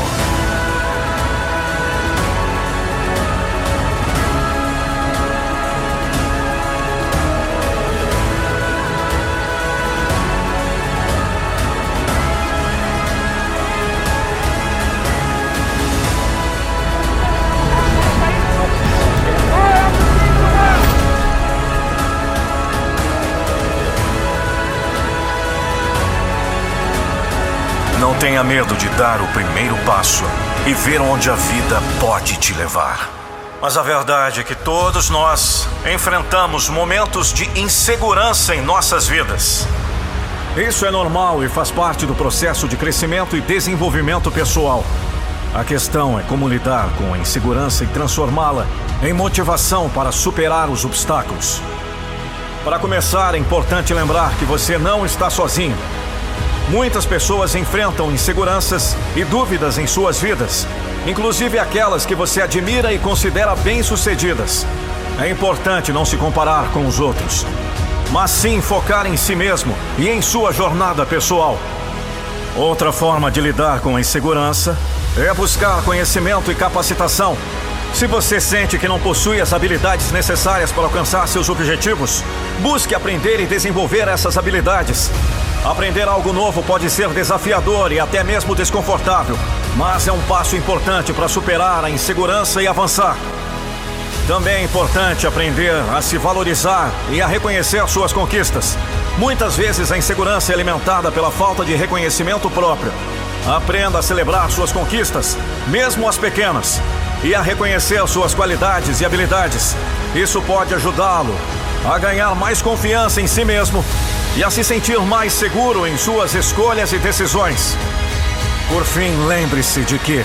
Tenha medo de dar o primeiro passo e ver onde a vida pode te levar. Mas a verdade é que todos nós enfrentamos momentos de insegurança em nossas vidas. Isso é normal e faz parte do processo de crescimento e desenvolvimento pessoal. A questão é como lidar com a insegurança e transformá-la em motivação para superar os obstáculos. Para começar, é importante lembrar que você não está sozinho. Muitas pessoas enfrentam inseguranças e dúvidas em suas vidas, inclusive aquelas que você admira e considera bem-sucedidas. É importante não se comparar com os outros, mas sim focar em si mesmo e em sua jornada pessoal. Outra forma de lidar com a insegurança é buscar conhecimento e capacitação. Se você sente que não possui as habilidades necessárias para alcançar seus objetivos, busque aprender e desenvolver essas habilidades. Aprender algo novo pode ser desafiador e até mesmo desconfortável, mas é um passo importante para superar a insegurança e avançar. Também é importante aprender a se valorizar e a reconhecer suas conquistas. Muitas vezes a insegurança é alimentada pela falta de reconhecimento próprio. Aprenda a celebrar suas conquistas, mesmo as pequenas, e a reconhecer suas qualidades e habilidades. Isso pode ajudá-lo a ganhar mais confiança em si mesmo e a se sentir mais seguro em suas escolhas e decisões. Por fim, lembre-se de que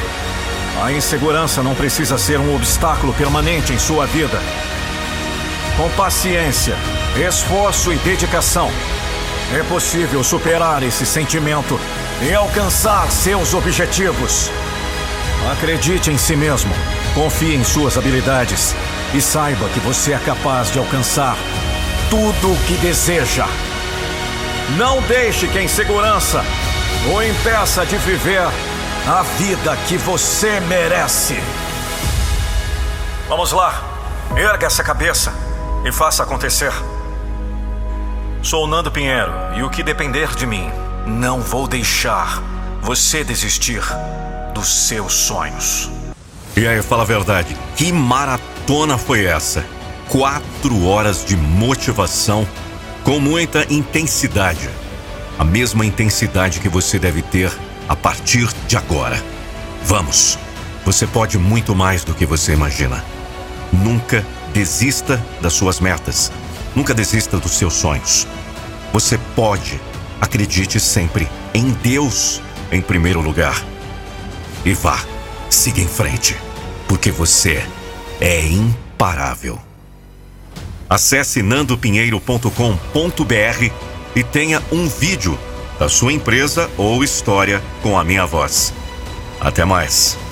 a insegurança não precisa ser um obstáculo permanente em sua vida. Com paciência, esforço e dedicação, é possível superar esse sentimento e alcançar seus objetivos. Acredite em si mesmo, confie em suas habilidades e saiba que você é capaz de alcançar tudo o que deseja. Não deixe que a insegurança o impeça de viver a vida que você merece. Vamos lá, erga essa cabeça e faça acontecer. Sou Nando Pinheiro e o que depender de mim, não vou deixar você desistir dos seus sonhos. E aí, fala a verdade, que maratona foi essa? Quatro horas de motivação com muita intensidade. A mesma intensidade que você deve ter a partir de agora. Vamos! Você pode muito mais do que você imagina. Nunca desista das suas metas. Nunca desista dos seus sonhos. Você pode. Acredite sempre em Deus em primeiro lugar. E vá, siga em frente, porque você é imparável. Acesse nandopinheiro.com.br e tenha um vídeo da sua empresa ou história com a minha voz. Até mais.